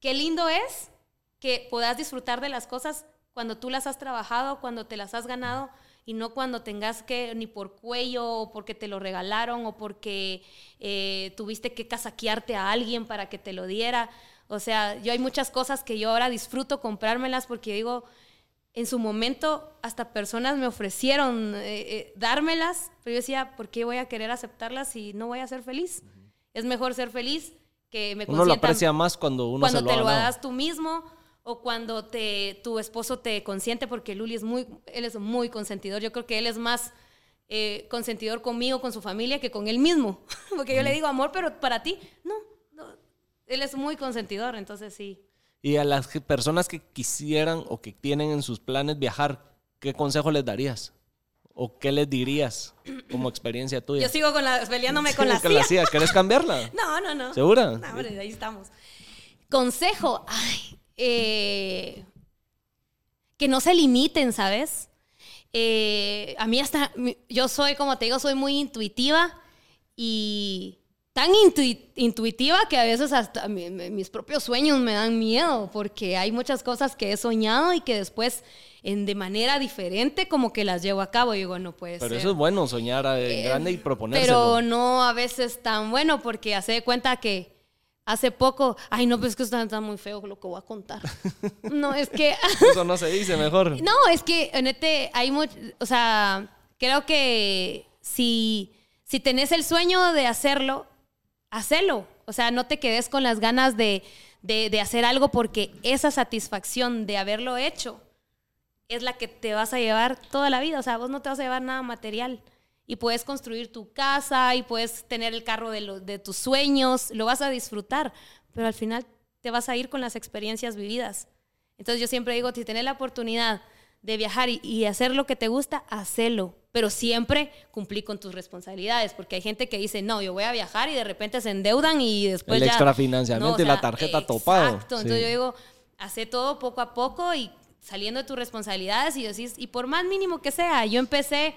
qué lindo es que puedas disfrutar de las cosas cuando tú las has trabajado, cuando te las has ganado y no cuando tengas que, ni por cuello, o porque te lo regalaron, o porque eh, tuviste que casaquearte a alguien para que te lo diera. O sea, yo hay muchas cosas que yo ahora disfruto comprármelas porque digo, en su momento hasta personas me ofrecieron eh, eh, dármelas, pero yo decía, ¿por qué voy a querer aceptarlas si no voy a ser feliz? Es mejor ser feliz que me Uno lo aprecia más cuando uno cuando se lo te lo das tú mismo o cuando te, tu esposo te consiente, porque Luli es muy, él es muy consentidor. Yo creo que él es más eh, consentidor conmigo, con su familia, que con él mismo. [laughs] porque yo le digo, amor, pero para ti, no, no. Él es muy consentidor, entonces sí. Y a las personas que quisieran o que tienen en sus planes viajar, ¿qué consejo les darías? ¿O qué les dirías como experiencia [clears throat] tuya? Yo sigo con la, peleándome [laughs] con la Con la CIA. CIA. ¿Querés cambiarla? [laughs] No, no, no. ¿Segura? No, hombre, ahí estamos. Consejo, ay, eh, que no se limiten, ¿sabes? Eh, a mí hasta, yo soy, como te digo, soy muy intuitiva y tan intui- intuitiva que a veces hasta mi- mi- mis propios sueños me dan miedo porque hay muchas cosas que he soñado y que después en, de manera diferente como que las llevo a cabo y digo, no puede Pero ser. eso es bueno, soñar en Eh, grande y proponérselo. Pero no a veces tan bueno porque hace de cuenta que hace poco, ay no, pues es que está, está muy feo lo que voy a contar. [laughs] No, es que, [laughs] Eso no se dice mejor. no, es que nete, hay mucho, o sea, creo que si, si tenés el sueño de hacerlo, hacelo. O sea, no te quedes con las ganas de, de, de hacer algo porque esa satisfacción de haberlo hecho es la que te vas a llevar toda la vida. O sea, vos no te vas a llevar nada material. Y puedes construir tu casa y puedes tener el carro de, lo- de tus sueños, lo vas a disfrutar, pero al final te vas a ir con las experiencias vividas. Entonces yo siempre digo, si tienes la oportunidad de viajar y, y hacer lo que te gusta, hacelo. Pero siempre cumplí con tus responsabilidades, porque hay gente que dice, no, yo voy a viajar y de repente se endeudan y después El ya... extrafinanciamiento y la tarjeta topado. Exacto, entonces Sí. yo digo, hace todo poco a poco y saliendo de tus responsabilidades y decís, y por más mínimo que sea, yo empecé,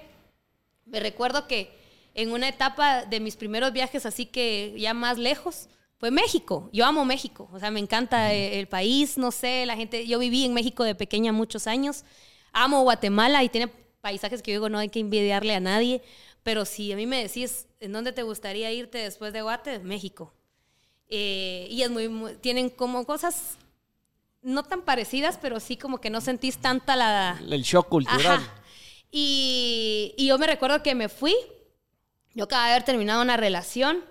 me recuerdo que en una etapa de mis primeros viajes, así que ya más lejos, fue México. Yo amo México, o sea, me encanta eh, el país, no sé, la gente, yo viví en México de pequeña muchos años, amo Guatemala y tiene paisajes que yo digo, no hay que envidiarle a nadie, pero si a mí me decís, ¿en dónde te gustaría irte después de Guate? México. Eh, y es muy, muy- tienen como cosas no tan parecidas, pero sí como que no sentís tanta la... El shock cultural. Ajá. Y, yo me recuerdo que me fui, yo acababa de haber terminado una relación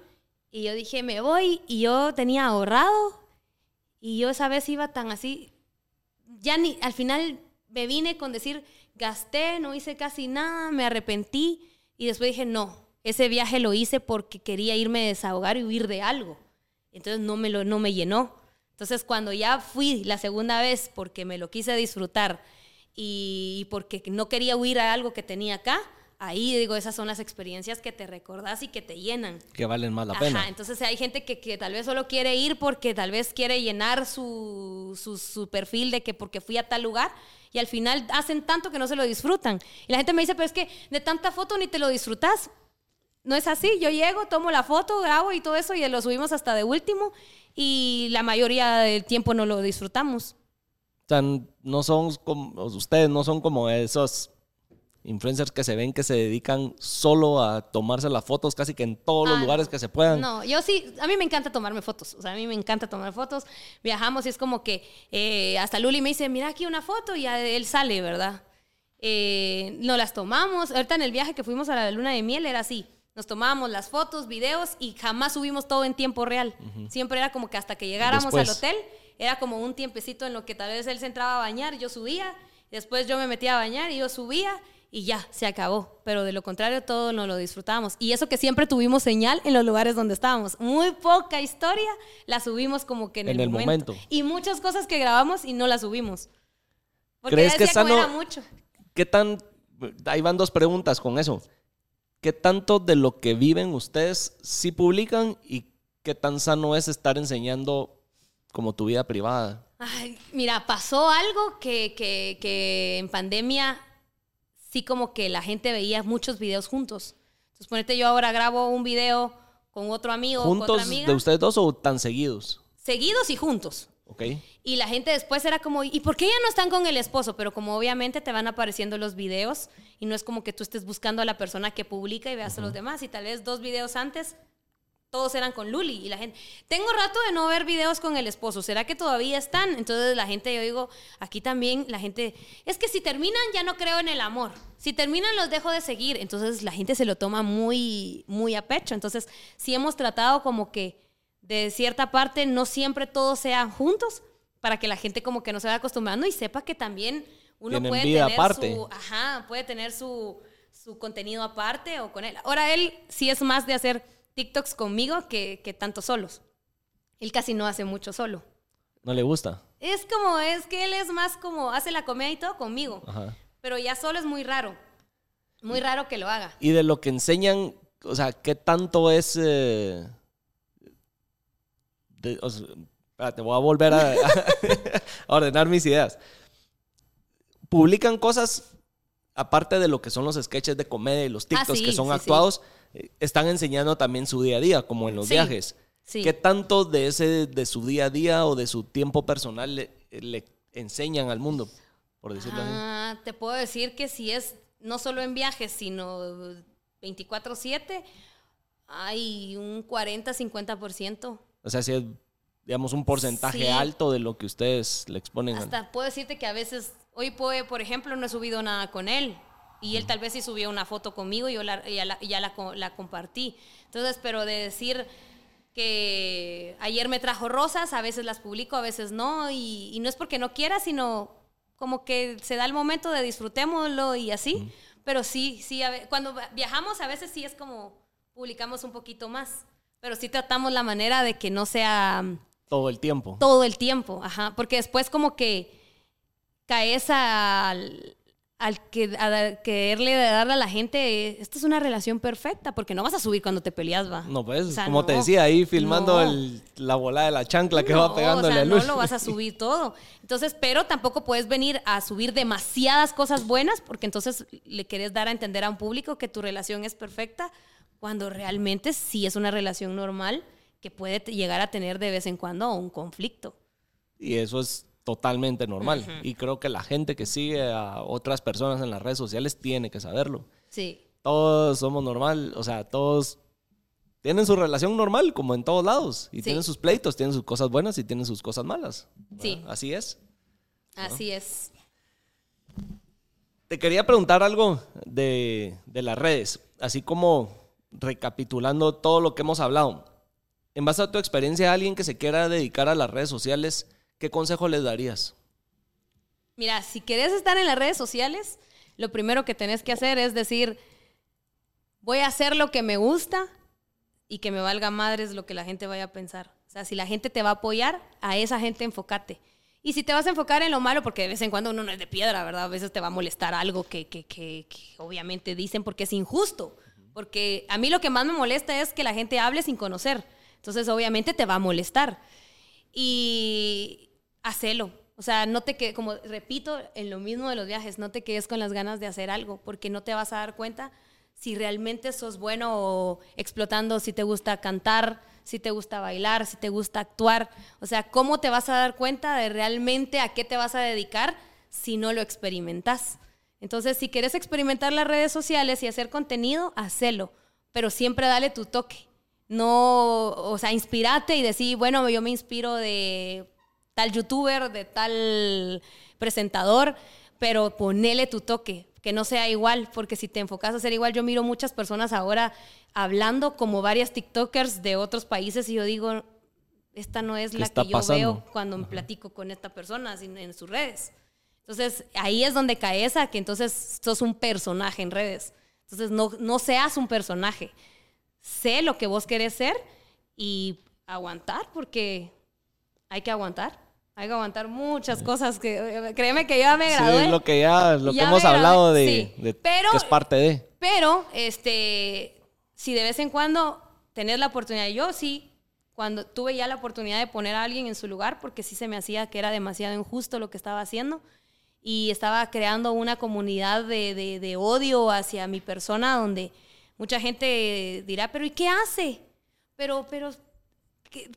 y yo dije, me voy y yo tenía ahorrado y yo esa vez iba tan así, ya ni, al final me vine con decir, gasté, no hice casi nada, me arrepentí y después dije, no, ese viaje lo hice porque quería irme a desahogar y huir de algo. Entonces no me, lo, no me llenó. Entonces cuando ya fui la segunda vez porque me lo quise disfrutar y porque no quería huir a algo que tenía acá, ahí digo, esas son las experiencias que te recordás y que te llenan. Que valen más la Ajá, pena. entonces hay gente que, que tal vez solo quiere ir porque tal vez quiere llenar su, su, su, su perfil de que porque fui a tal lugar y al final hacen tanto que no se lo disfrutan. Y la gente me dice, pero es que de tanta foto ni te lo disfrutas. No es así, yo llego, tomo la foto, grabo y todo eso y lo subimos hasta de último y la mayoría del tiempo no lo disfrutamos. O sea, no son como, ustedes no son como esos influencers que se ven que se dedican solo a tomarse las fotos casi que en todos los Ah, lugares no. que se puedan. No, yo sí, a mí me encanta tomarme fotos, o sea, a mí me encanta tomar fotos, viajamos y es como que eh, hasta Luli me dice, mira aquí una foto y ya él sale, ¿verdad? Eh, nos las tomamos, ahorita en el viaje que fuimos a la luna de miel era así, nos tomábamos las fotos, videos y jamás subimos todo en tiempo real, siempre era como que hasta que llegáramos Después. al hotel, era como un tiempecito en lo que tal vez él se entraba a bañar, yo subía, después yo me metía a bañar y yo subía y ya, se acabó. Pero de lo contrario, todo nos lo disfrutábamos. Y eso que siempre tuvimos señal en los lugares donde estábamos. Muy poca historia la subimos como que en, En el, el momento. momento. Y muchas cosas que grabamos y no las subimos. Porque ¿Crees que decía como sano- era mucho. ¿Qué tan... Ahí van dos preguntas con eso. ¿Qué tanto de lo que viven ustedes sí publican y qué tan sano es estar enseñando como tu vida privada? Ay, mira, pasó algo que, que, que en pandemia sí como que la gente veía muchos videos juntos. Entonces, ponete, yo ahora grabo un video con otro amigo, con otra ¿Juntos amiga. de ustedes dos o tan seguidos? Seguidos y juntos. ¿Ok? Y la gente después era como, ¿y por qué ya no están con el esposo? Pero como obviamente te van apareciendo los videos y no es como que tú estés buscando a la persona que publica y veas a los demás. Y tal vez dos videos antes, todos eran con Luli. Y la gente, tengo rato de no ver videos con el esposo. ¿Será que todavía están? Entonces la gente, yo digo, aquí también la gente, es que si terminan ya no creo en el amor. Si terminan los dejo de seguir. Entonces la gente se lo toma muy, muy a pecho. Entonces sí hemos tratado como que de cierta parte no siempre todos sean juntos para que la gente como que no se vaya acostumbrando y sepa que también uno Tienen puede tener aparte. su ajá, puede tener su, su contenido aparte o con él. Ahora él sí es más de hacer TikToks conmigo que, que tanto solos. Él casi no hace mucho solo. ¿No le gusta? Es como, es que él es más como, hace la comedia y todo conmigo. Ajá. Pero ya solo es muy raro. Muy raro que lo haga. Y de lo que enseñan, o sea, ¿qué tanto es... eh, de- o sea, espérate, voy a volver a, [laughs] a ordenar mis ideas. Publican cosas, aparte de lo que son los sketches de comedia y los TikToks Ah, sí, que son sí, actuados, están enseñando también su día a día, como en los Sí, viajes. sí. ¿Qué tanto de ese, de su día a día o de su tiempo personal le, le enseñan al mundo? Por decirlo así. Ah, te puedo decir que si es no solo en viajes, sino 24/7, hay un 40-50%. O sea, si es, digamos, un porcentaje Sí. alto de lo que ustedes le exponen. al- Hasta puedo decirte que a veces, hoy puede, por ejemplo, no he subido nada con él. Y él tal vez sí subió una foto conmigo y yo la, ya, la, ya la co- la compartí. Entonces, pero de decir que ayer me trajo rosas, a veces las publico, a veces no. Y, y no es porque no quiera, sino como que se da el momento de disfrutémoslo y así. Pero sí, sí, a cuando viajamos a veces sí es como publicamos un poquito más. Pero sí tratamos la manera de que no sea todo el tiempo. todo el tiempo, ajá, porque después como que caes al, al que, a quererle darle a la gente, esto es una relación perfecta, porque no vas a subir cuando te peleas, va. No, pues, O sea, como te decía, ahí filmando No. el- la bola de la chancla que No, va pegándole o sea, luz. no lo vas a subir [laughs] todo. Entonces, pero tampoco puedes venir a subir demasiadas cosas buenas, porque entonces le quieres dar a entender a un público que tu relación es perfecta, cuando realmente sí es una relación normal que puede llegar a tener de vez en cuando un conflicto. Y eso es totalmente normal. Y creo que la gente que sigue a otras personas en las redes sociales tiene que saberlo. Sí. Todos somos normal, o sea, todos tienen su relación normal, como en todos lados. Y Sí. tienen sus pleitos, tienen sus cosas buenas y tienen sus cosas malas. Sí. Así es. Así es. Te quería preguntar algo de, de las redes, así como recapitulando todo lo que hemos hablado. En base a tu experiencia, alguien que se quiera dedicar a las redes sociales, ¿qué consejo les darías? Mira, si querés estar en las redes sociales, lo primero que tenés que hacer es decir, voy a hacer lo que me gusta y que me valga madres lo que la gente vaya a pensar. O sea, si la gente te va a apoyar, a esa gente enfócate. Y si te vas a enfocar en lo malo, porque de vez en cuando uno no es de piedra, ¿verdad? A veces te va a molestar algo que, que, que- que obviamente dicen porque es injusto. Porque a mí lo que más me molesta es que la gente hable sin conocer. Entonces, obviamente te va a molestar. Y hacelo. O sea, no te quedes, como repito, en lo mismo de los viajes, no te quedes con las ganas de hacer algo, porque no te vas a dar cuenta si realmente sos bueno explotando, si te gusta cantar, si te gusta bailar, si te gusta actuar. O sea, ¿cómo te vas a dar cuenta de realmente a qué te vas a dedicar si no lo experimentas? Entonces, si quieres experimentar las redes sociales y hacer contenido, hacelo, pero siempre dale tu toque. No, o sea, inspirate y decir, bueno, yo me inspiro de tal youtuber, de tal presentador, pero ponele tu toque, que no sea igual, porque si te enfocas a ser igual, yo miro muchas personas ahora hablando como varias TikTokers de otros países y yo digo, esta no es la que yo veo cuando me platico con esta persona en sus redes. Entonces, ahí es donde caes a que entonces sos un personaje en redes. Entonces, no, no seas un personaje. Sé lo que vos querés ser y aguantar, porque hay que aguantar. Hay que aguantar muchas cosas que créeme que ya me gradué. Sí, lo que ya lo que hemos hablado de, pero, que es parte de. Pero este si de vez en cuando tenés la oportunidad, yo sí, cuando tuve ya la oportunidad de poner a alguien en su lugar, porque sí se me hacía que era demasiado injusto lo que estaba haciendo, y estaba creando una comunidad de, odio hacia mi persona, donde mucha gente dirá, pero ¿y qué hace? Pero, pero,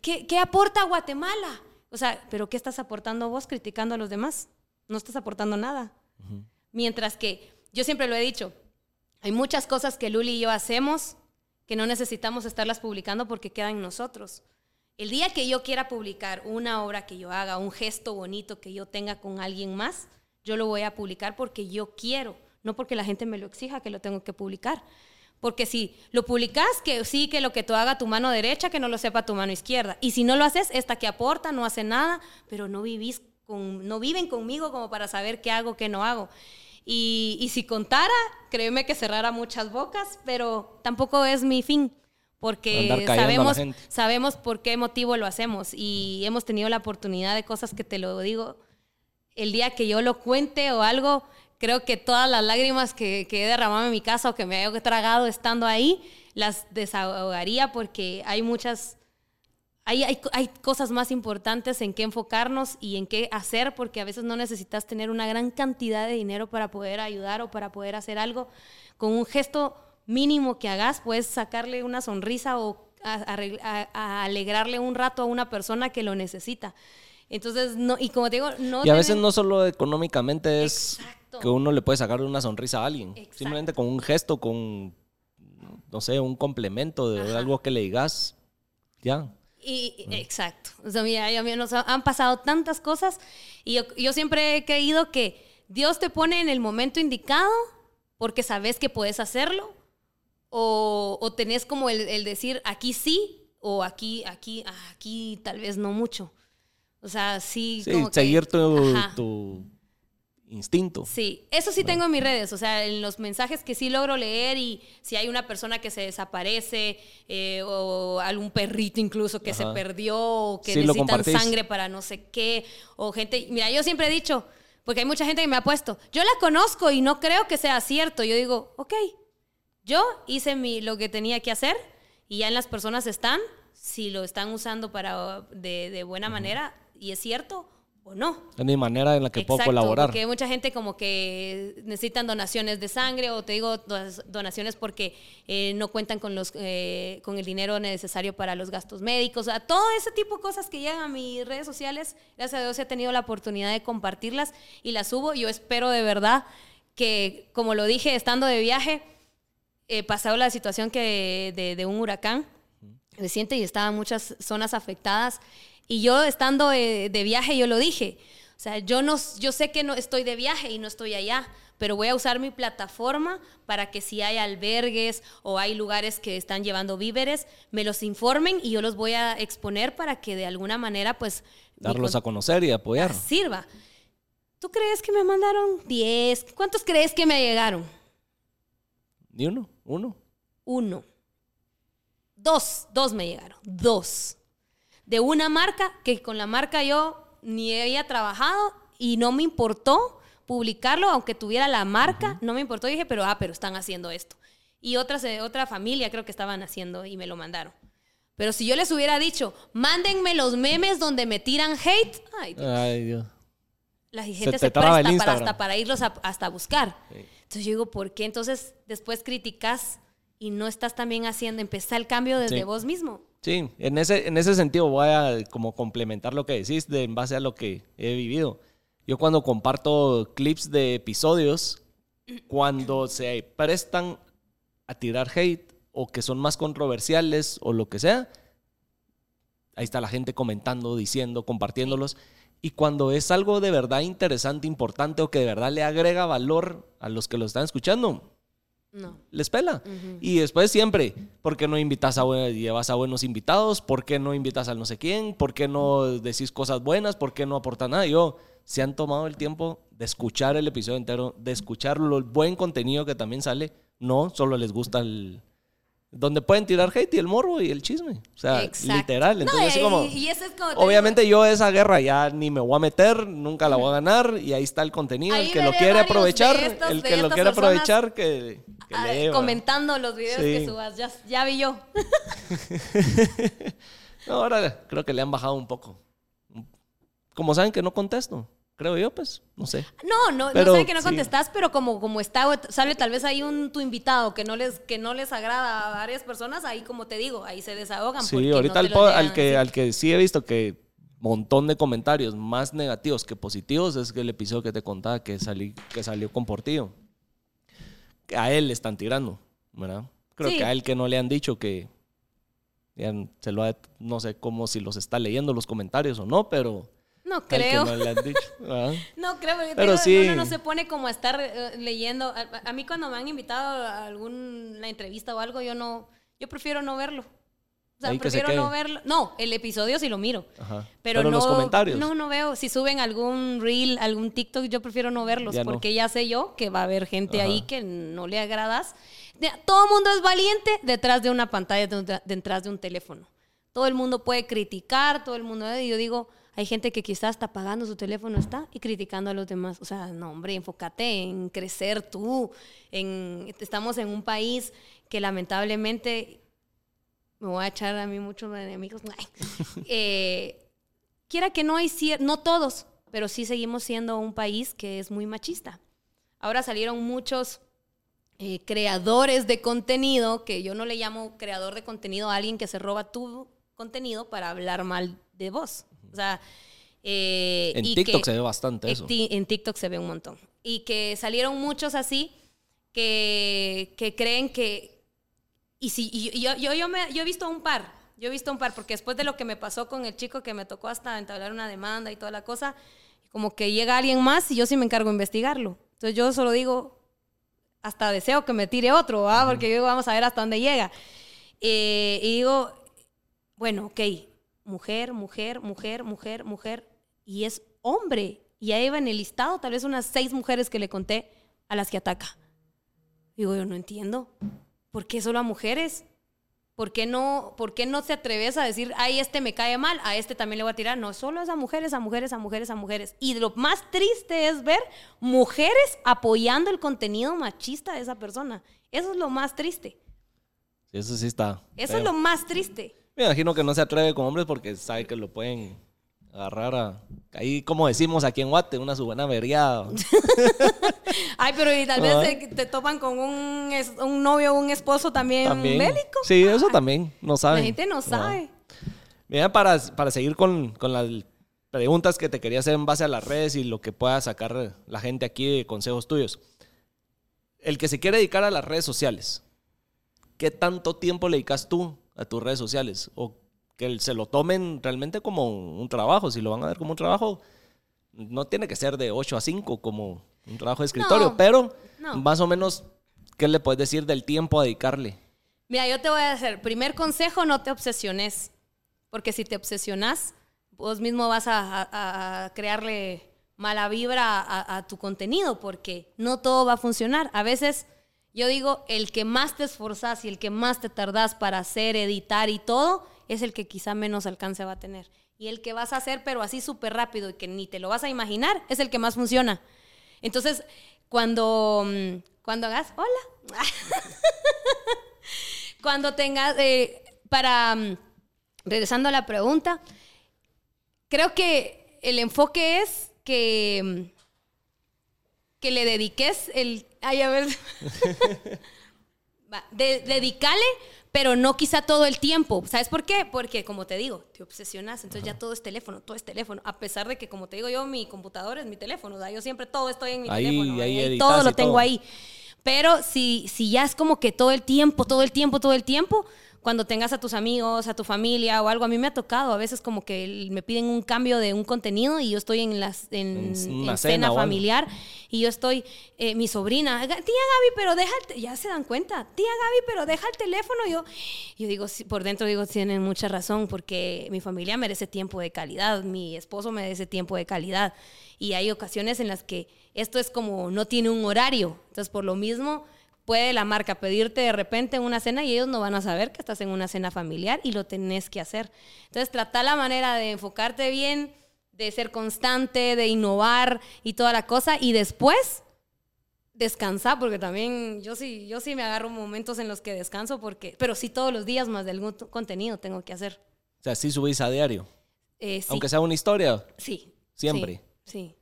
¿qué, qué, aporta Guatemala? O sea, ¿pero qué estás aportando vos criticando a los demás? No estás aportando nada. Mientras que, yo siempre lo he dicho, hay muchas cosas que Luli y yo hacemos que no necesitamos estarlas publicando porque quedan en nosotros. El día que yo quiera publicar una obra que yo haga, un gesto bonito que yo tenga con alguien más, yo lo voy a publicar porque yo quiero, no porque la gente me lo exija que lo tengo que publicar. Porque si lo publicas, que sí, que lo que tú haga tu mano derecha, que no lo sepa tu mano izquierda. Y si no lo haces, esta que aporta, no hace nada, pero no vivís con, no viven conmigo como para saber qué hago, qué no hago. Y, si contara, créeme que cerrara muchas bocas, pero tampoco es mi fin, porque sabemos, sabemos por qué motivo lo hacemos y hemos tenido la oportunidad de cosas que te lo digo, el día que yo lo cuente o algo, creo que todas las lágrimas que, que he derramado en mi casa o que me haya tragado estando ahí, las desahogaría porque hay muchas hay, hay, cosas más importantes en qué enfocarnos y en qué hacer, porque a veces no necesitas tener una gran cantidad de dinero para poder ayudar o para poder hacer algo. Con un gesto mínimo que hagas, puedes sacarle una sonrisa o alegrarle un rato a una persona que lo necesita. Entonces, no, y como te digo, no... Y a veces no solo económicamente es que uno le puede sacar una sonrisa a alguien. Simplemente con un gesto, con, no sé, un complemento de algo que le digas, ya. Y, Exacto. O sea, mira, a mí nos han pasado tantas cosas y yo, yo, siempre he creído que Dios te pone en el momento indicado porque sabes que puedes hacerlo o, o tenés como el, el, decir aquí sí o aquí, aquí, aquí tal vez no mucho. O sea, sí. Sí, seguir tu, instinto. Sí, eso sí tengo en mis redes, o sea, en los mensajes que sí logro leer y si hay una persona que se desaparece eh, o algún perrito incluso que se perdió o que necesitan sangre para no sé qué, o gente, mira, yo siempre he dicho, porque hay mucha gente que me ha puesto, yo la conozco y no creo que sea cierto, yo digo, ok, yo hice mi, lo que tenía que hacer y ya en las personas están, si lo están usando para de, de buena manera y es cierto, o no. Es mi manera en la que puedo colaborar. Porque mucha gente como que necesitan donaciones de sangre o te digo donaciones porque eh, no cuentan con, los, eh, con el dinero necesario para los gastos médicos. O sea, todo ese tipo de cosas que llegan a mis redes sociales, gracias a Dios he tenido la oportunidad de compartirlas y las subo. Yo espero de verdad que, como lo dije, estando de viaje, he pasado la situación que de, de un huracán reciente y estaban muchas zonas afectadas y yo estando de, viaje, yo lo dije. O sea, yo, no, yo sé que no estoy de viaje y no estoy allá, pero voy a usar mi plataforma para que si hay albergues o hay lugares que están llevando víveres, me los informen y yo los voy a exponer para que de alguna manera, pues... Darlos a conocer y apoyar. Sirva. ¿Tú crees que me mandaron 10? ¿Cuántos crees que me llegaron? Ni uno, uno. Uno. Dos, dos me llegaron, dos de una marca que con la marca yo ni había trabajado y no me importó publicarlo, aunque tuviera la marca, no me importó. Dije, pero ah, pero están haciendo esto. Y otras, otra familia creo que estaban haciendo y me lo mandaron. Pero si yo les hubiera dicho, mándenme los memes donde me tiran hate, ay, Dios. Ay, Dios. la gente te se, el presta para, hasta para irlos a- hasta buscar. Sí. Entonces yo digo, ¿por qué entonces después criticas y no estás también haciendo, empezar el cambio desde Sí. vos mismo? Sí, en ese, en ese sentido voy a como complementar lo que decís de, en base a lo que he vivido. Yo cuando comparto clips de episodios, cuando se prestan a tirar hate o que son más controversiales o lo que sea, ahí está la gente comentando, diciendo, compartiéndolos. Y cuando es algo de verdad interesante, importante o que de verdad le agrega valor a los que lo están escuchando, No. les pela. Y después siempre, ¿por qué no invitas a llevas a buenos invitados? ¿Por qué no invitas al no sé quién? ¿Por qué no decís cosas buenas? ¿Por qué no aporta nada? Yo, se han tomado el tiempo de escuchar el episodio entero, de escuchar el buen contenido que también sale, no solo les gusta el donde pueden tirar hate y el morbo y el chisme, o sea, Exacto. literal, No, entonces así como y eso es como te Obviamente yo esa guerra ya ni me voy a meter, nunca la voy a ganar y ahí está el contenido, Ahí el que lo quiere aprovechar, estos- el que lo quiere aprovechar que, le comentando los videos que subas. Ya, ya vi yo. [laughs] No, ahora creo que le han bajado un poco. Como saben que no contesto, creo yo, pues, no sé. No, no, Pero, no sé que no sí. contestás, pero como, como está, sale tal vez ahí un tu invitado que no les, que no les agrada a varias personas, ahí como te digo, ahí se desahogan. Sí, ahorita no al, que, al que sí he visto que montón de comentarios más negativos que positivos es que el episodio que te contaba que, salí, que salió con Portillo. A él le están tirando, ¿verdad? Creo Sí. que a él que no le han dicho que ya se lo ha- no sé cómo si los está leyendo los comentarios o no, pero No creo. [laughs] no creo, porque Pero sí. uno no se pone como a estar eh, leyendo. A, a mí cuando me han invitado a alguna entrevista o algo, yo no, yo prefiero no verlo. O sea, Ahí que se prefiero no verlo. No, el episodio sí lo miro. Ajá. Pero, no, los comentarios. No, no veo. Si suben algún reel, algún TikTok, yo prefiero no verlos Ya no. porque ya sé yo que va a haber gente Ajá. ahí que no le agradas. Todo el mundo es valiente detrás de una pantalla, detrás de un teléfono. Todo el mundo puede criticar, todo el mundo. Y yo digo, hay gente que quizás está apagando su teléfono, está y criticando a los demás. O sea, no, hombre, enfócate en crecer tú. Estamos en un país que lamentablemente me voy a echar a mí muchos enemigos. [laughs] Eh, quiera que no hay no todos, pero sí seguimos siendo un país que es muy machista. Ahora salieron muchos eh, creadores de contenido, que yo no le llamo creador de contenido a alguien que se roba tu contenido para hablar mal de vos. O sea, eh, En y TikTok que- se ve bastante eso. En TikTok se ve un montón. Y que salieron muchos así que, que creen que... Y si, y yo, yo, yo, me- yo he visto un par, yo he visto un par, porque después de lo que me pasó con el chico que me tocó hasta entablar una demanda y toda la cosa, como que llega alguien más y yo sí me encargo de investigarlo. Entonces yo solo digo, hasta deseo que me tire otro, ¿va? porque yo digo, vamos a ver hasta dónde llega. Eh, y digo, bueno, ok, mujer, mujer, mujer, mujer, mujer, y es hombre. Y ahí va en el listado tal vez unas seis mujeres que le conté a las que ataca. Digo, yo no entiendo. ¿Por qué solo a mujeres? ¿Por qué no, por qué no te atreves a decir, ay, este me cae mal, a este también le voy a tirar? No, solo es a mujeres, a mujeres, a mujeres, a mujeres. Y lo más triste es ver mujeres apoyando el contenido machista de esa persona. Eso es lo más triste. Eso sí está. Eso feo. es lo más triste. Me imagino que no se atreve con hombres porque sabe que lo pueden agarrar a... Ahí, como decimos aquí en Guate, una su buena veriada. [laughs] Ay, pero y tal vez te, te topan con un, es- un novio o un esposo también, También. bélico. Sí, eso también. No saben. La gente no sabe. Mira, para, para seguir con, con las preguntas que te quería hacer en base a las redes y lo que pueda sacar la gente aquí de consejos tuyos. El que se quiere dedicar a las redes sociales, ¿qué tanto tiempo le dedicas tú a tus redes sociales? O que se lo tomen realmente como un trabajo. Si lo van a ver como un trabajo, no tiene que ser de 8 a 5 como un trabajo de escritorio, No, pero no. más o menos, ¿qué le puedes decir del tiempo a dedicarle? Mira, yo te voy a hacer, primer consejo, no te obsesiones. Porque si te obsesionas, vos mismo vas a, a- a crearle mala vibra a, a tu contenido, porque no todo va a funcionar. A veces, yo digo, el que más te esforzas y el que más te tardas para hacer, editar y todo, es el que quizá menos alcance va a tener. Y el que vas a hacer, pero así súper rápido y que ni te lo vas a imaginar, es el que más funciona. Entonces, cuando, mm, cuando hagas, hola, [laughs] cuando tengas, eh, para, mm, regresando a la pregunta, creo que el enfoque es que, que le dediques el... Ay, a ver. [laughs] De, dedicale, pero no quizá todo el tiempo. ¿Sabes por qué? Porque, como te digo, te obsesionas, entonces ya todo es teléfono, todo es teléfono. A pesar de que, como te digo yo, mi computador es mi teléfono. O sea, yo siempre todo estoy en mi Ahí- teléfono. ahí ahí editas todo lo tengo todo. ahí. Pero si, si ya es como que todo el tiempo, todo el tiempo, todo el tiempo, cuando tengas a tus amigos, a tu familia o algo, a mí me ha tocado a veces como que me piden un cambio de un contenido y yo estoy en, las, en, En una en cena familiar y yo estoy, eh, mi sobrina, "Ga- tía Gaby, pero deja, el te-", ya se dan cuenta, tía Gaby, pero deja el teléfono. Yo, yo digo, por dentro digo, tienen mucha razón porque mi familia merece tiempo de calidad, mi esposo merece tiempo de calidad y hay ocasiones en las que esto es como no tiene un horario, entonces por lo mismo puede la marca pedirte de repente una cena y ellos no van a saber que estás en una cena familiar y lo tenés que hacer. Entonces trata la manera de enfocarte bien, de ser constante, de innovar y toda la cosa y después descansar porque también yo sí yo sí me agarro momentos en los que descanso porque pero sí todos los días más de algún contenido tengo que hacer. O sea, sí subís a diario. Eh, sí, Aunque sea una historia. sí, siempre. Sí. sí.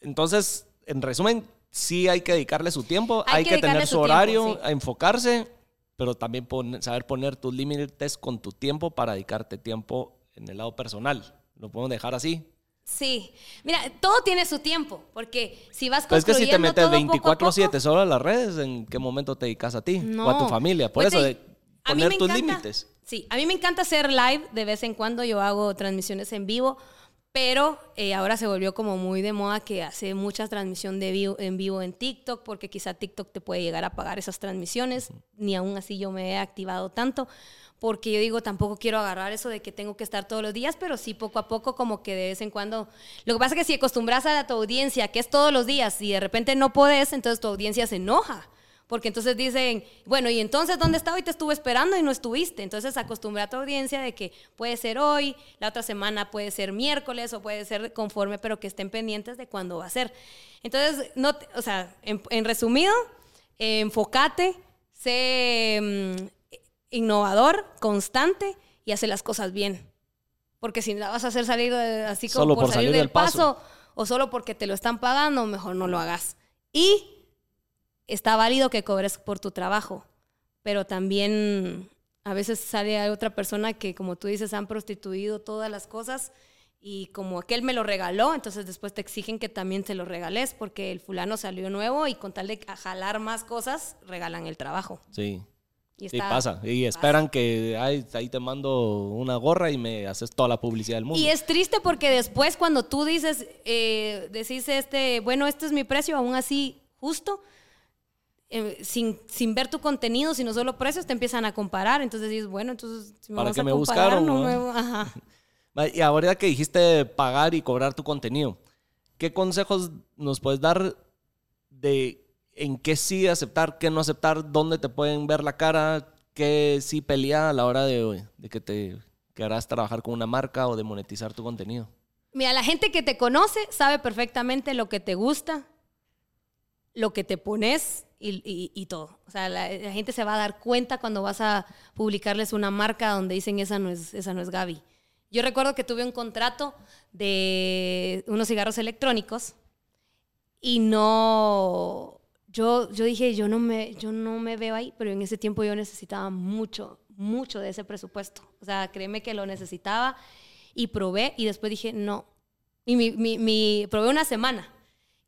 Entonces, en resumen, sí hay que dedicarle su tiempo, Hay hay, que tener su tiempo, horario, sí. a enfocarse, pero también pon- saber poner tus límites con tu tiempo para dedicarte tiempo en el lado personal. Lo podemos dejar así. Sí. Mira, todo tiene su tiempo, porque si vas Pero es que si te construyendo metes todo poco a 24/7 poco- solo a las redes, ¿en qué momento te dedicas a ti o a tu familia? Por Pues eso, de poner tus encanta- límites. Sí, a mí me encanta hacer live de vez en cuando. Yo hago transmisiones en vivo, pero eh, ahora se volvió como muy de moda que hace muchas transmisiones de vivo, en vivo en TikTok, porque quizá TikTok te puede llegar a pagar esas transmisiones. Ni aún así yo me he activado tanto, porque yo digo, tampoco quiero agarrar eso de que tengo que estar todos los días, pero sí poco a poco como que de vez en cuando... Lo que pasa es que si acostumbras a tu audiencia que es todos los días y de repente no podés, entonces tu audiencia se enoja. Porque entonces dicen, bueno, ¿y entonces dónde estaba y te estuve esperando y no estuviste? Entonces acostumbra a tu audiencia de que puede ser hoy, la otra semana puede ser miércoles o puede ser conforme, pero que estén pendientes de cuándo va a ser. Entonces, no, o sea, en, en resumido, eh, enfócate, sé mm, innovador, constante y hace las cosas bien. Porque si la vas a hacer salir de- así como Solo por, por salir, salir del del paso. paso o solo porque te lo están pagando, mejor no lo hagas. Y está válido que cobres por tu trabajo, pero también a veces sale otra persona que, como tú dices, han prostituido todas las cosas y como aquel me lo regaló, entonces después te exigen que también te lo regales porque el fulano salió nuevo y con tal de jalar más cosas, regalan el trabajo. Sí. Y Sí, está- pasa. Y esperan que ay, ahí te mando una gorra y me haces toda la publicidad del mundo. Y es triste porque después cuando tú dices, eh, decís este, bueno, este es mi precio, aún así justo, eh, sin, sin ver tu contenido, sino solo precios, te empiezan a comparar. Entonces dices, bueno, entonces si me ¿Para vas qué a me comparar, buscaron, no no? me- ajá. [laughs] Va, Y ahora que dijiste pagar y cobrar tu contenido, ¿qué consejos nos puedes dar de en qué sí aceptar, qué no aceptar, dónde te pueden ver la cara, qué sí pelear a la hora de, de que te querrás trabajar con una marca o de monetizar tu contenido? Mira, la gente que te conoce sabe perfectamente lo que te gusta, lo que te pones y, todo. O sea, la, gente se va a dar cuenta cuando vas a publicarles una marca donde dicen esa no es, esa no es Gaby. Yo recuerdo que tuve un contrato de unos cigarros electrónicos y no, yo, yo dije, yo no, me, yo no me veo ahí, pero en ese tiempo yo necesitaba mucho, mucho de ese presupuesto. O sea, créeme que lo necesitaba y probé y después dije, no. Y mi, mi- probé una semana.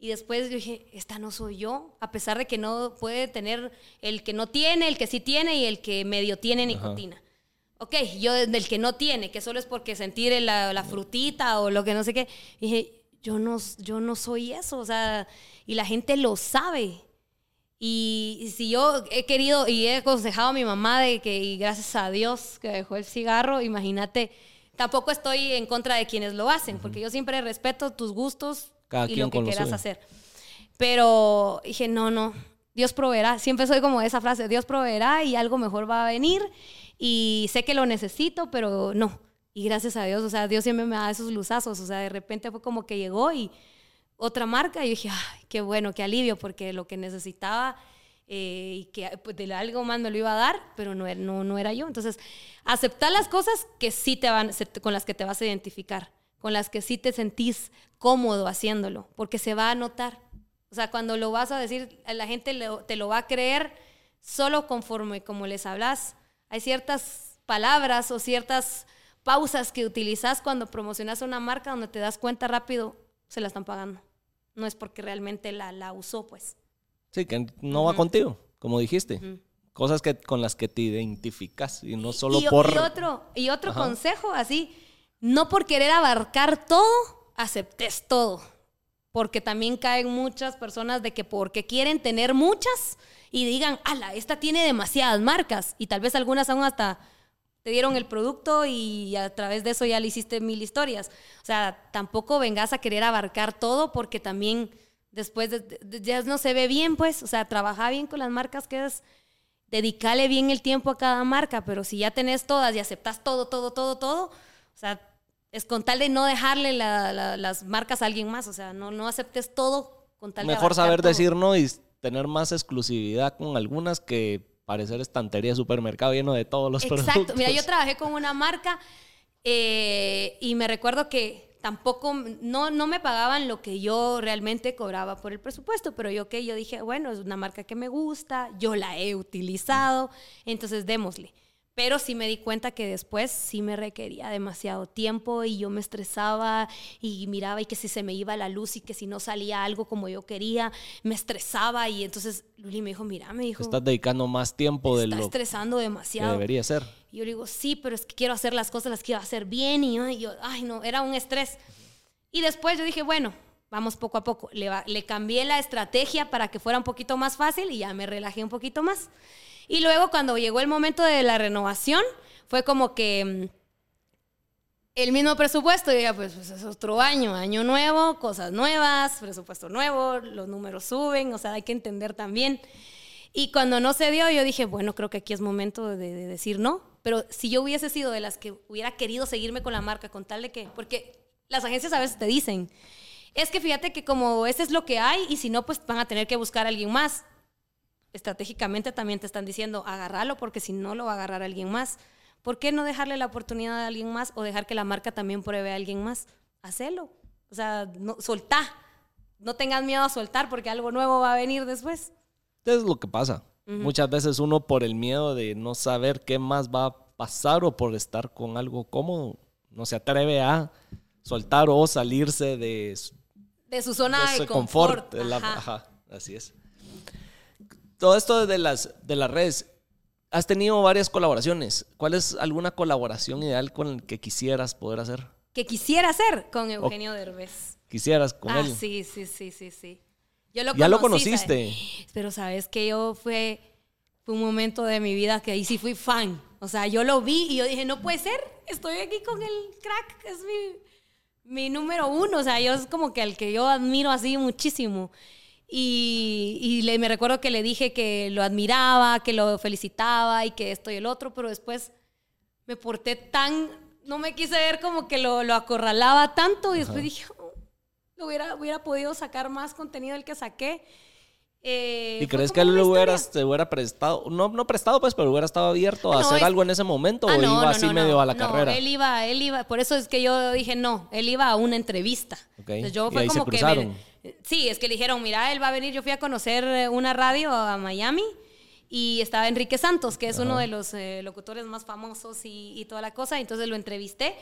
Y después yo dije, esta no soy yo, a pesar de que no puede tener el que no tiene, el que sí tiene y el que medio tiene nicotina. Ok, yo del que no tiene, que solo es porque sentir la, la frutita o lo que no sé qué, dije, yo no, yo no soy eso, o sea, y la gente lo sabe. Y, y si yo he querido y he aconsejado a mi mamá de que, y gracias a Dios que dejó el cigarro, imagínate, tampoco estoy en contra de quienes lo hacen, porque yo siempre respeto tus gustos Cada y quien lo que con lo quieras suyo. hacer. Pero dije, no, no, Dios proveerá. Siempre soy como esa frase, Dios proveerá y algo mejor va a venir. Y sé que lo necesito, pero no. Y gracias a Dios, o sea, Dios siempre me da esos luzazos. O sea, de repente fue como que llegó y otra marca y dije, ay, qué bueno, qué alivio, porque lo que necesitaba eh, y que pues, de algo más me lo iba a dar, pero no, no, no era yo. Entonces, aceptar las cosas que sí te van, con las que te vas a identificar, con las que sí te sentís cómodo haciéndolo, porque se va a notar. O sea, cuando lo vas a decir, la gente te lo va a creer solo conforme como les hablas. Hay ciertas palabras o ciertas pausas que utilizas cuando promocionas una marca donde te das cuenta rápido, se la están pagando. No es porque realmente la, la usó, pues. Sí, que no va contigo, como dijiste. Cosas que, con las que te identificas y no solo y, por... y otro, y otro Ajá. consejo, así, no por querer abarcar todo, aceptes todo. Porque también caen muchas personas de que porque quieren tener muchas y digan, ala, esta tiene demasiadas marcas. Y tal vez algunas aún hasta te dieron el producto y a través de eso ya le hiciste mil historias. O sea, tampoco vengas a querer abarcar todo porque también después de- ya no se ve bien, pues. O sea, trabaja bien con las marcas que es dedicarle bien el tiempo a cada marca, pero si ya tenés todas y aceptas todo, todo, todo, todo, o sea, es con tal de no dejarle la- la- las marcas a alguien más, o sea, no, no aceptes todo con tal de Mejor saber todo. decir no y tener más exclusividad con algunas que parecer estantería de supermercado lleno de todos los Exacto, productos. mira, yo trabajé con una marca eh, y me recuerdo que tampoco, no, no me pagaban lo que yo realmente cobraba por el presupuesto, pero yo que yo dije, bueno, es una marca que me gusta, yo la he utilizado, entonces démosle. Pero sí me di cuenta que después sí me requería demasiado tiempo y yo me estresaba y miraba y que si se me iba la luz y que si no salía algo como yo quería, me estresaba y entonces Luli me dijo, mira, me dijo, estás dedicando más tiempo de lo que estresando demasiado. debería ser. Y yo le digo, sí, pero es que quiero hacer las cosas, las quiero hacer bien. Y yo, y yo, ay, no, era un estrés. Y después yo dije, bueno, vamos poco a poco. Le, le cambié la estrategia para que fuera un poquito más fácil y ya me relajé un poquito más. Y luego cuando llegó el momento de la renovación, fue como que mm, el mismo presupuesto. Ya, pues, pues es otro año, año nuevo, cosas nuevas, presupuesto nuevo, los números suben, o sea, hay que entender también. Y cuando no se dio, yo dije, bueno, creo que aquí es momento de, de decir no. Pero si yo hubiese sido de las que hubiera querido seguirme con la marca, con tal de que, porque las agencias a veces te dicen, es que fíjate que como ese es lo que hay y si no, pues van a tener que buscar a alguien más. Estratégicamente también te están diciendo, agárralo porque si no lo va a agarrar alguien más. ¿Por qué no dejarle la oportunidad a alguien más o dejar que la marca también pruebe a alguien más? Hacelo. O sea, no, soltá. No tengas miedo a soltar porque algo nuevo va a venir después. Es lo que pasa. Muchas veces uno por el miedo de no saber qué más va a pasar o por estar con algo cómodo, no se atreve a soltar o salirse de su De su zona de, ese confort. de la- ajá. ajá, así es. Todo esto de las, de las redes, has tenido varias colaboraciones. ¿Cuál es alguna colaboración ideal con el que quisieras poder hacer? Que quisiera hacer con Eugenio Derbez. Quisieras con ah, él. sí, sí, sí, sí, sí. Yo lo Ya lo conociste. ¿sabes? Pero sabes que yo fue, fue un momento de mi vida que ahí sí fui fan. O sea, yo lo vi y yo dije, no puede ser, estoy aquí con el crack, es mi, mi número uno. O sea, yo es como que al que yo admiro así muchísimo. Y, y le, me recuerdo que le dije que lo admiraba, que lo felicitaba y que esto y el otro, pero después me porté tan, no me quise ver como que lo, lo acorralaba tanto y después dije, "Oh, hubiera, hubiera podido sacar más contenido del que saqué. Eh, ¿Y crees que él lo hubiera, se hubiera prestado, no, no prestado pues, pero hubiera estado abierto a no, hacer es- algo en ese momento Ah, o no, iba así medio no. a la No, carrera? Él iba, él iba, por eso es que yo dije no, él iba a una entrevista. Ok, Entonces yo fue como que me- sí, es que le dijeron, mira, él va a venir, yo fui a conocer eh, una radio a Miami y estaba Enrique Santos, que es uno de los eh, locutores más famosos y, y toda la cosa, entonces lo entrevisté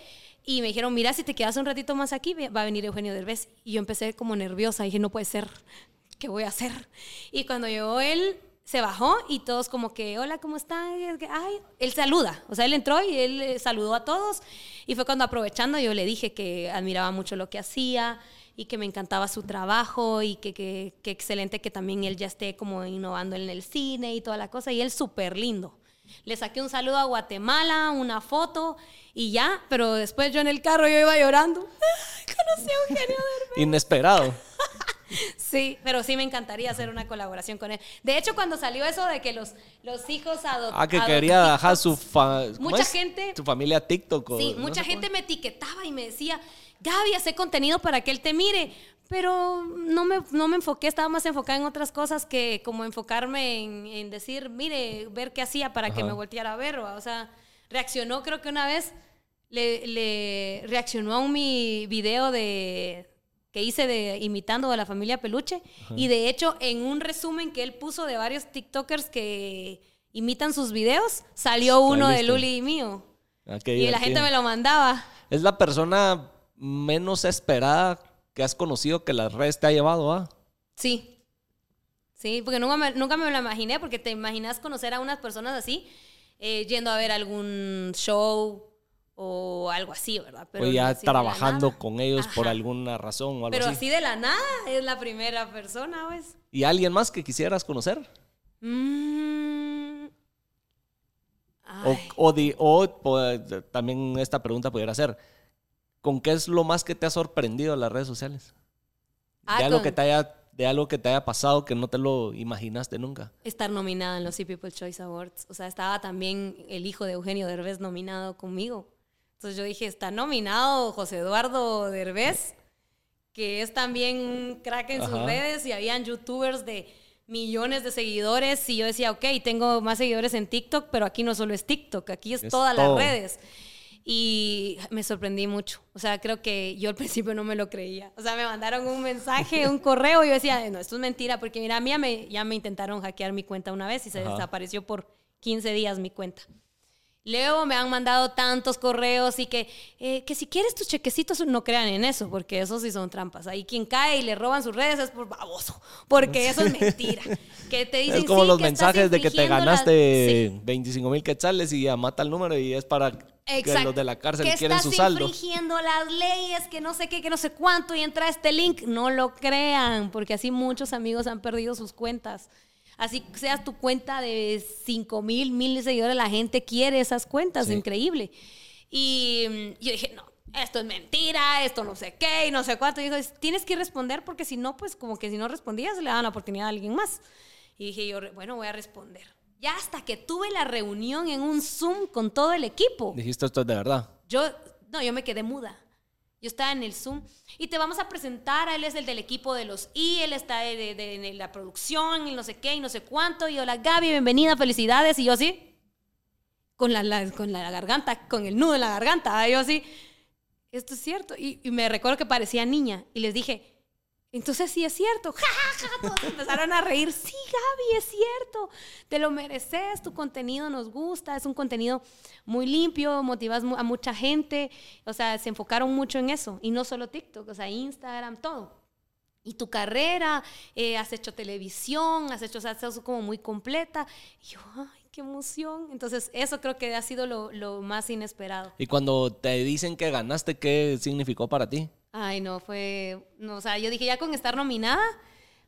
y me dijeron, mira, si te quedas un ratito más aquí, va a venir Eugenio Derbez. Y yo empecé como nerviosa, dije, no puede ser, ¿qué voy a hacer? Y cuando llegó él, se bajó y todos como que, hola, ¿cómo están? Ay, él saluda, o sea, él entró y él eh, saludó a todos y fue cuando aprovechando yo le dije que admiraba mucho lo que hacía y que me encantaba su trabajo y que, que, que excelente que también él ya esté como innovando en el cine y toda la cosa y él súper lindo. Le saqué un saludo a Guatemala, una foto y ya, pero después yo en el carro yo iba llorando. [laughs] Conocí a Eugenio Derbez. Inesperado. Sí, pero sí me encantaría hacer una colaboración con él. De hecho, cuando salió eso de que los, los hijos adop- Ah, que quería dejar su, fa- ¿cómo Mucha es? gente- Su familia TikTok. o Sí, no mucha gente me etiquetaba y me decía, Gaby, hace contenido para que él te mire. pero no me, no me enfoqué, estaba más enfocada en otras cosas que como enfocarme en, en decir, mire, ver qué hacía para que me volteara a ver. O sea, reaccionó, creo que una vez le, le reaccionó a un mi video de que hice de imitando a la familia Peluche y de hecho en un resumen que él puso de varios TikTokers que imitan sus videos salió uno de. Luli y mío Ah, y la gente me lo mandaba. Es la persona menos esperada que has conocido que las redes te ha llevado, ¿ah? Sí. Sí, porque nunca me, nunca me lo imaginé, porque te imaginas conocer a unas personas así, eh, yendo a ver algún show o algo así, ¿verdad? o ya trabajando con ellos por alguna razón o algo Pero así. así de la nada es la primera persona, pues. ¿Y alguien más que quisieras conocer? Mm. O, Ay, o di- o, pues, también esta pregunta pudiera ser, ¿con qué es lo más que te ha sorprendido en las redes sociales? ah, de, algo con que te haya, de algo que te haya pasado que no te lo imaginaste nunca. Estar nominada en los Sea People Choice Awards. O sea, estaba también el hijo de Eugenio Derbez nominado conmigo. Entonces yo dije, está nominado José Eduardo Derbez, que es también un crack en sus redes y habían youtubers de millones de seguidores y yo decía, ok, tengo más seguidores en TikTok, pero aquí no solo es TikTok, aquí es, Es todas todo. las redes. Y me sorprendí mucho. O sea, creo que yo al [laughs] principio no me lo creía. O sea, me mandaron un mensaje, un [laughs] correo y yo decía, no, esto es mentira, porque mira, a mí ya me, ya me intentaron hackear mi cuenta una vez y se Ajá. desapareció por 15 días mi cuenta. Luego me han mandado tantos correos y que, eh, que si quieres tus chequecitos, no crean en eso, porque eso sí son trampas. Ahí quien cae y le roban sus redes es por baboso, porque eso es mentira. [laughs] Que te dicen, es como "Sí, los que estás mensajes de que te infringiendo la-". ganaste Sí. 25 mil quetzales y ya mata el número y es para que los de la cárcel que quieren estás su saldo. infringiendo las leyes, que no sé qué, que no sé cuánto, y entra este link. No lo crean, porque así muchos amigos han perdido sus cuentas. Así seas tu cuenta de 5 mil, mil seguidores, la gente quiere esas cuentas, Sí. increíble. Y mm, yo dije, no, esto es mentira, esto no sé qué, y no sé cuánto. Y dijo, tienes que responder porque si no, pues como que si no respondías, le daban la oportunidad a alguien más. Y dije yo, bueno, voy a responder. Ya hasta que tuve la reunión en un Zoom con todo el equipo. Dijiste esto es de verdad. Yo, no, yo me quedé muda. Yo estaba en el Zoom y te vamos a presentar, él es el del equipo de los I, él está de, de- de- la producción y no sé qué y no sé cuánto. Y hola Gaby, bienvenida, felicidades. Y yo así, con la, con la garganta, con el nudo en la garganta. Y yo así, esto es cierto. Y me recuerdo que parecía niña y les dije, entonces sí es cierto. [laughs] Ja, ja, ja. Todos empezaron a reír. Sí, Gaby, es cierto. Te lo mereces. Tu contenido nos gusta. Es un contenido muy limpio. Motivas a mucha gente. O sea, se enfocaron mucho en eso. Y no solo TikTok, o sea, Instagram, todo. Y tu carrera, eh, has hecho televisión, has hecho, o sea, estás como muy completa. Y yo, ay, qué emoción. Entonces, eso creo que ha sido lo más inesperado. Y cuando te dicen que ganaste, ¿qué significó para ti? Ay, no, fue, no, o sea, yo dije, ya con estar nominada,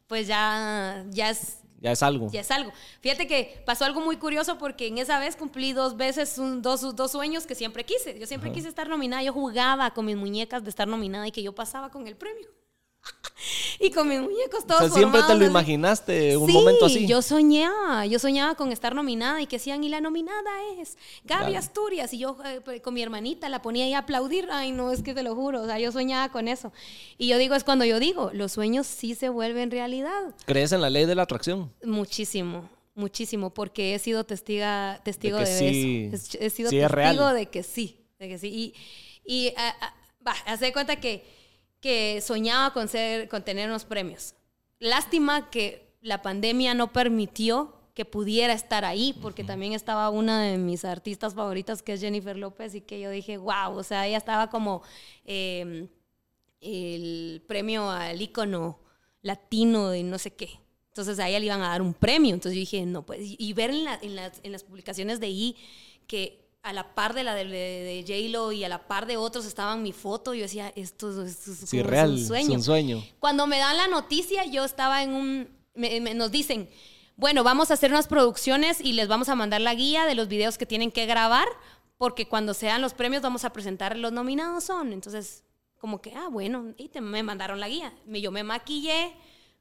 pues ya, ya es, Ya es algo. ya es algo. Fíjate que pasó algo muy curioso porque en esa vez cumplí dos veces un- dos, dos sueños que siempre quise. Yo siempre quise estar nominada. Yo jugaba con mis muñecas de estar nominada y que yo pasaba con el premio. [laughs] y con mis muñecos o todos sea, siempre te lo así. imaginaste un Sí, momento así. yo soñaba, yo soñaba con estar nominada y que decían, y la nominada es Gaby. Asturias. Y yo eh, pues, con mi hermanita la ponía ahí a aplaudir. Ay, no, es que te lo juro, o sea, yo soñaba con eso. Y yo digo, es cuando yo digo, los sueños sí se vuelven realidad. ¿Crees en la ley de la atracción? Muchísimo, muchísimo, porque he sido testiga, testigo De de, sí- eso. He, he sido sí testigo de que sí, de que sí. Y, y ah, ah, haz de cuenta que, que soñaba con, ser, con tener unos premios. Lástima que la pandemia no permitió que pudiera estar ahí, porque también estaba una de mis artistas favoritas, que es Jennifer López, y que yo dije, wow, o sea, ella estaba como eh, el premio al ícono latino de no sé qué. Entonces a ella le iban a dar un premio. Entonces yo dije, no, pues, y- y ver en, la- en las, en las publicaciones de I que a la par de la de, de, de J-Lo y a la par de otros estaban mi foto, yo decía, esto, es- esto Sí, como- es real. un sueño. Es un sueño. Cuando me dan la noticia, yo estaba en un... me- me- nos dicen, bueno, vamos a hacer unas producciones y les vamos a mandar la guía de los videos que tienen que grabar, porque cuando sean los premios vamos a presentar los nominados son. Entonces, como que, ah, bueno, y te- me mandaron la guía. Me, yo me maquillé,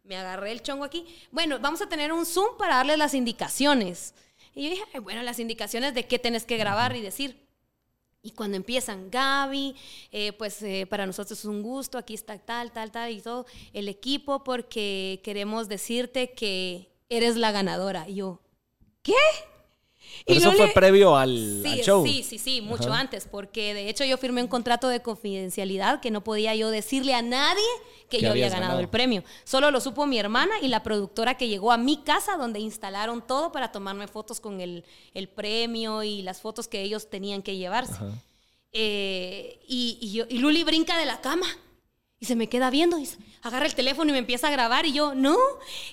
me agarré el chongo aquí. Bueno, vamos a tener un Zoom para darles las indicaciones. Y yo dije, "Ay, bueno, las indicaciones de qué tenés que grabar y decir. Y cuando empiezan, Gaby, eh, pues eh, para nosotros es un gusto, aquí está tal, tal, tal y todo el equipo porque queremos decirte que eres la ganadora. Y yo, ¿qué? Pero eso fue previo al, sí, show. Sí, sí, sí, mucho antes, porque de hecho yo firmé un contrato de confidencialidad que no podía yo decirle a nadie que, yo había ganado, el premio. Solo lo supo mi hermana y la productora que llegó a mi casa donde instalaron todo para tomarme fotos con el, premio y las fotos que ellos tenían que llevarse. Eh, y, yo, y Luli brinca de la cama y se me queda viendo y agarra el teléfono y me empieza a grabar y yo, no.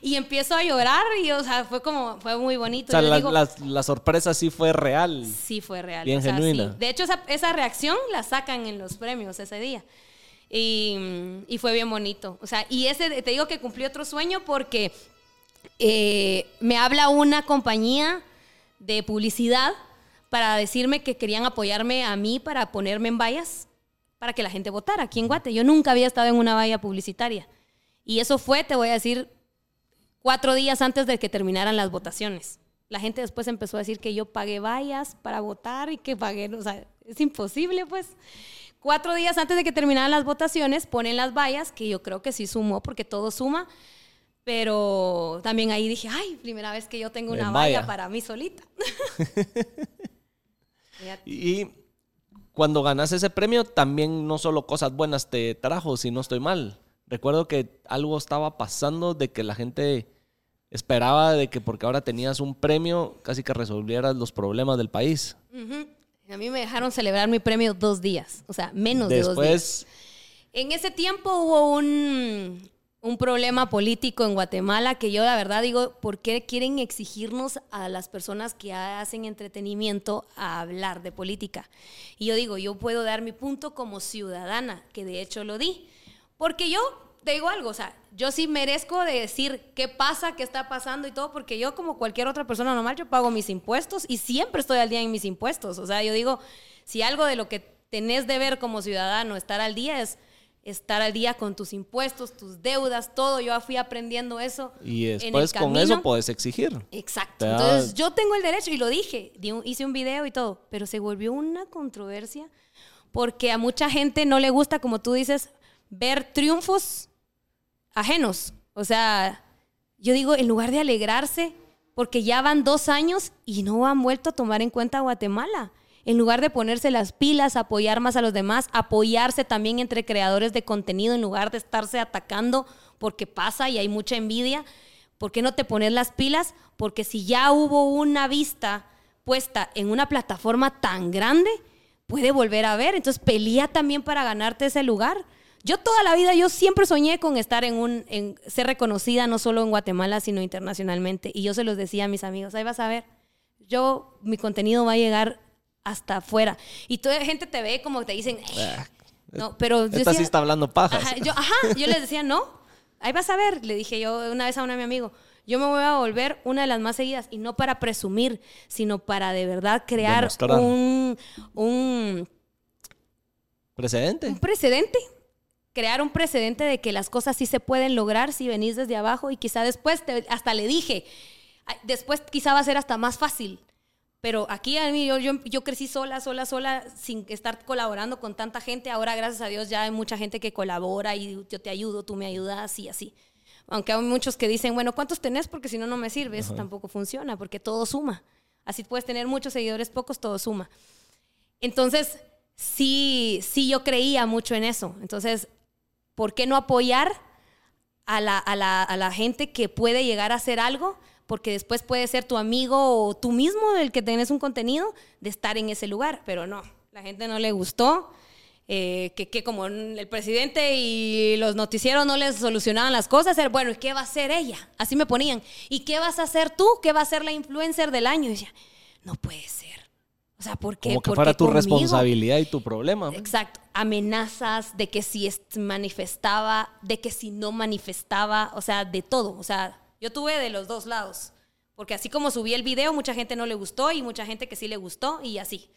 Y empiezo a llorar y, o sea, fue como, fue muy bonito. O sea, la, sorpresa sí fue real. Sí fue real. Bien genuina. De hecho, esa, reacción la sacan en los premios ese día. Y, fue bien bonito. O sea, y ese, te digo que cumplí otro sueño porque eh, me habla una compañía de publicidad para decirme que querían apoyarme a mí para ponerme en vallas para que la gente votara aquí en Guate. Yo nunca había estado en una valla publicitaria. Y eso fue, te voy a decir, cuatro días antes de que terminaran las votaciones. La gente después empezó a decir que yo pagué vallas para votar y que pagué, o sea, es imposible, pues. Cuatro días antes de que terminaran las votaciones, ponen las vallas, que yo creo que sí sumó, porque todo suma. Pero también ahí dije, ay, primera vez que yo tengo una valla para mí solita. [laughs] y cuando ganas ese premio, también no solo cosas buenas te trajo, si no estoy mal. Recuerdo que algo estaba pasando de que la gente esperaba de que porque ahora tenías un premio, casi que resolvieras los problemas del país. A mí me dejaron celebrar mi premio dos días, o sea, menos de dos días. En ese tiempo hubo un, un problema político en Guatemala que yo la verdad digo, ¿por qué quieren exigirnos a las personas que hacen entretenimiento a hablar de política? Y yo digo, yo puedo dar mi punto como ciudadana, que de hecho lo di, porque yo te digo algo, o sea, yo sí merezco de decir qué pasa, qué está pasando y todo, porque yo como cualquier otra persona normal, yo pago mis impuestos y siempre estoy al día en mis impuestos. O sea, yo digo, si algo de lo que tenés de ver como ciudadano, estar al día es estar al día con tus impuestos, tus deudas, todo. Yo fui aprendiendo eso. Y después con eso puedes exigir. Exacto. Entonces yo tengo el derecho y lo dije, hice un video y todo, pero se volvió una controversia porque a mucha gente no le gusta, como tú dices, ver triunfos ajenos. O sea, yo digo, en lugar de alegrarse, porque ya van dos años y no han vuelto a tomar en cuenta a Guatemala en lugar de ponerse las pilas, apoyar más a los demás, apoyarse también entre creadores de contenido, en lugar de estarse atacando porque pasa y hay mucha envidia, ¿por qué no te pones las pilas? Porque si ya hubo una vista puesta en una plataforma tan grande, puede volver a ver. Entonces pelea también para ganarte ese lugar. Yo toda la vida, yo siempre soñé con estar en un, en ser reconocida no solo en Guatemala, sino internacionalmente. Y yo se los decía a mis amigos, ahí vas a ver, yo, mi contenido va a llegar hasta afuera. Y toda la gente te ve como te dicen, ah, no, pero yo Esta sí está hablando pajas. Ajá yo, ajá, yo les decía, no, ahí vas a ver, le dije yo una vez a uno de mi amigo, yo me voy a volver una de las más seguidas y no para presumir, sino para de verdad crear un, un precedente. Un precedente. Crear un precedente de que las cosas sí se pueden lograr si venís desde abajo y quizá después hasta le dije, después quizá va a ser hasta más fácil pero aquí a mí, yo, yo, crecí sola, sola, sola, sin estar colaborando con tanta gente. Ahora, gracias a Dios, ya hay mucha gente que colabora y yo te ayudo, tú me ayudas y así. Aunque hay muchos que dicen, bueno, ¿cuántos tenés? Porque si no, no me sirve. Eso tampoco funciona, porque todo suma. Así puedes tener muchos seguidores, pocos, todo suma. Entonces, sí, sí, yo creía mucho en eso. Entonces, ¿por qué no apoyar a la, a la, a la gente que puede llegar a hacer algo? Porque después puede ser tu amigo o tú mismo el que tenés un contenido de estar en ese lugar, pero no, la gente no le gustó. Eh, que, como el presidente y los noticieros no les solucionaban las cosas, era, bueno, ¿y qué va a hacer ella? Así me ponían. ¿Y qué vas a hacer tú? ¿Qué va a ser la influencer del año? Y decía, no puede ser. O sea, ¿por qué? Como que fuera tu responsabilidad y tu problema. Exacto. Amenazas de que si manifestaba, de que si no manifestaba, o sea, de todo. O sea, yo tuve de los dos lados. Porque así como subí el video, mucha gente no le gustó y mucha gente que sí le gustó y así.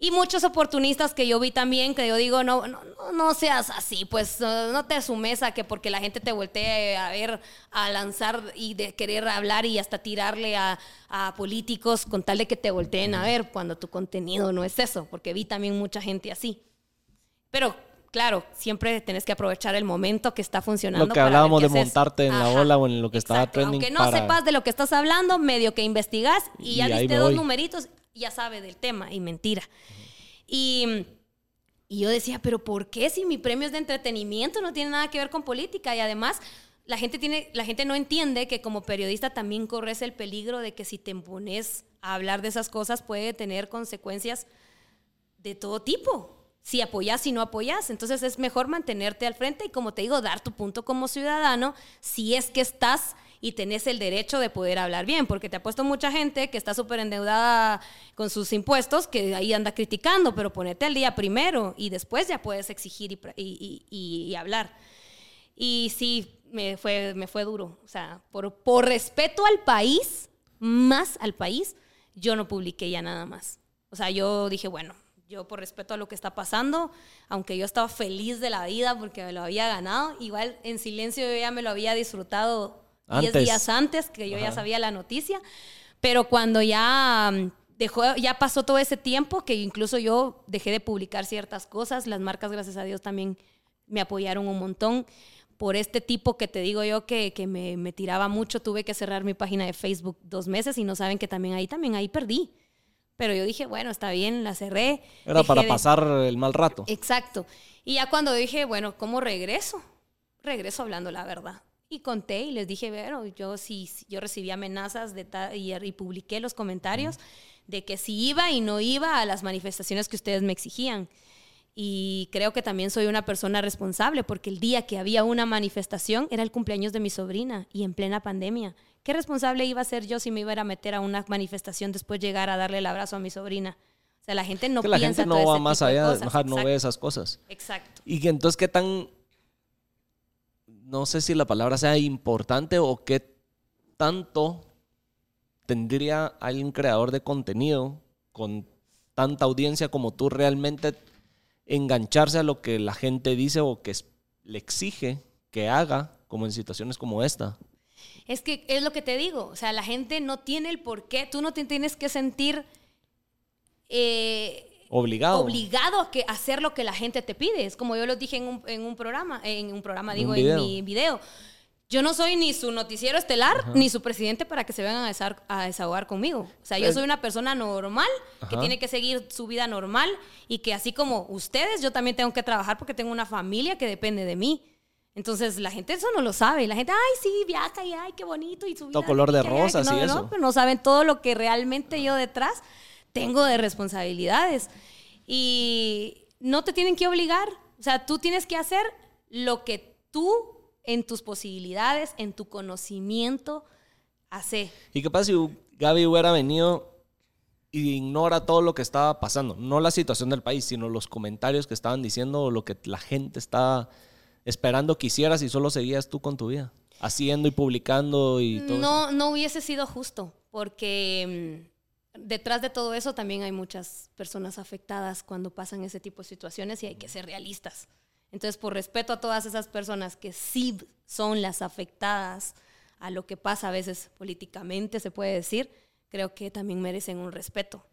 Y muchos oportunistas que yo vi también, que yo digo, no, no, no, seas así, pues no, te asumes a que porque la gente te voltee a ver, a lanzar y de querer hablar y hasta tirarle a, a políticos con tal de que te volteen a ver cuando tu contenido no es eso, porque vi también mucha gente así. Pero claro, siempre tienes que aprovechar el momento que está funcionando. Lo que hablábamos de montarte en la ola o en lo que estaba trending. Aunque no sepas de lo que estás hablando, medio que investigas y, ya viste dos numeritos, ya sabe del tema y mentira. Y, y yo decía, pero ¿por qué si mi premio es de entretenimiento no tiene nada que ver con política? Y además la gente, tiene, la gente no entiende que como periodista también corres el peligro de que si te pones a hablar de esas cosas puede tener consecuencias de todo tipo si apoyas y no apoyas. Entonces es mejor mantenerte al frente y, como te digo, dar tu punto como ciudadano si es que estás y tenés el derecho de poder hablar bien, porque te ha puesto mucha gente que está súper endeudada con sus impuestos, que ahí anda criticando, pero ponete al día primero y después ya puedes exigir y, y, hablar. Y sí, me fue, me fue duro. O sea, por, por respeto al país, más al país, yo no publiqué ya nada más. O sea, yo dije, bueno, yo por respeto a lo que está pasando, aunque yo estaba feliz de la vida porque me lo había ganado, igual en silencio yo ya me lo había disfrutado 10 días antes, que yo ya sabía la noticia, pero cuando ya mm, dejó, ya pasó todo ese tiempo, que incluso yo dejé de publicar ciertas cosas, las marcas, gracias a Dios, también me apoyaron un montón. Por este tipo que te digo yo que, que me, me tiraba mucho, tuve que cerrar mi página de Facebook dos meses y no saben que también ahí, también ahí perdí. Pero yo dije, bueno, está bien, la cerré. Era para pasar el mal rato. Exacto. Y ya cuando dije, bueno, ¿cómo regreso? Regreso hablando la verdad. Y conté y les dije, bueno, yo sí, yo recibí amenazas de y, y, publiqué los comentarios de que si iba y no iba a las manifestaciones que ustedes me exigían. Y creo que también soy una persona responsable porque el día que había una manifestación era el cumpleaños de mi sobrina y en plena pandemia. ¿Qué responsable iba a ser yo si me iba a meter a una manifestación después llegar a darle el abrazo a mi sobrina? O sea, la gente no que la gente no va más allá, no ve esas cosas. Exacto. Y entonces, ¿qué tan, no sé si la palabra sea importante o qué tanto tendría alguien creador de contenido con tanta audiencia como tú realmente engancharse a lo que la gente dice o que le exige que haga, como en situaciones como esta? Es que es lo que te digo, o sea, la gente no tiene el por qué, tú no te tienes que sentir eh, obligado. obligado a, que, hacer lo que la gente te pide. Es como yo lo dije en un, en un programa, en un programa, digo, en mi video. Yo no soy ni su noticiero estelar, ni su presidente para que se vengan a, a, desahogar conmigo. O sea, yo soy una persona normal que tiene que seguir su vida normal y que así como ustedes, yo también tengo que trabajar porque tengo una familia que depende de mí. Entonces la gente eso no lo sabe. La gente, ay, sí, viaja y ay, qué bonito. Y su todo color de rosas y eso. No, pero no saben todo lo que realmente yo detrás tengo de responsabilidades. Y no te tienen que obligar. O sea, tú tienes que hacer lo que tú, en tus posibilidades, en tu conocimiento, hace. ¿Y qué pasa si Gaby hubiera venido y ignora todo lo que estaba pasando? No la situación del país, sino los comentarios que estaban diciendo o lo que la gente estaba esperando que hicieras y solo seguías tú con tu vida, haciendo y publicando y todo. No, no hubiese sido justo, porque mm, detrás de todo eso también hay muchas personas afectadas cuando pasan ese tipo de situaciones y hay que ser realistas. Entonces, por respeto a todas esas personas que sí son las afectadas a lo que pasa a veces políticamente, se puede decir, creo que también merecen un respeto.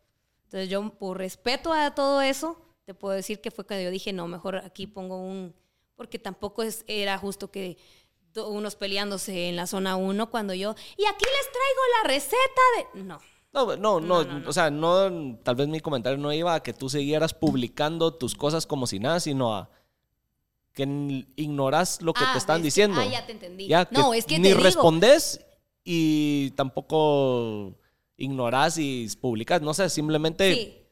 Entonces, yo por respeto a todo eso, te puedo decir que fue cuando yo dije, no, mejor aquí pongo un, porque tampoco es, era justo que unos peleándose en la zona 1 cuando yo, y aquí les traigo la receta de... No. No, no, no, o sea, no, tal vez mi comentario no iba a que tú siguieras publicando tus cosas como si nada, sino a que ignoras lo que te ah, están diciendo. ah, ya te entendí. no, es que ni respondes y tampoco ignoras y publicas, no sé, simplemente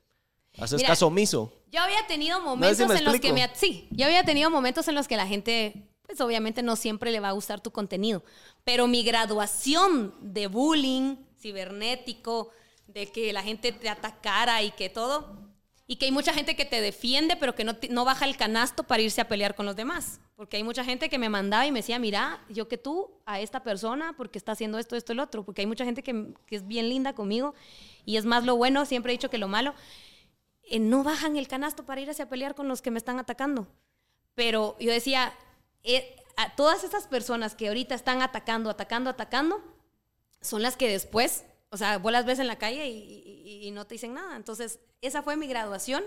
haces caso omiso. Yo había tenido momentos en los que me... Sí, yo había tenido momentos en los que la gente, pues obviamente no siempre le va a gustar tu contenido, pero mi graduación de bullying cibernético, de que la gente te atacara y que todo, y que hay mucha gente que te defiende, pero que no, baja el canasto para irse a pelear con los demás. Porque hay mucha gente que me mandaba y me decía, mira, yo que tú a esta persona, porque está haciendo esto, esto, el otro. Porque hay mucha gente que, que es bien linda conmigo y es más lo bueno, siempre he dicho que lo malo eh, no bajan el canasto para ir a pelear con los que me están atacando. Pero yo decía, eh, a todas esas personas que ahorita están atacando, atacando, atacando, son las que después, o sea, vos las ves en la calle y, y no te dicen nada. Entonces, esa fue mi graduación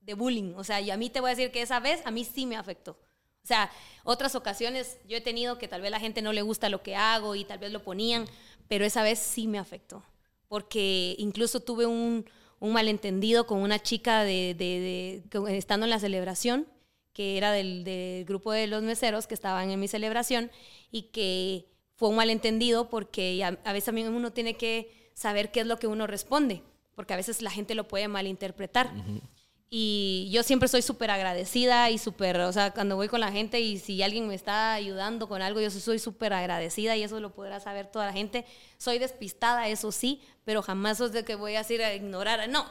de bullying. O sea, y a mí te voy a decir que esa vez a mí sí me afectó. O sea, otras ocasiones yo he tenido que tal vez la gente no le gusta lo que hago y tal vez lo ponían, pero esa vez sí me afectó. Porque incluso tuve un, un malentendido con una chica de, de, de, estando en la celebración, que era del, del, grupo de los meseros que estaban en mi celebración y que fue un malentendido porque a, a veces también uno tiene que saber qué es lo que uno responde, porque a veces la gente lo puede malinterpretar. Uh -huh. Y yo siempre soy súper agradecida y súper, o sea, cuando voy con la gente y si alguien me está ayudando con algo, yo soy súper agradecida y eso lo podrá saber toda la gente. Soy despistada, eso sí, pero jamás es de que voy a decir a ignorar, no,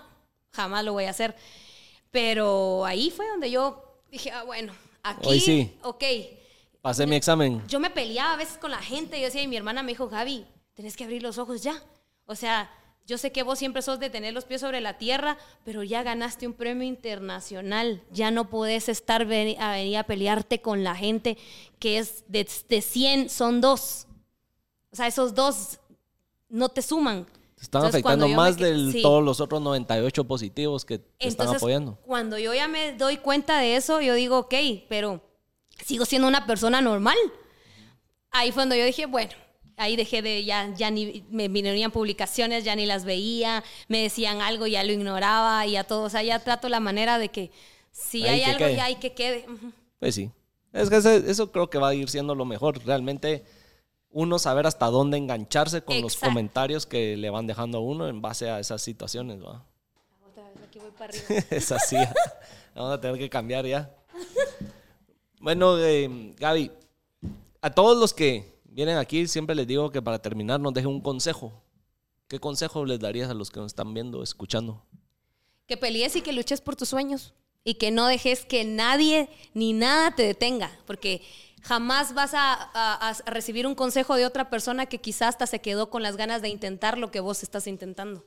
jamás lo voy a hacer. Pero ahí fue donde yo dije, ah, bueno, aquí, Hoy sí. ok. Pasé mi examen. Yo me peleaba a veces con la gente, yo decía, y mi hermana me dijo, Gaby, tenés que abrir los ojos ya. O sea, yo sé que vos siempre sos de tener los pies sobre la tierra, pero ya ganaste un premio internacional. Ya no podés estar a venir a pelearte con la gente que es de, de 100, son dos. O sea, esos dos no te suman. Te están Entonces, afectando más de sí. todos los otros 98 positivos que te Entonces, están apoyando. Cuando yo ya me doy cuenta de eso, yo digo, ok, pero sigo siendo una persona normal. Ahí fue cuando yo dije, bueno, ahí dejé de, ya, ya ni, me vinieron publicaciones, ya ni las veía, me decían algo, ya lo ignoraba, y ya todo, o sea, ya trato la manera de que si ahí hay algo, quede. ya hay que quede. Pues sí, es que eso, eso, creo que va a ir siendo lo mejor, realmente uno saber hasta dónde engancharse con Exacto. los comentarios que le van dejando a uno en base a esas situaciones, ¿va? Otra vez aquí voy para arriba. [laughs] es así, vamos a tener que cambiar ya. Bueno, eh, Gaby, a todos los que vienen aquí, siempre les digo que para terminar nos dejen un consejo. ¿Qué consejo les darías a los que nos están viendo, escuchando? Que pelees y que luches por tus sueños y que no dejes que nadie ni nada te detenga, porque jamás vas a, a, a, recibir un consejo de otra persona que quizás hasta se quedó con las ganas de intentar lo que vos estás intentando.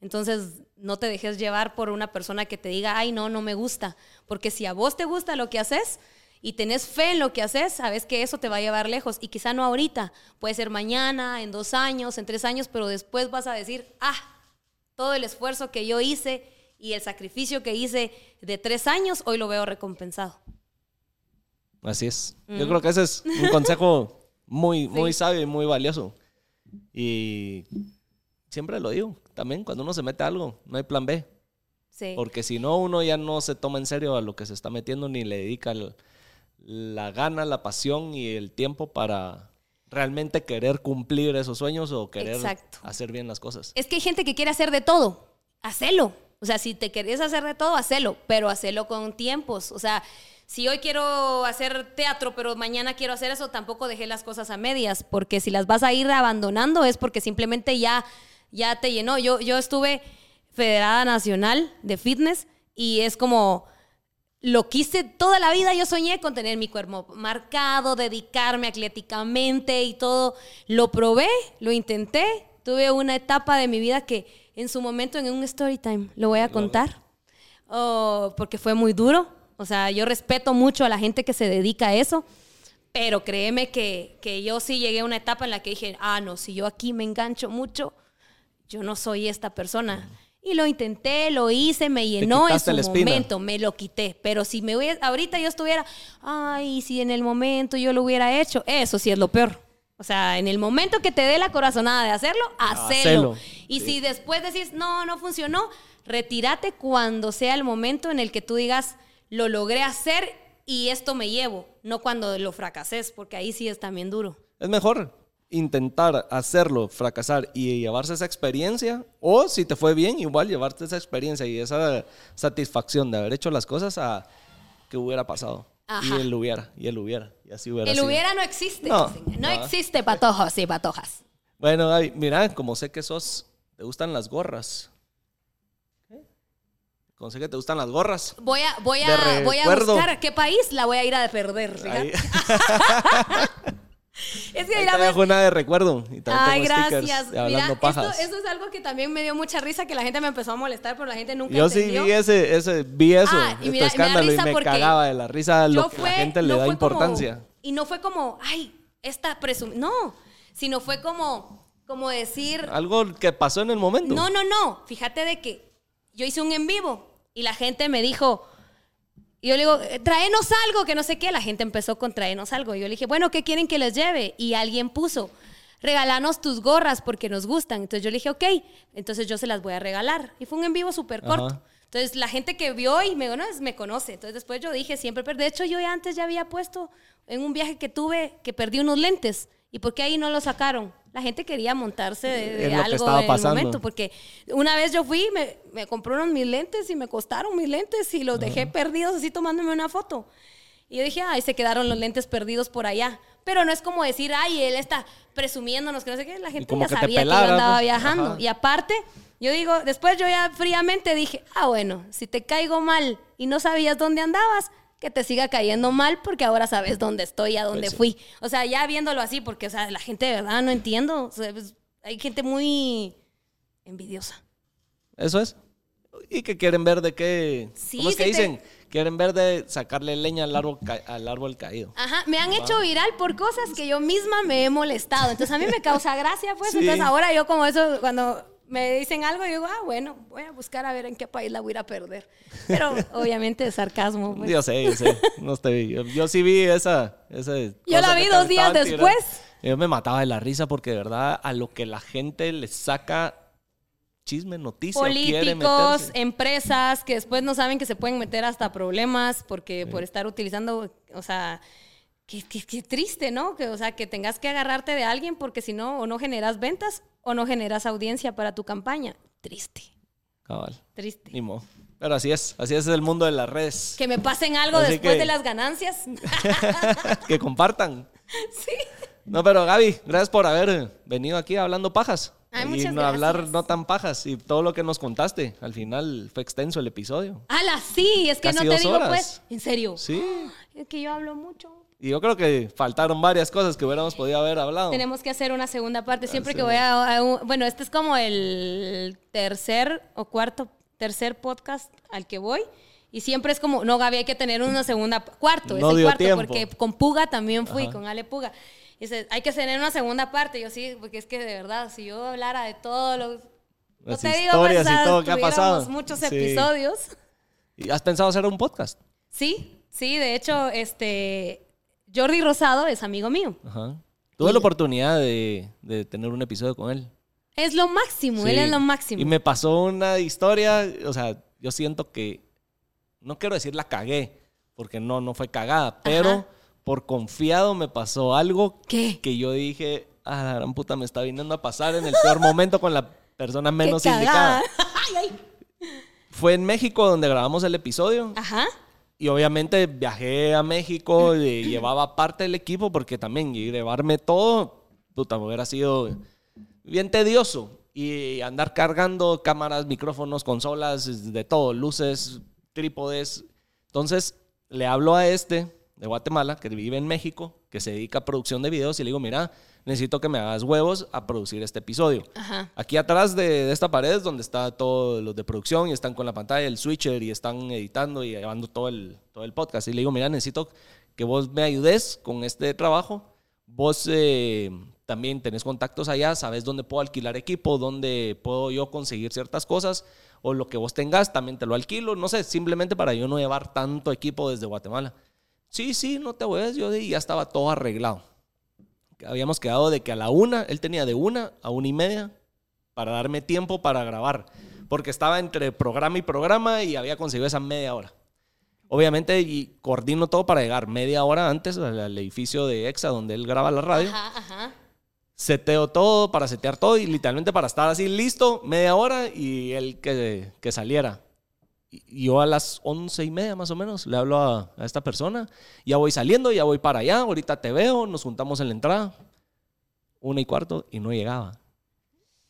Entonces, no te dejes llevar por una persona que te diga, ay, no, no me gusta, porque si a vos te gusta lo que haces, y tenés fe en lo que haces, sabes que eso te va a llevar lejos. Y quizá no ahorita, puede ser mañana, en dos años, en tres años, pero después vas a decir, ah, todo el esfuerzo que yo hice y el sacrificio que hice de tres años, hoy lo veo recompensado. Así es. Mm. Yo creo que ese es un consejo [laughs] muy, muy sabio y muy valioso. Y siempre lo digo, también cuando uno se mete a algo, no hay plan B. Sí. Porque si no, uno ya no se toma en serio a lo que se está metiendo ni le dedica el, la gana, la pasión y el tiempo para realmente querer cumplir esos sueños o querer Exacto. hacer bien las cosas. Es que hay gente que quiere hacer de todo. Hacelo. O sea, si te querés hacer de todo, hacelo, pero hacelo con tiempos. O sea, si hoy quiero hacer teatro, pero mañana quiero hacer eso, tampoco dejé las cosas a medias, porque si las vas a ir abandonando es porque simplemente ya, ya te llenó. Yo, yo estuve federada nacional de fitness y es como lo quise toda la vida, yo soñé con tener mi cuerpo marcado, dedicarme atléticamente y todo. Lo probé, lo intenté, tuve una etapa de mi vida que en su momento en un story time lo voy a contar, oh, porque fue muy duro. O sea, yo respeto mucho a la gente que se dedica a eso, pero créeme que, que yo sí llegué a una etapa en la que dije, ah, no, si yo aquí me engancho mucho, yo no soy esta persona. Y lo intenté, lo hice, me llenó en su momento, me lo quité. Pero si me hubiera, ahorita yo estuviera, ay, si en el momento yo lo hubiera hecho, eso sí es lo peor. O sea, en el momento que te dé la corazonada de hacerlo, hacelo. Y sí. si después decís, no, no funcionó, retírate cuando sea el momento en el que tú digas, lo logré hacer y esto me llevo, no cuando lo fracases, porque ahí sí es también duro. Es mejor intentar hacerlo, fracasar y llevarse esa experiencia, o si te fue bien, igual llevarte esa experiencia y esa satisfacción de haber hecho las cosas a que hubiera pasado. Ajá. Y él hubiera, y él hubiera, y así hubiera El sido. hubiera no existe. No, no, no. existe patojos y patojas. Bueno, Gaby, mira, como sé que sos, te gustan las gorras. Como sé que te gustan las gorras. Voy a, voy a, voy a buscar qué país la voy a ir a perder. [laughs] [laughs] es que Ahí mira, te dejo una de recuerdo. Y Ay, gracias. Mira, esto, pajas. eso es algo que también me dio mucha risa, que la gente me empezó a molestar, pero la gente nunca Yo sí vi ese, ese, vi eso, Ah, y este mira, me escándalo, y me cagaba de la risa lo que fue- la gente le da como- importancia. y no fue como, ay, esta presum... No, sino fue como, como decir... Algo que pasó en el momento. No, no, no. Fíjate de que yo hice un en vivo y la gente me dijo, y yo le digo, "Eh, tráenos algo, que no sé qué. La gente empezó con tráenos algo. Y yo le dije, bueno, ¿qué quieren que les lleve? Y alguien puso, regalanos tus gorras porque nos gustan. Entonces yo le dije, ok, entonces yo se las voy a regalar. Y fue un en vivo súper corto. Entonces la gente que vio y me, bueno, me conoce. Entonces después yo dije siempre, pero de hecho yo ya antes ya había puesto en un viaje que tuve que perdí unos lentes. ¿Y por qué ahí no lo sacaron? La gente quería montarse de, algo en el momento. Porque una vez yo fui, me, unos mis lentes y me costaron mis lentes y los dejé perdidos así tomándome una foto. Y yo dije, ay, se quedaron los lentes perdidos por allá. Pero no es como decir, ay, él está presumiéndonos que no sé qué. La gente ya que sabía que yo andaba pues. viajando. Ajá. Y aparte, yo digo, después yo ya fríamente dije, ah, bueno, si te caigo mal y no sabías dónde andabas, que te siga cayendo mal porque ahora sabes dónde estoy, a dónde Pues fui. O sea, ya viéndolo así, porque, o sea, la gente de verdad no entiendo. O sea, pues, hay gente muy envidiosa. Eso es. Y que quieren ver de qué. Sí, ¿Cómo es que te- dicen? Quieren ver de sacarle leña al árbol, ca- al árbol caído. Ajá, me han hecho viral por cosas que yo misma me he molestado. Entonces a mí me causa gracia, pues. Sí. Entonces ahora yo como eso, cuando me dicen algo, yo digo, ah, bueno, voy a buscar a ver en qué país la voy a ir a perder. Pero [laughs] obviamente es sarcasmo. pues. Yo sé, yo sé. No estoy, yo, yo sí vi esa. esa Yo la vi te dos días tirando. después. Yo me mataba de la risa porque de verdad a lo que la gente le saca chisme, noticia, o quiere Políticos, empresas que después no saben que se pueden meter hasta problemas porque por estar utilizando, o sea, qué, qué- qué triste, ¿no? Que, o sea, que tengas que agarrarte de alguien porque si no, o no generas ventas o no generas audiencia para tu campaña. Triste, Cabal, triste. ni modo. Pero así es, así es el mundo de las redes. Que me pasen algo Así después que- de las ganancias. [laughs] que compartan. [laughs] sí. No, pero Gaby, gracias por haber venido aquí hablando pajas. Ay, y no hablar no tan pajas y todo lo que nos contaste. Al final fue extenso el episodio. Ala, sí, es que Casi no te digo horas. pues, en serio. Sí. [gasps] Es que yo hablo mucho. Y yo creo que faltaron varias cosas que hubiéramos podido haber hablado. Tenemos que hacer una segunda parte. Siempre que sí. voy a, a un- Bueno, este es como el tercer o cuarto, tercer podcast al que voy. Y siempre es como, no, Gaby, hay que tener una segunda, cuarto, No es el cuarto, tiempo. porque con Puga también fui, Ajá. con Ale Puga. Y dice, hay que tener una segunda parte. Yo sí, porque es que de verdad, si yo hablara de todos los... No te digo, historias y todo que ha tuviéramos pasado. muchos Sí. episodios. ¿Y has pensado hacer un podcast? Sí, sí, de hecho, este... Jordi Rosado es amigo mío. Ajá. Tuve la oportunidad de, de tener un episodio con él. Es lo máximo, él Sí. es lo máximo. Y me pasó una historia, o sea, yo siento que, no quiero decir la cagué, porque no, no fue cagada, pero Ajá. por confiado me pasó algo ¿Qué? que yo dije, ah, la gran puta me está viniendo a pasar en el peor momento con la persona [laughs] menos indicada. [laughs] Ay, ay. Fue en México donde grabamos el episodio Ajá. Y obviamente viajé a México llevaba parte del equipo porque también llevarme todo, puta, hubiera sido bien tedioso. Y andar cargando cámaras, micrófonos, consolas, de todo, luces, trípodes. Entonces le hablo a este de Guatemala, que vive en México, que se dedica a producción de videos, y le digo, mira, necesito que me hagas huevos a producir este episodio. Ajá. Aquí atrás de, de esta pared es donde está todos los de producción y están con la pantalla, el switcher y están editando y llevando todo el, todo el podcast. Y le digo, mira, necesito que vos me ayudes con este trabajo. Vos eh, también tenés contactos allá, sabes dónde puedo alquilar equipo, dónde puedo yo conseguir ciertas cosas o lo que vos tengas también te lo alquilo. No sé, simplemente para yo no llevar tanto equipo desde Guatemala. Sí, sí, no te voy yo y ya estaba todo arreglado. Habíamos quedado de que a la una, él tenía de una a una y media para darme tiempo para grabar, porque estaba entre programa y programa y había conseguido esa media hora. Obviamente, y coordino todo para llegar media hora antes al, al edificio de EXA donde él graba la radio. Ajá, ajá. Seteo todo para setear todo y literalmente para estar así listo media hora y él que, que saliera. Y yo a las once y media más o menos le hablo a, a esta persona. Ya voy saliendo, ya voy para allá, ahorita te veo, nos juntamos en la entrada. Una y cuarto y no llegaba.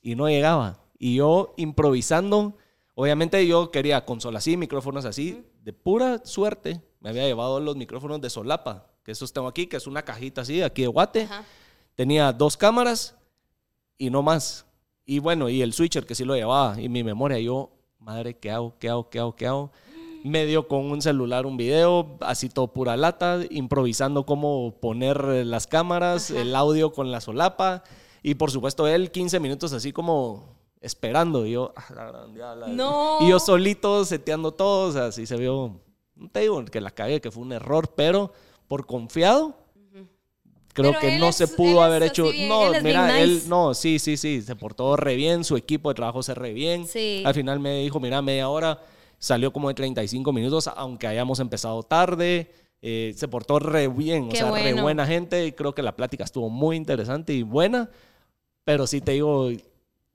Y no llegaba. Y yo improvisando, obviamente yo quería consola así, micrófonos así. De pura suerte me había llevado los micrófonos de solapa, que esos tengo aquí, que es una cajita así, aquí de guate. Ajá. tenía dos cámaras y no más. Y bueno, y el switcher que sí lo llevaba. Y mi memoria, yo, madre, ¿qué hago? ¿Qué hago? ¿Qué hago? ¿Qué hago? Medio con un celular, un video, así todo pura lata, improvisando cómo poner las cámaras, el audio con la solapa. Y por supuesto, él 15 minutos así como esperando. Y yo, ah, la gran diabla. No. Y yo solito seteando todo. O sea, así se vio. No te digo que la cagué, que fue un error, pero por confiado. Creo Pero que no es- se pudo haber hecho. bien- no, él mira, él. No, sí, sí, sí. Se portó re bien. Su equipo de trabajo se re bien. Sí. Al final me dijo, mira, media hora. Salió como de 35 minutos, aunque hayamos empezado tarde. Eh, se portó re bien, Qué o sea, re buena gente. Y creo que la plática estuvo muy interesante y buena. Pero sí te digo,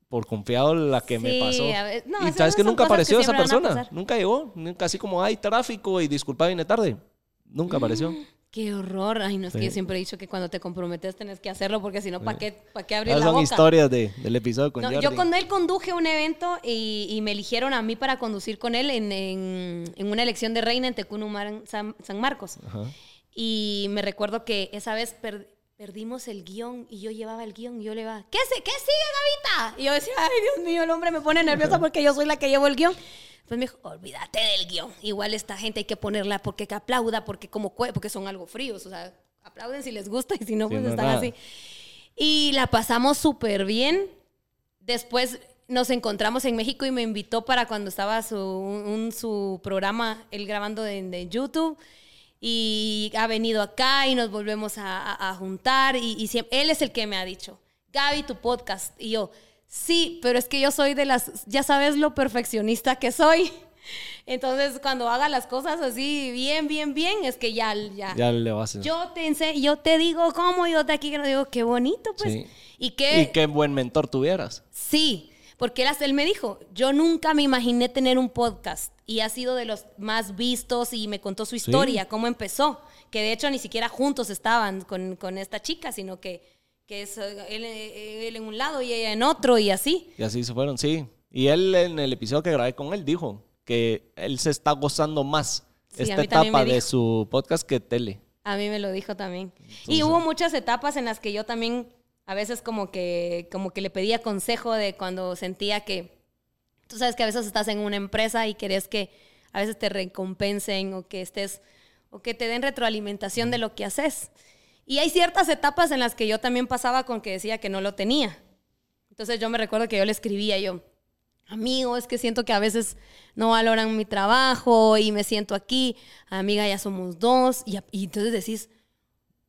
por confiado la que me pasó. ver- no, y sabes que nunca que apareció esa persona. Nunca llegó. Nunca así como, hay tráfico y disculpa, vine tarde. Nunca apareció. Qué horror. Ay, no, es que yo siempre he dicho que cuando te comprometes tenés que hacerlo porque si no, ¿para qué, pa' qué abrir Esas la son boca? historias de- del episodio con No, Jordi. yo con él conduje un evento y, y me eligieron a mí para conducir con él en, en- en una elección de reina en Tecunumar, San, San Marcos. Ajá. Y me recuerdo que esa vez per- perdimos el guion y yo llevaba el guion y yo le iba, ¿qué, se- ¿qué sigue, Gavita? Y yo decía, ay, Dios mío, el hombre me pone nerviosa [laughs] porque yo soy la que llevo el guion. Pues me dijo, olvídate del guion. Igual esta gente hay que ponerla porque que aplauda, porque como porque son algo fríos. O sea, aplauden si les gusta y si no, Sí, pues no, están nada. así. Y la pasamos súper bien. Después nos encontramos en México y me invitó para cuando estaba su, un- su programa, él grabando de, de YouTube. Y ha venido acá y nos volvemos a, a- a juntar. Y, y siem- él es el que me ha dicho, Gaby, tu podcast. Y yo, sí, pero es que yo soy de las, ya sabes lo perfeccionista que soy. [laughs] Entonces, cuando haga las cosas así bien, bien, bien, es que ya, ya, Ya le vas a... yo te yo te digo cómo, yo te aquí que digo, qué bonito, pues. Sí. Y que Y qué buen mentor tuvieras. sí, porque él me dijo, yo nunca me imaginé tener un podcast y ha sido de los más vistos y me contó su historia, cómo empezó, que de hecho ni siquiera juntos estaban con, con esta chica, sino que, que es eh, él, eh, él en un lado y ella en otro y así. Y así se fueron, sí. Y él en el episodio que grabé con él dijo que él se está gozando más Sí, esta etapa de su podcast que tele. A mí me lo dijo también. y hubo muchas etapas en las que yo también a veces como que, como que le pedía consejo de cuando sentía que, tú sabes que a veces estás en una empresa y querés que a veces te recompensen o que estés, o que te den retroalimentación de lo que haces. Y hay ciertas etapas en las que yo también pasaba con que decía que no lo tenía. Entonces yo me recuerdo que yo le escribía yo, amigo, es que siento que a veces no valoran mi trabajo y me siento aquí, amiga, ya somos dos, y, y entonces decís,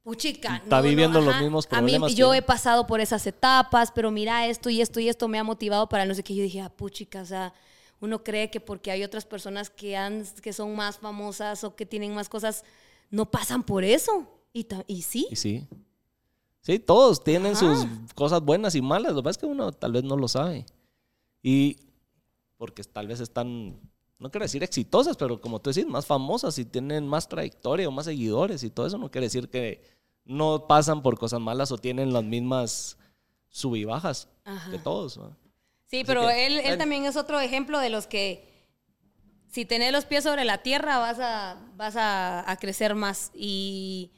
puchica, Está viviendo los mismos A mí, problemas que yo yo. he pasado por esas etapas, pero mira esto y esto y esto me ha motivado para no sé qué. Yo dije, ah, puchica, o sea, uno cree que porque hay otras personas que, han, que son más famosas o que tienen más cosas, no pasan por eso. Y, ta- y sí. Y sí. Sí, todos tienen Ajá. sus cosas buenas y malas. Lo que pasa es que uno tal vez no lo sabe. Y porque tal vez están, no quiero decir exitosas, pero como tú decís, más famosas y tienen más trayectoria o más seguidores y todo eso no quiere decir que no pasan por cosas malas o tienen las mismas sub y bajas Ajá. que todos. ¿no? Sí, Así pero que, él, él también es otro ejemplo de los que si tenés los pies sobre la tierra vas a, vas a, a crecer más y,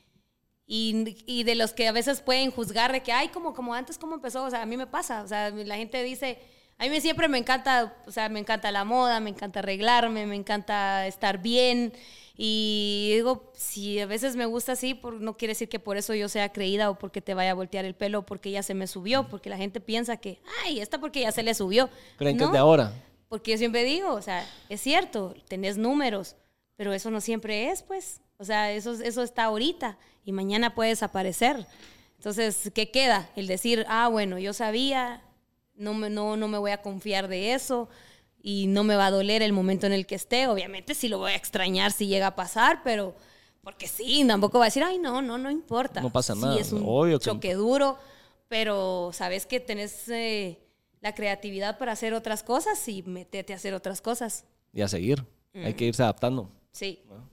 y, y de los que a veces pueden juzgar de que, ay, como, como antes, ¿cómo empezó? O sea, a mí me pasa, o sea, la gente dice, a mí siempre me encanta, o sea, me encanta la moda, me encanta arreglarme, me encanta estar bien y digo, si a veces me gusta así, por, no quiere decir que por eso yo sea creída o porque te vaya a voltear el pelo o porque ya se me subió, porque la gente piensa que, ay, esta porque ya se le subió. Creen que es No, de ahora. porque yo siempre digo, o sea, es cierto, tenés números, pero eso no siempre es, pues. O sea, eso, eso está ahorita y mañana puede desaparecer. Entonces, ¿qué queda? El decir, ah, bueno, yo sabía, no me, no, no me voy a confiar de eso y no me va a doler el momento en el que esté. Obviamente sí lo voy a extrañar si llega a pasar, pero porque sí, tampoco va a decir, ay, no, no, no importa. No pasa Sí, nada, es un obvio que- choque duro, pero sabes que tenés eh, la creatividad para hacer otras cosas y metete a hacer otras cosas. Y a seguir. Hay que irse adaptando. Sí. Bueno,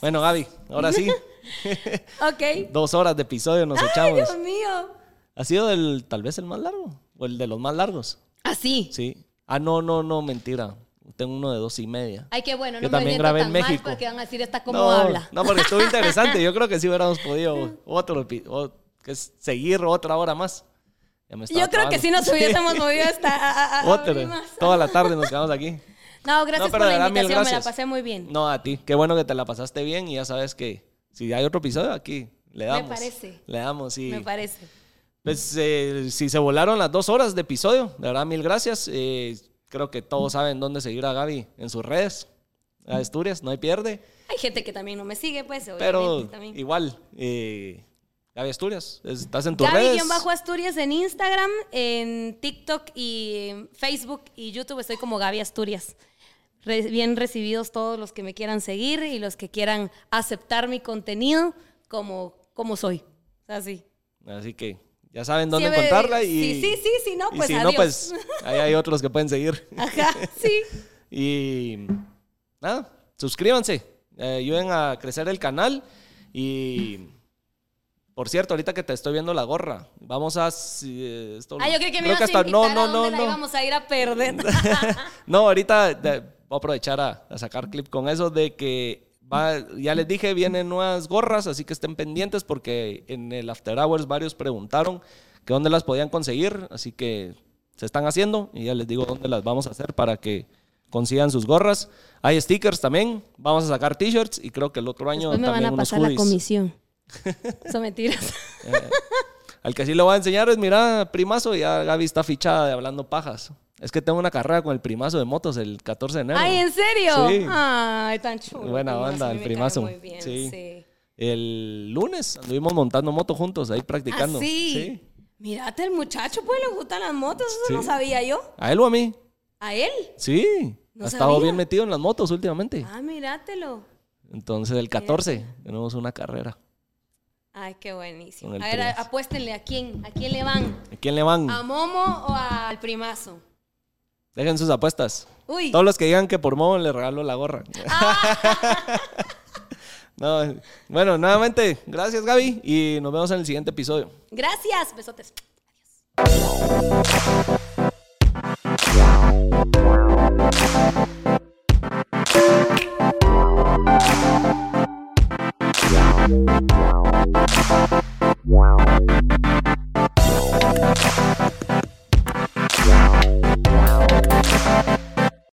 Gaby, ahora sí. [laughs] Ok. Dos horas de episodio nos Ay, echamos. Dios mío. ¿Ha sido el, tal vez el más largo? ¿O el de los más largos? Así. Sí. Ah, no, no, no, mentira. Tengo uno de dos y media. Ay, qué bueno. Yo No me también siento grabé tan en mal México. porque van a decir esta cómo no, habla. No, porque estuvo [laughs] interesante. Yo creo que sí hubiéramos podido otro o que es seguir otra hora más. Ya me Yo creo que si nos hubiésemos [laughs] movido hasta a- a- Otra. Toda la tarde nos quedamos aquí. No, gracias No, por la invitación, me la pasé muy bien. No, a ti. Qué bueno que te la pasaste bien y ya sabes que si hay otro episodio aquí, le Me damos. parece. Le damos y... Me parece. Pues eh, si se volaron las dos horas de episodio, de verdad, mil gracias. Eh, creo que todos saben dónde seguir a Gaby en sus redes. A Asturias, no hay pierde. Hay gente que también no me sigue, pues, Pero también. igual, eh, Gaby Asturias, estás en tus redes. Gaby-Asturias en Instagram, en TikTok y Facebook y YouTube estoy como Gaby Asturias. Re- bien recibidos todos los que me quieran seguir y los que quieran aceptar mi contenido como, como soy. Así. Así que ya saben dónde Siempre- encontrarla y, Sí, sí, sí, sí, no, y pues si adiós. no, pues [laughs] ahí hay otros que pueden seguir. Ajá, [laughs] sí. Y nada, suscríbanse, eh, ayuden a crecer el canal y por cierto, ahorita que te estoy viendo la gorra, vamos a eh, esto- Ah, yo creí que me creo a hasta- no, no, no, la no. íbamos a ir a perder. [laughs] No, ahorita voy a aprovechar a, a sacar clip con eso de que va, ya les dije, vienen nuevas gorras, así que estén pendientes porque en el After Hours varios preguntaron que dónde las podían conseguir, así que se están haciendo y ya les digo dónde las vamos a hacer para que consigan sus gorras. Hay stickers también, vamos a sacar t-shirts y creo que el otro año Después me también van a unos pasar la comisión. [laughs] Son mentiras. Al que sí lo voy a enseñar es, mira, primazo, ya Gaby está fichada de hablando pajas. Es que tengo una carrera con el primazo de motos el 14 de enero. Ay, ¿en serio? Sí. Ay, tan chulo. Buena Primazo, banda, el primazo. Muy bien, Sí. sí. El lunes anduvimos montando moto juntos, ahí practicando. ¿Ah, sí? Mírate, el muchacho, pues le gustan las motos, eso Sí. no sabía yo. ¿A él o a mí? ¿A él? Sí. No ha estado sabía. bien metido en las motos últimamente. Ah, míratelo. Entonces, el 14 tenemos una carrera. Ay, qué buenísimo. A ver, primazo. apuéstenle a quién, a quién le van. ¿A quién le van? ¿A Momo o al primazo? Dejen sus apuestas. Uy. Todos los que digan que por modo le regalo la gorra. [laughs] no, bueno, nuevamente, gracias Gaby y nos vemos en el siguiente episodio. Gracias, besotes. Wow.